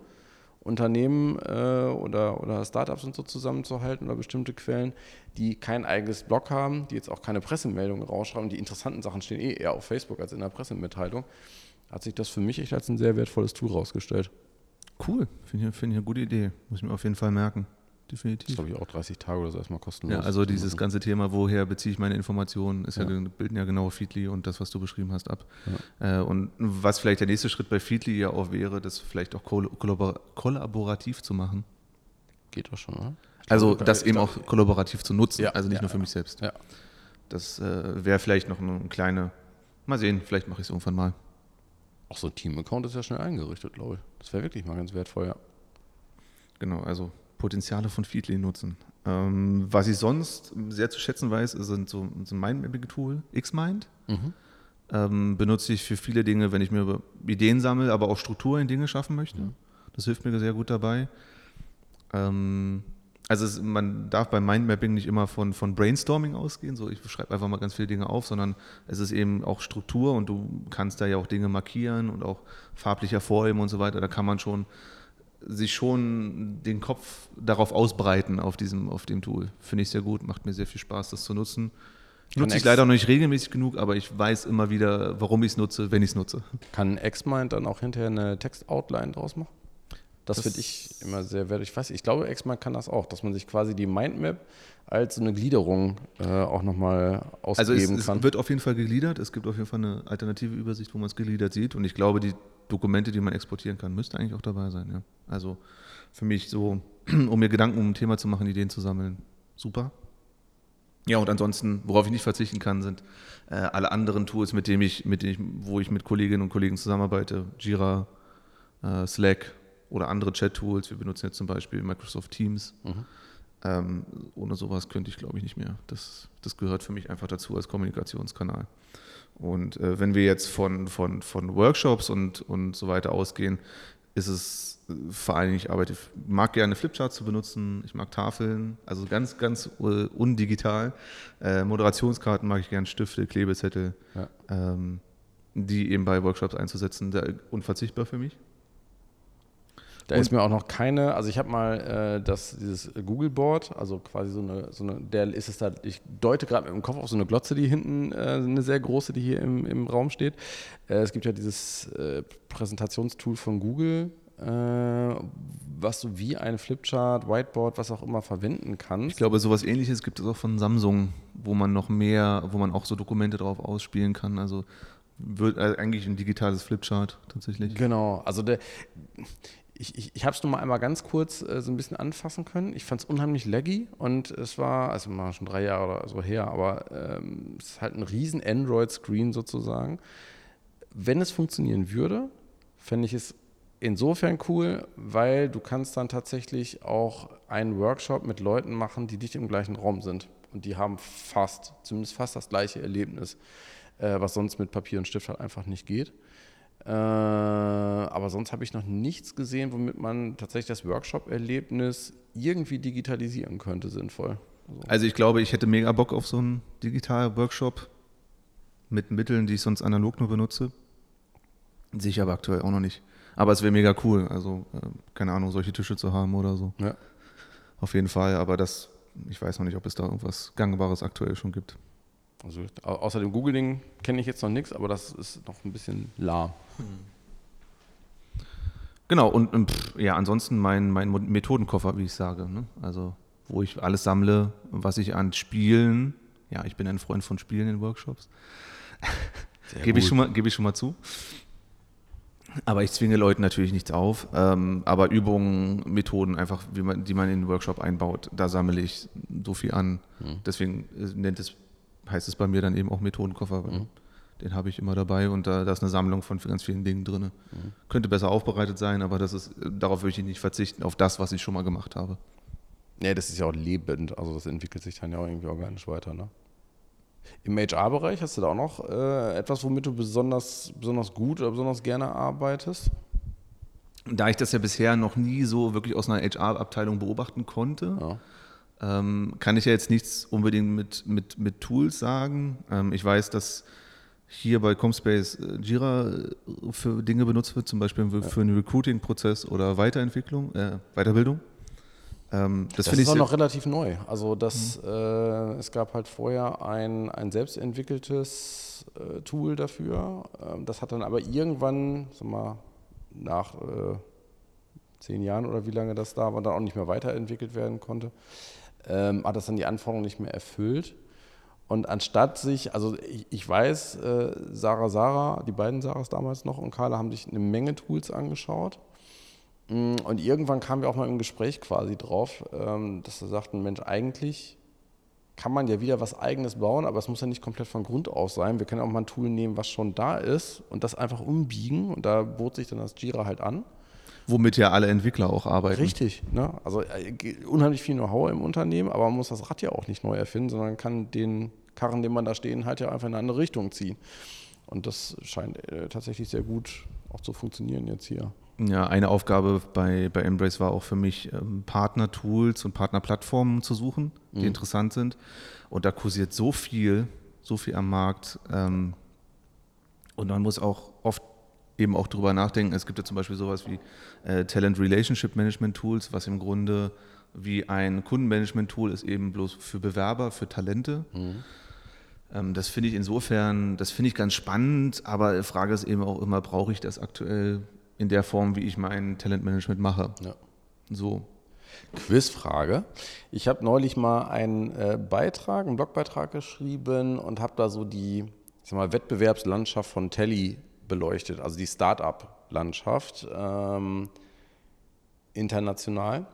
Unternehmen äh, oder, oder Startups und so zusammenzuhalten oder bestimmte Quellen, die kein eigenes Blog haben, die jetzt auch keine Pressemeldungen rausschreiben. Die interessanten Sachen stehen eh eher auf Facebook als in der Pressemitteilung. Hat sich das für mich echt als ein sehr wertvolles Tool rausgestellt.
Cool, finde ich, find ich eine gute Idee. Muss ich mir auf jeden Fall merken
definitiv. Das ist, glaube ich, auch 30 Tage oder so erstmal kostenlos.
Ja, also dieses ganze Thema, woher beziehe ich meine Informationen, ist ja. ja bilden ja genau Feedly und das, was du beschrieben hast, ab. Ja. Äh, und was vielleicht der nächste Schritt bei Feedly ja auch wäre, das vielleicht auch kollabor kollaborativ zu machen.
Geht doch schon, oder?
Also das eben auch kollaborativ zu nutzen, ja, also nicht nur für mich selbst.
Ja.
Das äh, wäre vielleicht noch eine kleine, mal sehen, vielleicht mache ich es irgendwann mal.
Auch so ein Team-Account ist ja schnell eingerichtet, glaube ich. Das wäre wirklich mal ganz wertvoll, ja.
Genau, also Potenziale von Feedly nutzen. Ähm, was ich sonst sehr zu schätzen weiß, sind so, so ein Mindmapping-Tool, Xmind. Mhm. Ähm, benutze ich für viele Dinge, wenn ich mir Ideen sammle, aber auch Struktur in Dinge schaffen möchte. Mhm. Das hilft mir sehr gut dabei. Ähm, also es, man darf beim Mindmapping nicht immer von, von Brainstorming ausgehen, so ich schreibe einfach mal ganz viele Dinge auf, sondern es ist eben auch Struktur und du kannst da ja auch Dinge markieren und auch farblich hervorheben und so weiter. Da kann man schon sich schon den Kopf darauf ausbreiten auf diesem, auf dem Tool. Finde ich sehr gut, macht mir sehr viel Spaß, das zu nutzen. Nutze ich leider noch nicht regelmäßig genug, aber ich weiß immer wieder, warum ich es nutze, wenn ich es nutze.
Kann Xmind dann auch hinterher eine Text-Outline draus machen? Das, das finde ich immer sehr wertvoll. Ich weiß, ich glaube, Xmind kann das auch, dass man sich quasi die Mindmap als so eine Gliederung äh, auch nochmal ausgeben
also
es, kann.
Es wird auf jeden Fall gegliedert. Es gibt auf jeden Fall eine alternative Übersicht, wo man es gegliedert sieht. Und ich glaube, die Dokumente, die man exportieren kann, müsste eigentlich auch dabei sein. Ja. Also für mich so, um mir Gedanken um ein Thema zu machen, Ideen zu sammeln, super. Ja, und ansonsten, worauf ich nicht verzichten kann, sind äh, alle anderen Tools, mit denen ich, mit denen ich, wo ich mit Kolleginnen und Kollegen zusammenarbeite. Jira, äh, Slack oder andere Chat-Tools. Wir benutzen jetzt zum Beispiel Microsoft Teams.
Mhm.
Ähm, ohne sowas könnte ich, glaube ich, nicht mehr. Das, das gehört für mich einfach dazu als Kommunikationskanal. Und äh, wenn wir jetzt von, von, von Workshops und, und so weiter ausgehen, ist es äh, vor allem, ich arbeite, mag gerne Flipcharts zu benutzen, ich mag Tafeln, also ganz, ganz uh, undigital. Äh, Moderationskarten mag ich gerne, Stifte, Klebezettel,
Ja.
ähm, die eben bei Workshops einzusetzen, unverzichtbar für mich.
Da
Und-
ist mir auch noch keine, also ich habe mal äh, das, dieses Google Board, also quasi so eine, so eine, der ist es da, ich deute gerade mit dem Kopf auf so eine Glotze, die hinten, äh, eine sehr große, die hier im, im Raum steht. Äh, es gibt ja dieses äh, Präsentationstool von Google, äh, was du wie ein Flipchart, Whiteboard, was auch immer verwenden kannst.
Ich glaube, sowas ähnliches gibt es auch von Samsung, wo man noch mehr, wo man auch so Dokumente drauf ausspielen kann. Also wird äh, eigentlich ein digitales Flipchart tatsächlich.
Genau, also der, ich, ich, ich habe es nur mal einmal ganz kurz äh, so ein bisschen anfassen können. Ich fand es unheimlich laggy und es war, also mal schon drei Jahre oder so her, aber ähm, es ist halt ein riesen Android-Screen sozusagen. Wenn es funktionieren würde, fände ich es insofern cool, weil du kannst dann tatsächlich auch einen Workshop mit Leuten machen, die nicht im gleichen Raum sind. Und die haben fast, zumindest fast das gleiche Erlebnis, äh, was sonst mit Papier und Stift halt einfach nicht geht. Äh, aber sonst habe ich noch nichts gesehen, womit man tatsächlich das Workshop-Erlebnis irgendwie digitalisieren könnte, sinnvoll. Also,
Also ich glaube, ich hätte mega Bock auf so einen digitalen Workshop mit Mitteln, die ich sonst analog nur benutze. Sehe ich aber aktuell auch noch nicht. Aber es wäre mega cool, also äh, keine Ahnung, solche Tische zu haben oder so.
ja.
Auf jeden Fall, aber das, ich weiß noch nicht, ob es da irgendwas Gangbares aktuell schon gibt.
Also au- außer dem Google-Ding kenne ich jetzt noch nichts, aber das ist noch ein bisschen lahm.
Genau, und, und pff, ja, ansonsten mein, mein Methodenkoffer, wie ich sage. Ne? Also, wo ich alles sammle, was ich an Spielen, ja, ich bin ein Freund von Spielen in Workshops, gebe ich, schon mal- gebe ich schon mal zu. Aber ich zwinge Leuten natürlich nichts auf. Ähm, aber Übungen, Methoden, einfach, man, die man in den Workshop einbaut, da sammle ich so viel an.
Hm.
Deswegen äh, nennt es, heißt es bei mir dann eben auch Methodenkoffer.
Mhm.
Den habe ich immer dabei und da, da ist eine Sammlung von ganz vielen Dingen drin.
Mhm.
Könnte besser aufbereitet sein, aber das ist, darauf würde ich nicht verzichten, auf das, was ich schon mal gemacht habe.
Nee, das ist ja auch lebend, also das entwickelt sich dann ja auch irgendwie organisch weiter. Ne? Im HR-Bereich hast du da auch noch äh, etwas, womit du besonders, besonders gut oder besonders gerne arbeitest?
Da ich das ja bisher noch nie so wirklich aus einer HR-Abteilung beobachten konnte,
Ja.
Ähm, kann ich ja jetzt nichts unbedingt mit, mit, mit Tools sagen. Ähm, ich weiß, dass hier bei Comspace äh, Jira äh, für Dinge benutzt wird, zum Beispiel für- für einen Recruiting-Prozess oder Weiterentwicklung, äh, Weiterbildung. Ähm, das
Das,
finde
ist
ich
auch noch relativ neu. Also das, äh, es gab halt vorher ein, ein selbstentwickeltes äh, Tool dafür. Ähm, das hat dann aber irgendwann, sag mal, nach äh, zehn Jahren oder wie lange das da war, dann auch nicht mehr weiterentwickelt werden konnte, ähm, hat das dann die Anforderungen nicht mehr erfüllt. Und anstatt sich, also ich, ich weiß, äh, Sarah, Sarah, die beiden Sarahs damals noch und Carla haben sich eine Menge Tools angeschaut. Mm, Und irgendwann kamen wir auch mal im Gespräch quasi drauf, ähm, dass wir sagten, Mensch, eigentlich kann man ja wieder was Eigenes bauen, aber es muss ja nicht komplett von Grund auf sein. Wir können auch mal ein Tool nehmen, was schon da ist und das einfach umbiegen. Und da bot sich dann das Jira halt an.
Womit ja alle Entwickler auch arbeiten.
Richtig. Ne? Also äh, unheimlich viel Know-how im Unternehmen, aber man muss das Rad ja auch nicht neu erfinden, sondern kann den Karren, den man da stehen hat, ja einfach in eine andere Richtung ziehen. Und das scheint äh, tatsächlich sehr gut auch zu funktionieren jetzt hier.
Ja, eine Aufgabe bei, bei Embrace war auch für mich, ähm, Partner-Tools und Partnerplattformen zu suchen, die
Mhm.
interessant sind. Und da kursiert so viel, so viel am Markt. Ähm, und man muss auch oft eben auch drüber nachdenken. Es gibt ja zum Beispiel sowas wie äh, Talent Relationship Management Tools, was im Grunde wie ein Kundenmanagement-Tool ist, eben bloß für Bewerber, für Talente. Ähm, das finde ich insofern, das finde ich ganz spannend, aber die Frage ist eben auch immer, brauche ich das aktuell in der Form, wie ich mein Talentmanagement mache?
Ja.
So.
Quizfrage. Ich habe neulich mal einen äh, Beitrag, einen Blogbeitrag geschrieben und habe da so die ich sag mal, Wettbewerbslandschaft von Telly beleuchtet, also die Start-up-Landschaft ähm, international,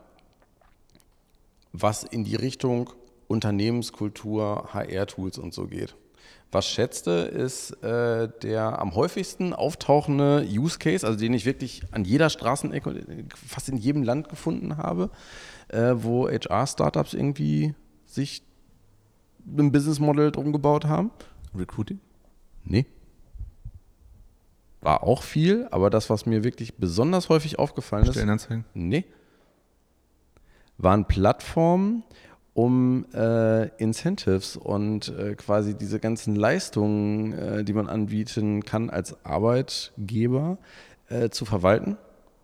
was in die Richtung Unternehmenskultur, HR-Tools und so geht. Was schätzte, ist äh, der am häufigsten auftauchende Use Case, also den ich wirklich an jeder Straßenecke, fast in jedem Land gefunden habe, äh, wo HR-Startups irgendwie sich ein Business Model drum gebaut haben?
Recruiting?
Nee. War auch viel, aber das, was mir wirklich besonders häufig aufgefallen ist.
Stellenanzeigen?
Nee. Waren Plattformen, um äh, Incentives und äh, quasi diese ganzen Leistungen, äh, die man anbieten kann als Arbeitgeber, äh, zu verwalten.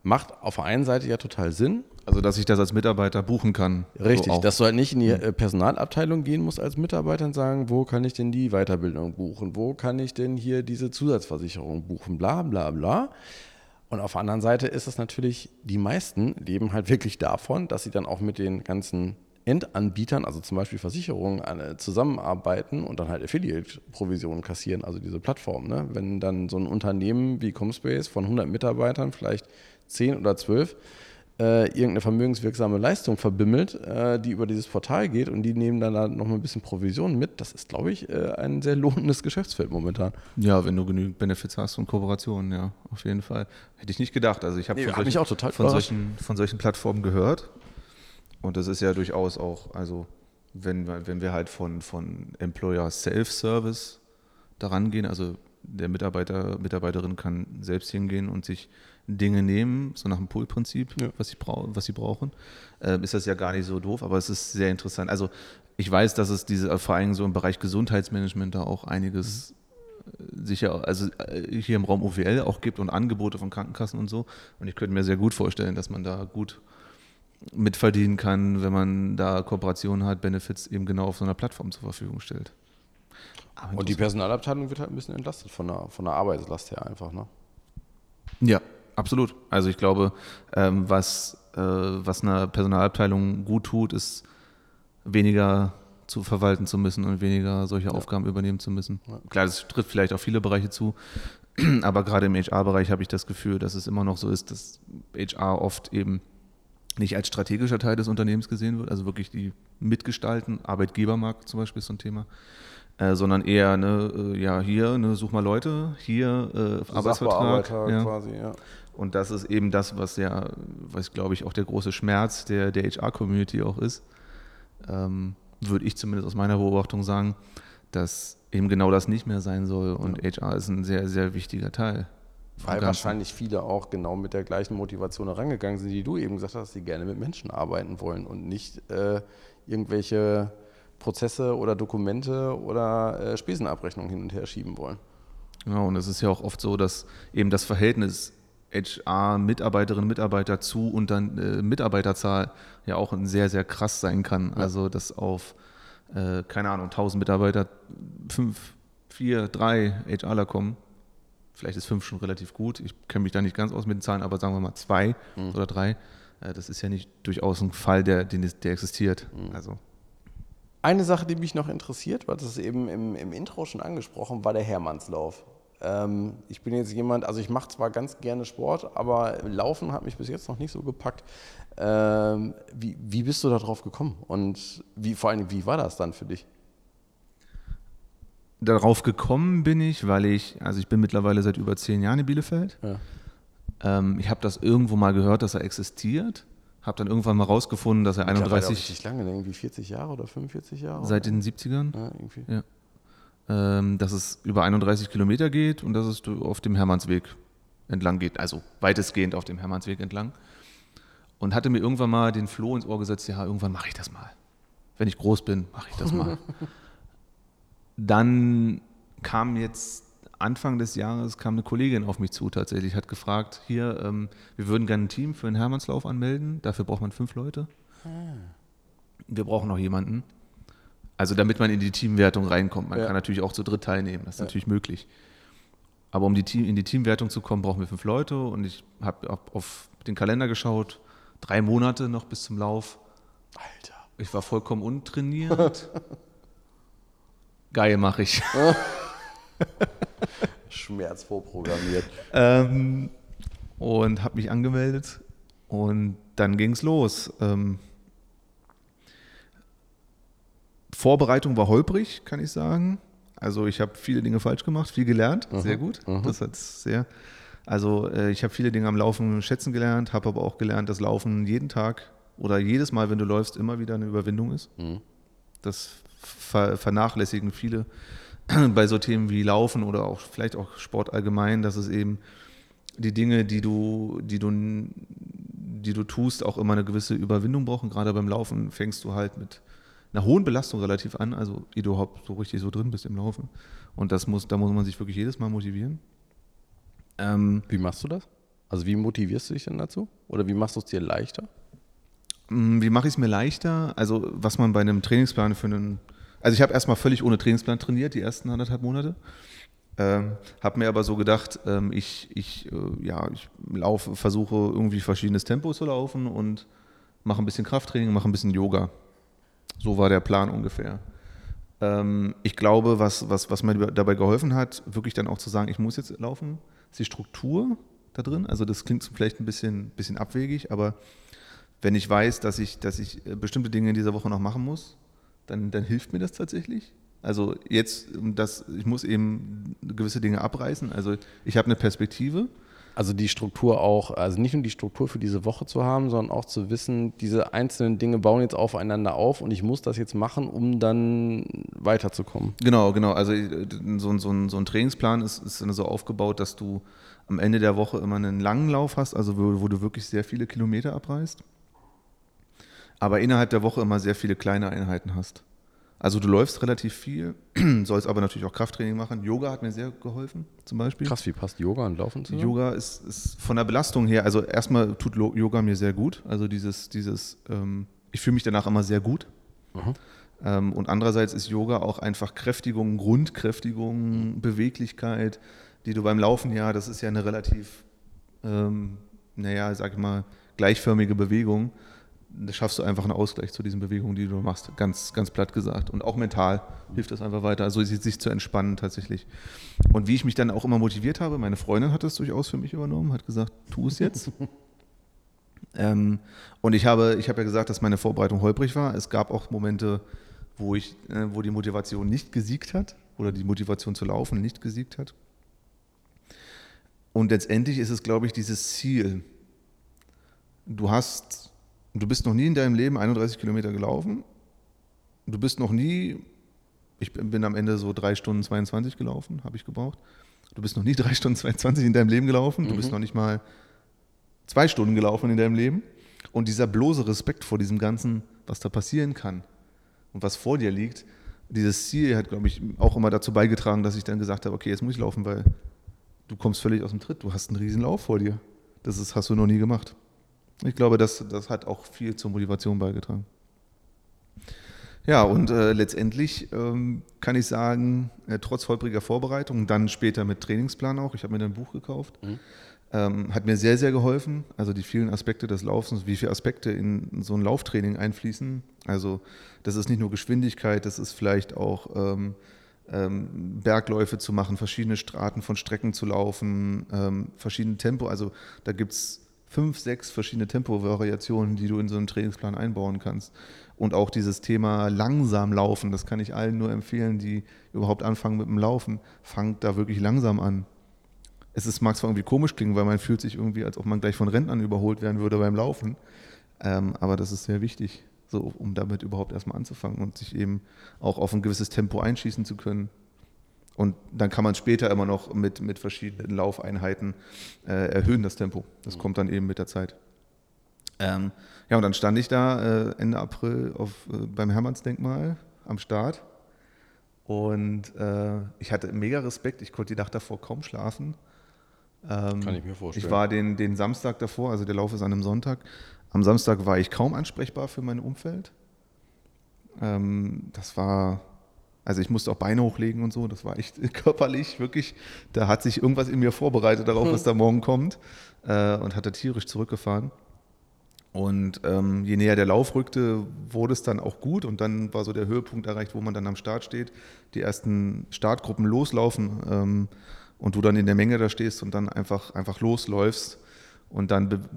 Macht auf der einen Seite ja total Sinn.
Also, dass ich das als Mitarbeiter buchen kann.
Richtig,
So
dass du halt nicht in die äh, Personalabteilung gehen musst als Mitarbeiter und sagen, wo kann ich denn die Weiterbildung buchen? Wo kann ich denn hier diese Zusatzversicherung buchen? Bla bla bla. Und auf der anderen Seite ist es natürlich, die meisten leben halt wirklich davon, dass sie dann auch mit den ganzen Endanbietern, also zum Beispiel Versicherungen, äh, zusammenarbeiten und dann halt Affiliate-Provisionen kassieren, also diese Plattform. Ne? Wenn dann so ein Unternehmen wie Comspace von 100 Mitarbeitern, vielleicht 10 oder 12, äh, irgendeine vermögenswirksame Leistung verbimmelt, äh, die über dieses Portal geht und die nehmen dann da nochmal ein bisschen Provision mit. Das ist, glaube ich, äh, ein sehr lohnendes Geschäftsfeld momentan.
Ja, wenn du genügend Benefits hast und Kooperationen, ja, auf jeden Fall. Hätte ich nicht gedacht. Also ich habe
Nee,
von,
mich
solchen-
auch total
von, solchen, von solchen Plattformen gehört. Und das ist ja durchaus auch, also wenn, wir- wenn wir halt von, von Employer Self-Service daran gehen, also der Mitarbeiter, Mitarbeiterin kann selbst hingehen und sich Dinge nehmen, so nach dem Pull-Prinzip,
Ja.
was, was sie brauchen, äh, ist das ja gar nicht so doof, aber es ist sehr interessant. Also ich weiß, dass es diese, vor allem so im Bereich Gesundheitsmanagement da auch einiges äh, sicher, also äh, hier im Raum OWL auch gibt und Angebote von Krankenkassen und so. Und ich könnte mir sehr gut vorstellen, dass man da gut mitverdienen kann, wenn man da Kooperationen hat, Benefits eben genau auf so einer Plattform zur Verfügung stellt. Aber
Und die Personalabteilung wird halt ein bisschen entlastet von der, von der Arbeitslast her einfach. Ne?
Ja, absolut. Also ich glaube, ähm, was, äh, was einer Personalabteilung gut tut, ist weniger zu verwalten zu müssen und weniger solche Aufgaben übernehmen zu müssen. Klar, das trifft vielleicht auf viele Bereiche zu, aber gerade im HR-Bereich habe ich das Gefühl, dass es immer noch so ist, dass HR oft eben nicht als strategischer Teil des Unternehmens gesehen wird, also wirklich die mitgestalten, Arbeitgebermarkt zum Beispiel ist so ein Thema, äh, sondern eher, ne, äh, ja, hier, ne, such mal Leute, hier, äh, Arbeitsvertrag. Ja.
quasi, ja.
Und das ist eben das, was ja, was glaube ich auch der große Schmerz der, der HR-Community auch ist. Ähm, würde ich zumindest aus meiner Beobachtung sagen, dass eben genau das nicht mehr sein soll. Und HR ist ein sehr, sehr wichtiger Teil.
Weil
Ganzen.
wahrscheinlich viele auch genau mit der gleichen Motivation herangegangen sind, die du eben gesagt hast, die gerne mit Menschen arbeiten wollen und nicht äh, irgendwelche Prozesse oder Dokumente oder äh, Spesenabrechnungen hin und her schieben wollen.
Genau, und es ist ja auch oft so, dass eben das Verhältnis HR-Mitarbeiterinnen, Mitarbeiter zu und dann äh, Mitarbeiterzahl ja auch ein sehr, sehr krass sein kann. Also, dass auf, äh, keine Ahnung, 1000 Mitarbeiter fünf, vier, drei HRler kommen. Vielleicht ist fünf schon relativ gut. Ich kenne mich da nicht ganz aus mit den Zahlen, aber sagen wir mal zwei oder drei. Äh, das ist ja nicht durchaus ein Fall, der, den, der existiert. Also,
Eine Sache, die mich noch interessiert, war das eben im, im Intro schon angesprochen, war der Hermannslauf. Ähm, ich bin jetzt jemand, also ich mache zwar ganz gerne Sport, aber Laufen hat mich bis jetzt noch nicht so gepackt. Ähm, wie, wie bist du da drauf gekommen? Und wie, vor allem, wie war das dann für dich?
darauf gekommen bin ich, weil ich, also ich bin mittlerweile seit über zehn Jahren in Bielefeld.
Ja.
Ähm, ich habe das irgendwo mal gehört, dass er existiert. Habe dann irgendwann mal rausgefunden, dass er
Mittlerweile auch
31
richtig lange, irgendwie 40 Jahre oder 45 Jahre?
seit den 70ern,
ja, irgendwie.
ja. Ähm, dass es über 31 Kilometer geht und dass es auf dem Hermannsweg entlang geht. Also weitestgehend auf dem Hermannsweg entlang. Und hatte mir irgendwann mal den Floh ins Ohr gesetzt, ja, irgendwann mache ich das mal. Wenn ich groß bin, mache ich das mal. Dann kam jetzt Anfang des Jahres kam eine Kollegin auf mich zu tatsächlich, hat gefragt, hier, ähm, wir würden gerne ein Team für einen Hermannslauf anmelden, dafür braucht man fünf Leute. Wir brauchen noch jemanden. Also damit man in die Teamwertung reinkommt. Man
Ja.
kann natürlich auch zu dritt teilnehmen, das ist natürlich möglich. Aber um die Team, in die Teamwertung zu kommen, brauchen wir fünf Leute und ich habe auf, auf den Kalender geschaut, drei Monate noch bis zum Lauf.
Alter.
Ich war vollkommen untrainiert. Geil mache ich.
Schmerz vorprogrammiert.
ähm, und habe mich angemeldet und dann ging es los. Ähm, Vorbereitung war holprig, kann ich sagen. Also ich habe viele Dinge falsch gemacht, viel gelernt, sehr gut. Das hat sehr. Also äh, ich habe viele Dinge am Laufen schätzen gelernt, habe aber auch gelernt, dass Laufen jeden Tag oder jedes Mal, wenn du läufst, immer wieder eine Überwindung ist. Das ver vernachlässigen viele bei so Themen wie Laufen oder auch vielleicht auch Sport allgemein, dass es eben die Dinge, die du, die du, die du tust, auch immer eine gewisse Überwindung brauchen. Gerade beim Laufen fängst du halt mit einer hohen Belastung relativ an, also ehe du überhaupt so richtig so drin bist im Laufen. Und das muss, da muss man sich wirklich jedes Mal motivieren.
Ähm, wie machst du das? Also wie motivierst du dich denn dazu? Oder wie machst du es dir leichter?
Mm, wie mache ich es mir leichter? Also was man bei einem Trainingsplan für einen, also ich habe erstmal völlig ohne Trainingsplan trainiert, die ersten anderthalb Monate. Ähm, habe mir aber so gedacht, ähm, ich, ich, äh, ja, ich laufe, versuche irgendwie verschiedenes Tempo zu laufen und mache ein bisschen Krafttraining, mache ein bisschen Yoga. So war der Plan ungefähr. Ähm, ich glaube, was, was, was mir dabei geholfen hat, wirklich dann auch zu sagen, ich muss jetzt laufen, ist die Struktur da drin. Also das klingt vielleicht ein bisschen, bisschen abwegig, aber wenn ich weiß, dass ich, dass ich äh, bestimmte Dinge in dieser Woche noch machen muss, dann, dann hilft mir das tatsächlich. Also jetzt, das, ich muss eben gewisse Dinge abreißen. Also ich habe eine Perspektive.
Also die Struktur auch, also nicht nur die Struktur für diese Woche zu haben, sondern auch zu wissen, diese einzelnen Dinge bauen jetzt aufeinander auf und ich muss das jetzt machen, um dann weiterzukommen.
Genau, genau. Also äh, so, so, so ein Trainingsplan ist, ist so aufgebaut, dass du am Ende der Woche immer einen langen Lauf hast, also wo, wo du wirklich sehr viele Kilometer abreißt, aber innerhalb der Woche immer sehr viele kleine Einheiten hast. Also du läufst relativ viel, sollst aber natürlich auch Krafttraining machen. Yoga hat mir sehr geholfen, zum Beispiel.
Krass, wie passt Yoga und Laufen zusammen?
Yoga ist, ist von der Belastung her, also erstmal tut Yoga mir sehr gut. Also dieses, dieses, ähm, ich fühle mich danach immer sehr gut. Ähm, und andererseits ist Yoga auch einfach Kräftigung, Grundkräftigung, Beweglichkeit, die du beim Laufen ja, das ist ja eine relativ, ähm, naja, sag ich mal, gleichförmige Bewegung schaffst du einfach einen Ausgleich zu diesen Bewegungen, die du machst, ganz, ganz platt gesagt. Und auch mental hilft das einfach weiter, also sich zu entspannen tatsächlich. Und wie ich mich dann auch immer motiviert habe, meine Freundin hat das durchaus für mich übernommen, hat gesagt, tu es jetzt. ähm, und ich habe, ich habe ja gesagt, dass meine Vorbereitung holprig war. Es gab auch Momente, wo, ich, äh, wo die Motivation nicht gesiegt hat oder die Motivation zu laufen nicht gesiegt hat. Und letztendlich ist es, glaube ich, dieses Ziel. Du hast du bist noch nie in deinem Leben 31 Kilometer gelaufen. Du bist noch nie, ich bin am Ende so drei Stunden 22 gelaufen, habe ich gebraucht. Du bist noch nie drei Stunden 22 in deinem Leben gelaufen. Du mhm. bist noch nicht mal zwei Stunden gelaufen in deinem Leben. Und dieser bloße Respekt vor diesem Ganzen, was da passieren kann und was vor dir liegt, dieses Ziel hat, glaube ich, auch immer dazu beigetragen, dass ich dann gesagt habe, okay, jetzt muss ich laufen, weil du kommst völlig aus dem Tritt. Du hast einen riesen Lauf vor dir. Das ist, hast du noch nie gemacht. Ich glaube, das, das hat auch viel zur Motivation beigetragen. Ja, und äh, letztendlich ähm, kann ich sagen, äh, trotz holpriger Vorbereitung, dann später mit Trainingsplan auch, ich habe mir ein Buch gekauft, mhm. ähm, hat mir sehr, sehr geholfen. Also die vielen Aspekte des Laufens, wie viele Aspekte in so ein Lauftraining einfließen. Also das ist nicht nur Geschwindigkeit, das ist vielleicht auch ähm, ähm Bergläufe zu machen, verschiedene Straten von Strecken zu laufen, ähm, verschiedene Tempo. Also da gibt es fünf, sechs verschiedene Tempovariationen, die du in so einen Trainingsplan einbauen kannst. Und auch dieses Thema langsam laufen, das kann ich allen nur empfehlen, die überhaupt anfangen mit dem Laufen. Fangt da wirklich langsam an. Es ist, mag zwar irgendwie komisch klingen, weil man fühlt sich irgendwie, als ob man gleich von Rentnern überholt werden würde beim Laufen. Ähm, aber das ist sehr wichtig, so, um damit überhaupt erstmal anzufangen und sich eben auch auf ein gewisses Tempo einschießen zu können. Und dann kann man später immer noch mit, mit verschiedenen Laufeinheiten äh, erhöhen, das Tempo. Das mhm. kommt dann eben mit der Zeit. Ähm, ja, und dann stand ich da äh, Ende April auf, äh, beim Hermannsdenkmal am Start. Und äh, ich hatte mega Respekt. Ich konnte die Nacht davor kaum schlafen.
Ähm, kann ich mir vorstellen.
Ich war den, den Samstag davor, also der Lauf ist an einem Sonntag. Am Samstag war ich kaum ansprechbar für mein Umfeld. Ähm, das war also ich musste auch Beine hochlegen und so, das war echt körperlich, wirklich. Da hat sich irgendwas in mir vorbereitet darauf, was da morgen kommt äh, und hatte tierisch zurückgefahren. Und ähm, je näher der Lauf rückte, wurde es dann auch gut und dann war so der Höhepunkt erreicht, wo man dann am Start steht, die ersten Startgruppen loslaufen ähm, und du dann in der Menge da stehst und dann einfach, einfach losläufst. Und dann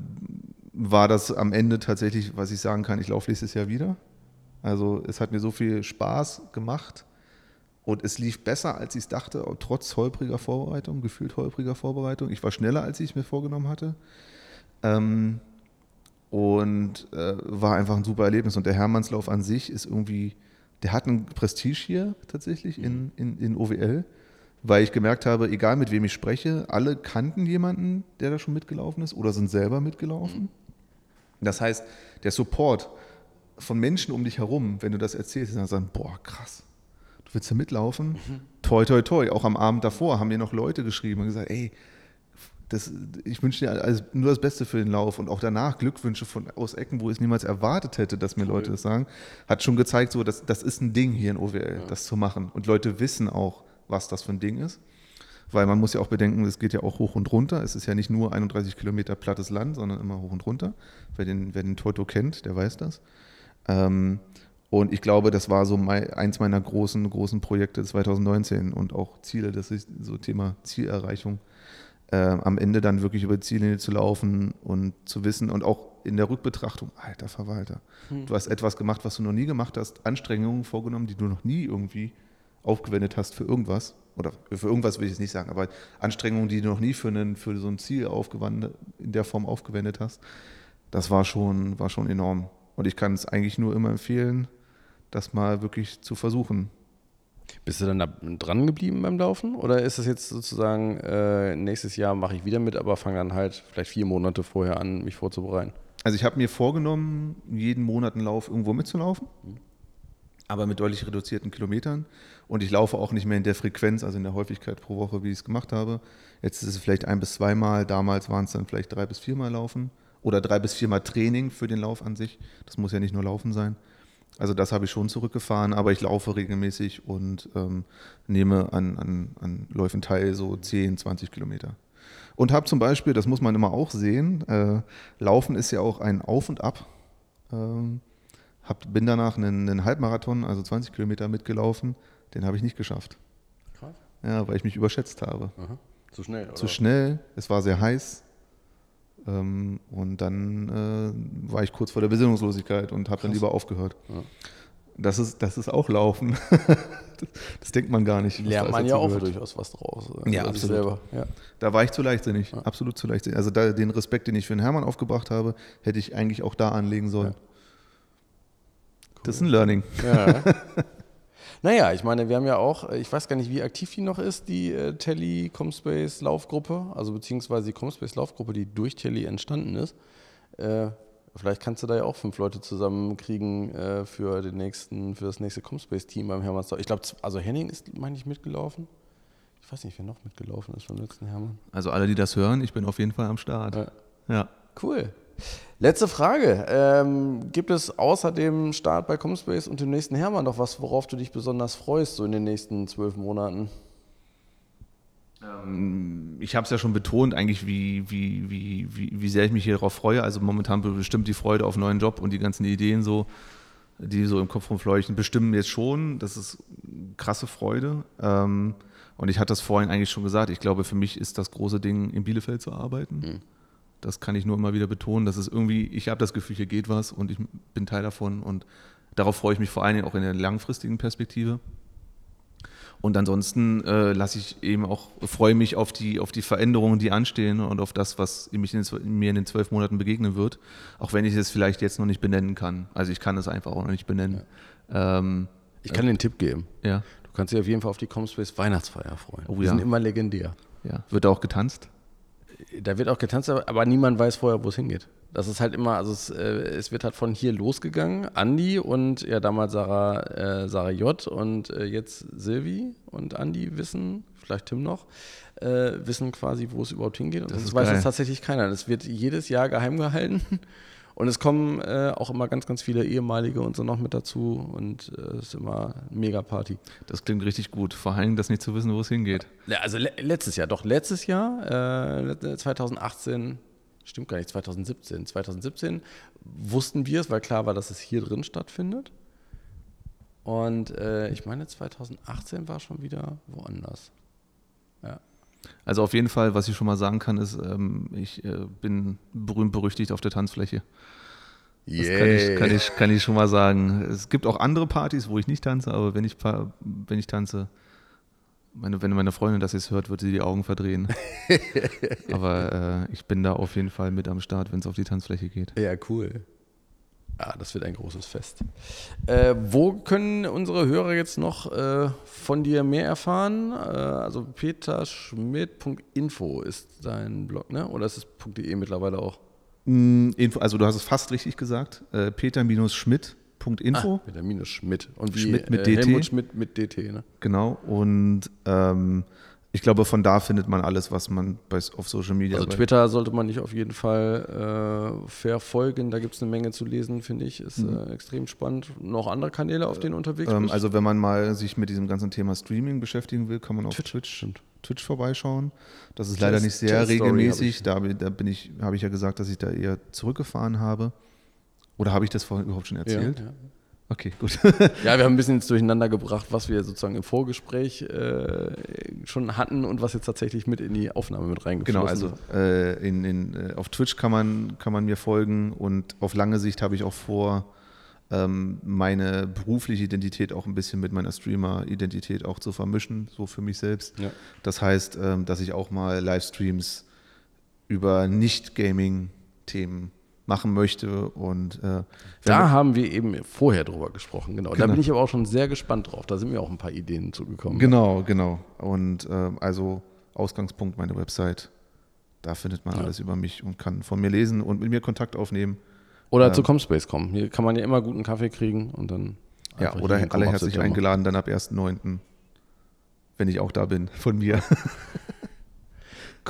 war das am Ende tatsächlich, was ich sagen kann, ich laufe nächstes Jahr wieder. Also es hat mir so viel Spaß gemacht Und es lief besser, als ich es dachte, trotz holpriger Vorbereitung, gefühlt holpriger Vorbereitung. Ich war schneller, als ich es mir vorgenommen hatte. Ähm, und äh, war einfach ein super Erlebnis. Und der Hermannslauf an sich ist irgendwie, der hat einen Prestige hier tatsächlich in, in, in OWL, weil ich gemerkt habe, egal mit wem ich spreche, alle kannten jemanden, der da schon mitgelaufen ist oder sind selber mitgelaufen. Das heißt, der Support von Menschen um dich herum, wenn du das erzählst, dann sagen, boah, krass, du willst da mitlaufen? Mhm. Toi, toi, toi. Auch am Abend davor haben mir noch Leute geschrieben und gesagt, ey, das, ich wünsche dir alles, nur das Beste für den Lauf und auch danach Glückwünsche von, aus Ecken, wo ich es niemals erwartet hätte, dass mir cool. Leute das sagen, hat schon gezeigt, so, dass, das ist ein Ding hier in OWL, ja. das zu machen. Und Leute wissen auch, was das für ein Ding ist. Weil man muss ja auch bedenken, es geht ja auch hoch und runter. Es ist ja nicht nur 31 Kilometer plattes Land, sondern immer hoch und runter. Wer den, wer den Toto kennt, der weiß das. Ähm, und ich glaube, das war so mein, eins meiner großen, großen Projekte 2019 und auch Ziele, das ist so Thema Zielerreichung äh, am Ende dann wirklich über die Ziellinie zu laufen und zu wissen und auch in der Rückbetrachtung, alter Verwalter, hm. du hast etwas gemacht, was du noch nie gemacht hast, Anstrengungen vorgenommen, die du noch nie irgendwie aufgewendet hast für irgendwas. Oder für irgendwas will ich es nicht sagen, aber Anstrengungen, die du noch nie für, einen, für so ein Ziel aufgewandt, in der Form aufgewendet hast, das war schon, war schon enorm. Und ich kann es eigentlich nur immer empfehlen, das mal wirklich zu versuchen.
Bist du dann da dran geblieben beim Laufen? Oder ist das jetzt sozusagen, äh, nächstes Jahr mache ich wieder mit, aber fange dann halt vielleicht vier Monate vorher an, mich vorzubereiten?
Also ich habe mir vorgenommen, jeden Monat einen Lauf irgendwo mitzulaufen, mhm. aber mit deutlich reduzierten Kilometern. Und ich laufe auch nicht mehr in der Frequenz, also in der Häufigkeit pro Woche, wie ich es gemacht habe. Jetzt ist es vielleicht ein bis zweimal, damals waren es dann vielleicht drei bis viermal Laufen oder drei bis viermal Training für den Lauf an sich. Das muss ja nicht nur Laufen sein. Also das habe ich schon zurückgefahren, aber ich laufe regelmäßig und ähm, nehme an, an, an Läufen teil, so 10, 20 Kilometer. Und habe zum Beispiel, das muss man immer auch sehen, äh, Laufen ist ja auch ein Auf und Ab. Ähm, hab, bin danach einen, einen, Halbmarathon, also 20 Kilometer mitgelaufen, den habe ich nicht geschafft. Krass. Ja, weil ich mich überschätzt habe.
Aha. Zu schnell, oder?
Zu schnell, es war sehr heiß. Ähm, und dann äh, war ich kurz vor der Besinnungslosigkeit und habe dann lieber aufgehört. Ja. Das ist, das ist auch Laufen. das, das, denkt man gar nicht.
Lernt man ja auch gehört. durchaus was draus.
Also ja, absolut. Ja. Da war ich zu leichtsinnig. Ja. Absolut zu leichtsinnig. Also da, den Respekt, den ich für den Hermann aufgebracht habe, hätte ich eigentlich auch da anlegen sollen. Cool. Das ist ein Learning. Ja.
Naja, ich meine, wir haben ja auch, äh, ich weiß gar nicht, wie aktiv die noch ist, die äh, Telly Comspace Laufgruppe, also beziehungsweise die Comspace Laufgruppe, die durch Telly entstanden ist. Äh, vielleicht kannst du da ja auch fünf Leute zusammenkriegen äh, für, den nächsten, für das nächste Comspace-Team beim Hermannsdorf. Ich glaube, also Henning ist, meine ich, mitgelaufen. Ich weiß nicht, wer noch mitgelaufen ist beim letzten Hermann.
Also alle, die das hören, ich bin auf jeden Fall am Start.
Ja. ja. Cool. Letzte Frage. Ähm, gibt es außer dem Start bei Comspace und dem nächsten Hermann noch was, worauf du dich besonders freust, so in den nächsten zwölf Monaten?
Ähm, ich habe es ja schon betont, eigentlich, wie, wie, wie, wie, wie sehr ich mich hier darauf freue. Also momentan bestimmt die Freude auf einen neuen Job und die ganzen Ideen so, die so im Kopf rumfleuchten, bestimmen jetzt schon. Das ist krasse Freude. Ähm, und ich hatte das vorhin eigentlich schon gesagt. Ich glaube, für mich ist das große Ding, in Bielefeld zu arbeiten. Mhm. Das kann ich nur immer wieder betonen. dass es irgendwie, ich habe das Gefühl, hier geht was und ich bin Teil davon und darauf freue ich mich vor allen Dingen auch in der langfristigen Perspektive. Und ansonsten äh, lasse ich eben auch, freue mich auf die, auf die Veränderungen, die anstehen und auf das, was mich in den, mir in den zwölf Monaten begegnen wird. Auch wenn ich es vielleicht jetzt noch nicht benennen kann. Also ich kann es einfach auch noch nicht benennen.
Ja. Ähm, ich kann äh, den Tipp geben.
Ja.
Du kannst dich auf jeden Fall auf die Comspace Weihnachtsfeier freuen. Oh, die ja. sind immer legendär.
Ja. Wird da auch getanzt?
Da wird auch getanzt, aber niemand weiß vorher, wo es hingeht. Das ist halt immer, also es, äh, es, wird halt von hier losgegangen. Andi und ja damals Sarah, äh, Sarah J. und äh, jetzt Silvi und Andi wissen, vielleicht Tim noch, äh, wissen quasi, wo es überhaupt hingeht. Und das, das weiß jetzt tatsächlich keiner. Das wird jedes Jahr geheim gehalten. Und es kommen äh, auch immer ganz, ganz viele ehemalige und so noch mit dazu und äh, es äh, ist immer mega Party.
Das klingt richtig gut. Vor allem das nicht zu wissen, wo es hingeht.
Ja, also le letztes Jahr, doch letztes Jahr, äh, 2018, stimmt gar nicht, 2017. 2017 wussten wir es, weil klar war, dass es hier drin stattfindet. Und äh, ich meine, 2018 war schon wieder woanders.
Also auf jeden Fall, was ich schon mal sagen kann, ist, ähm, ich äh, bin berühmt berüchtigt auf der Tanzfläche. Das kann ich, kann, ich, kann ich schon mal sagen. Es gibt auch andere Partys, wo ich nicht tanze, aber wenn ich, wenn ich tanze, meine, wenn meine Freundin das jetzt hört, wird sie die Augen verdrehen. aber äh, ich bin da auf jeden Fall mit am Start, wenn es auf die Tanzfläche geht.
Ja, cool. Ja, das wird ein großes Fest. Äh, wo können unsere Hörer jetzt noch äh, von dir mehr erfahren? Äh, also peterschmidt.info ist dein Blog, ne? Oder ist es .de mittlerweile auch?
Mm, Info, also du hast es fast richtig gesagt. Äh, Peter-Schmidt.info.
Ah, Peter-Schmidt. Und wie
Schmidt mit
äh,
DT.
Helmut Schmidt mit DT, ne?
Genau. Und ähm, ich glaube, von da findet man alles, was man bei, auf Social Media.
Also Twitter sollte man nicht auf jeden Fall äh, verfolgen. Da gibt es eine Menge zu lesen, finde ich. Ist äh, extrem spannend. Noch andere Kanäle, auf denen unterwegs
ähm,
bist?
also wenn man mal sich mit diesem ganzen Thema Streaming beschäftigen will, kann man auf
Twitch,
Twitch. Twitch, vorbeischauen. Das ist
Jazz-
leider nicht sehr
Story
regelmäßig. Da, bin- da bin ich, habe ich ja gesagt, dass ich da eher zurückgefahren habe. Oder habe ich das vorhin überhaupt schon erzählt?
Ja, ja.
Okay, gut.
ja, wir haben ein bisschen jetzt durcheinander gebracht, was wir sozusagen im Vorgespräch äh, schon hatten und was jetzt tatsächlich mit in die Aufnahme mit reingeflossen
Genau, also äh, in, in, äh, auf Twitch kann man, kann man mir folgen und auf lange Sicht habe ich auch vor, ähm, meine berufliche Identität auch ein bisschen mit meiner Streamer-Identität auch zu vermischen, so für mich selbst.
Ja.
Das heißt, ähm, dass ich auch mal Livestreams über Nicht-Gaming-Themen machen möchte und äh,
Da haben wir eben vorher drüber gesprochen, genau. Da
Genau.
bin ich aber auch schon sehr gespannt drauf. Da sind mir auch ein paar Ideen zugekommen.
Genau, genau. Und ähm, also Ausgangspunkt meine Website. Da findet man
Ja.
alles über mich und kann von mir lesen und mit mir Kontakt aufnehmen.
Oder
Ähm,
zu Comspace kommen. Hier kann man ja immer guten Kaffee kriegen und dann.
Ja, oder alle herzlich eingeladen, dann ab 1.9., wenn ich auch da bin, von mir.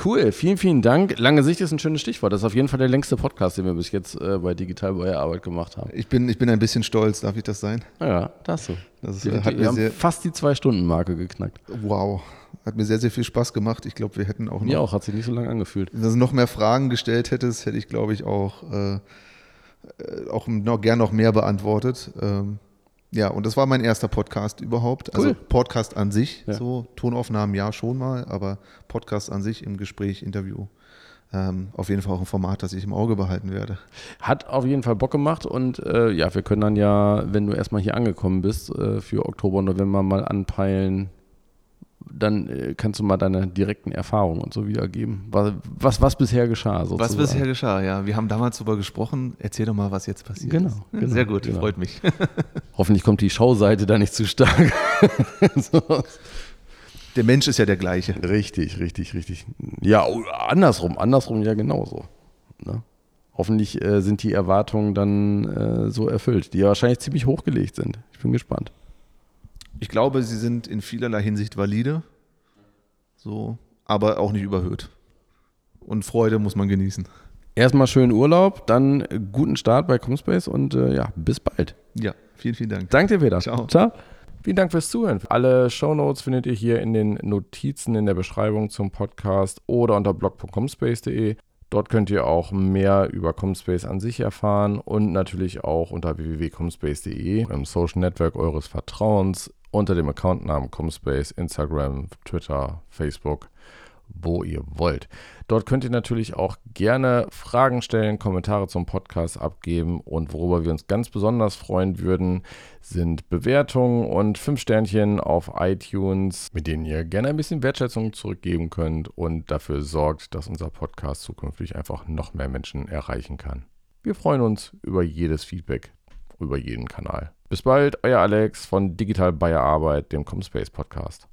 Cool, vielen, vielen Dank. Lange Sicht ist ein schönes Stichwort. Das ist auf jeden Fall der längste Podcast, den wir bis jetzt äh, bei Digital bei der Arbeit gemacht haben.
Ich bin, ich bin ein bisschen stolz, darf ich das sein?
Ja, da hast du.
Das ist,
Wir,
äh, hat
wir
mir
haben
sehr,
fast die Zwei-Stunden-Marke geknackt.
wow, hat mir sehr, sehr viel Spaß gemacht. Ich glaube, wir hätten auch noch,
Mir auch, hat sich nicht so lange angefühlt.
wenn du noch mehr Fragen gestellt hättest, hätte ich, glaube ich, auch, äh, äh, auch noch, gern noch mehr beantwortet. Ähm, ja, und das war mein erster Podcast überhaupt. Also
Cool.
Podcast an sich,
Ja.
so Tonaufnahmen ja schon mal, aber Podcast an sich im Gespräch, Interview. Ähm, auf jeden Fall auch ein Format, das ich im Auge behalten werde.
Hat auf jeden Fall Bock gemacht und äh, ja, wir können dann ja, wenn du erstmal hier angekommen bist, äh, für Oktober, November mal anpeilen. Dann äh, kannst du mal deine direkten Erfahrungen und so wiedergeben. Was, was, was bisher geschah, sozusagen.
Was bisher geschah, ja. Wir haben damals darüber gesprochen. Erzähl doch mal, was jetzt passiert
Genau,
ist.
genau,
Sehr gut,
genau.
freut mich.
Hoffentlich kommt die Schauseite da nicht zu stark. so.
Der Mensch ist ja der gleiche.
Richtig, richtig, richtig. Ja, oh, andersrum, andersrum ja genauso. Ne? Hoffentlich äh, sind die Erwartungen dann äh, so erfüllt, die ja wahrscheinlich ziemlich hochgelegt sind. Ich bin gespannt.
Ich glaube, sie sind in vielerlei Hinsicht valide, so, aber auch nicht überhöht. Und Freude muss man genießen.
Erstmal schönen Urlaub, dann guten Start bei Comspace und äh, ja, bis bald.
Ja, vielen, vielen Dank.
Danke dir, Peter.
Ciao.
Ciao. Vielen Dank fürs Zuhören. Alle Shownotes findet ihr hier in den Notizen in der Beschreibung zum Podcast oder unter blog.comspace.de. Dort könnt ihr auch mehr über Comspace an sich erfahren und natürlich auch unter www.comspace.de im Social Network eures Vertrauens unter dem Accountnamen Comspace, Instagram, Twitter, Facebook, wo ihr wollt. Dort könnt ihr natürlich auch gerne Fragen stellen, Kommentare zum Podcast abgeben und worüber wir uns ganz besonders freuen würden, sind Bewertungen und 5 Sternchen auf iTunes, mit denen ihr gerne ein bisschen Wertschätzung zurückgeben könnt und dafür sorgt, dass unser Podcast zukünftig einfach noch mehr Menschen erreichen kann. Wir freuen uns über jedes Feedback, über jeden Kanal. Bis bald, euer Alex von Digital Bayer Arbeit, dem Comspace Podcast.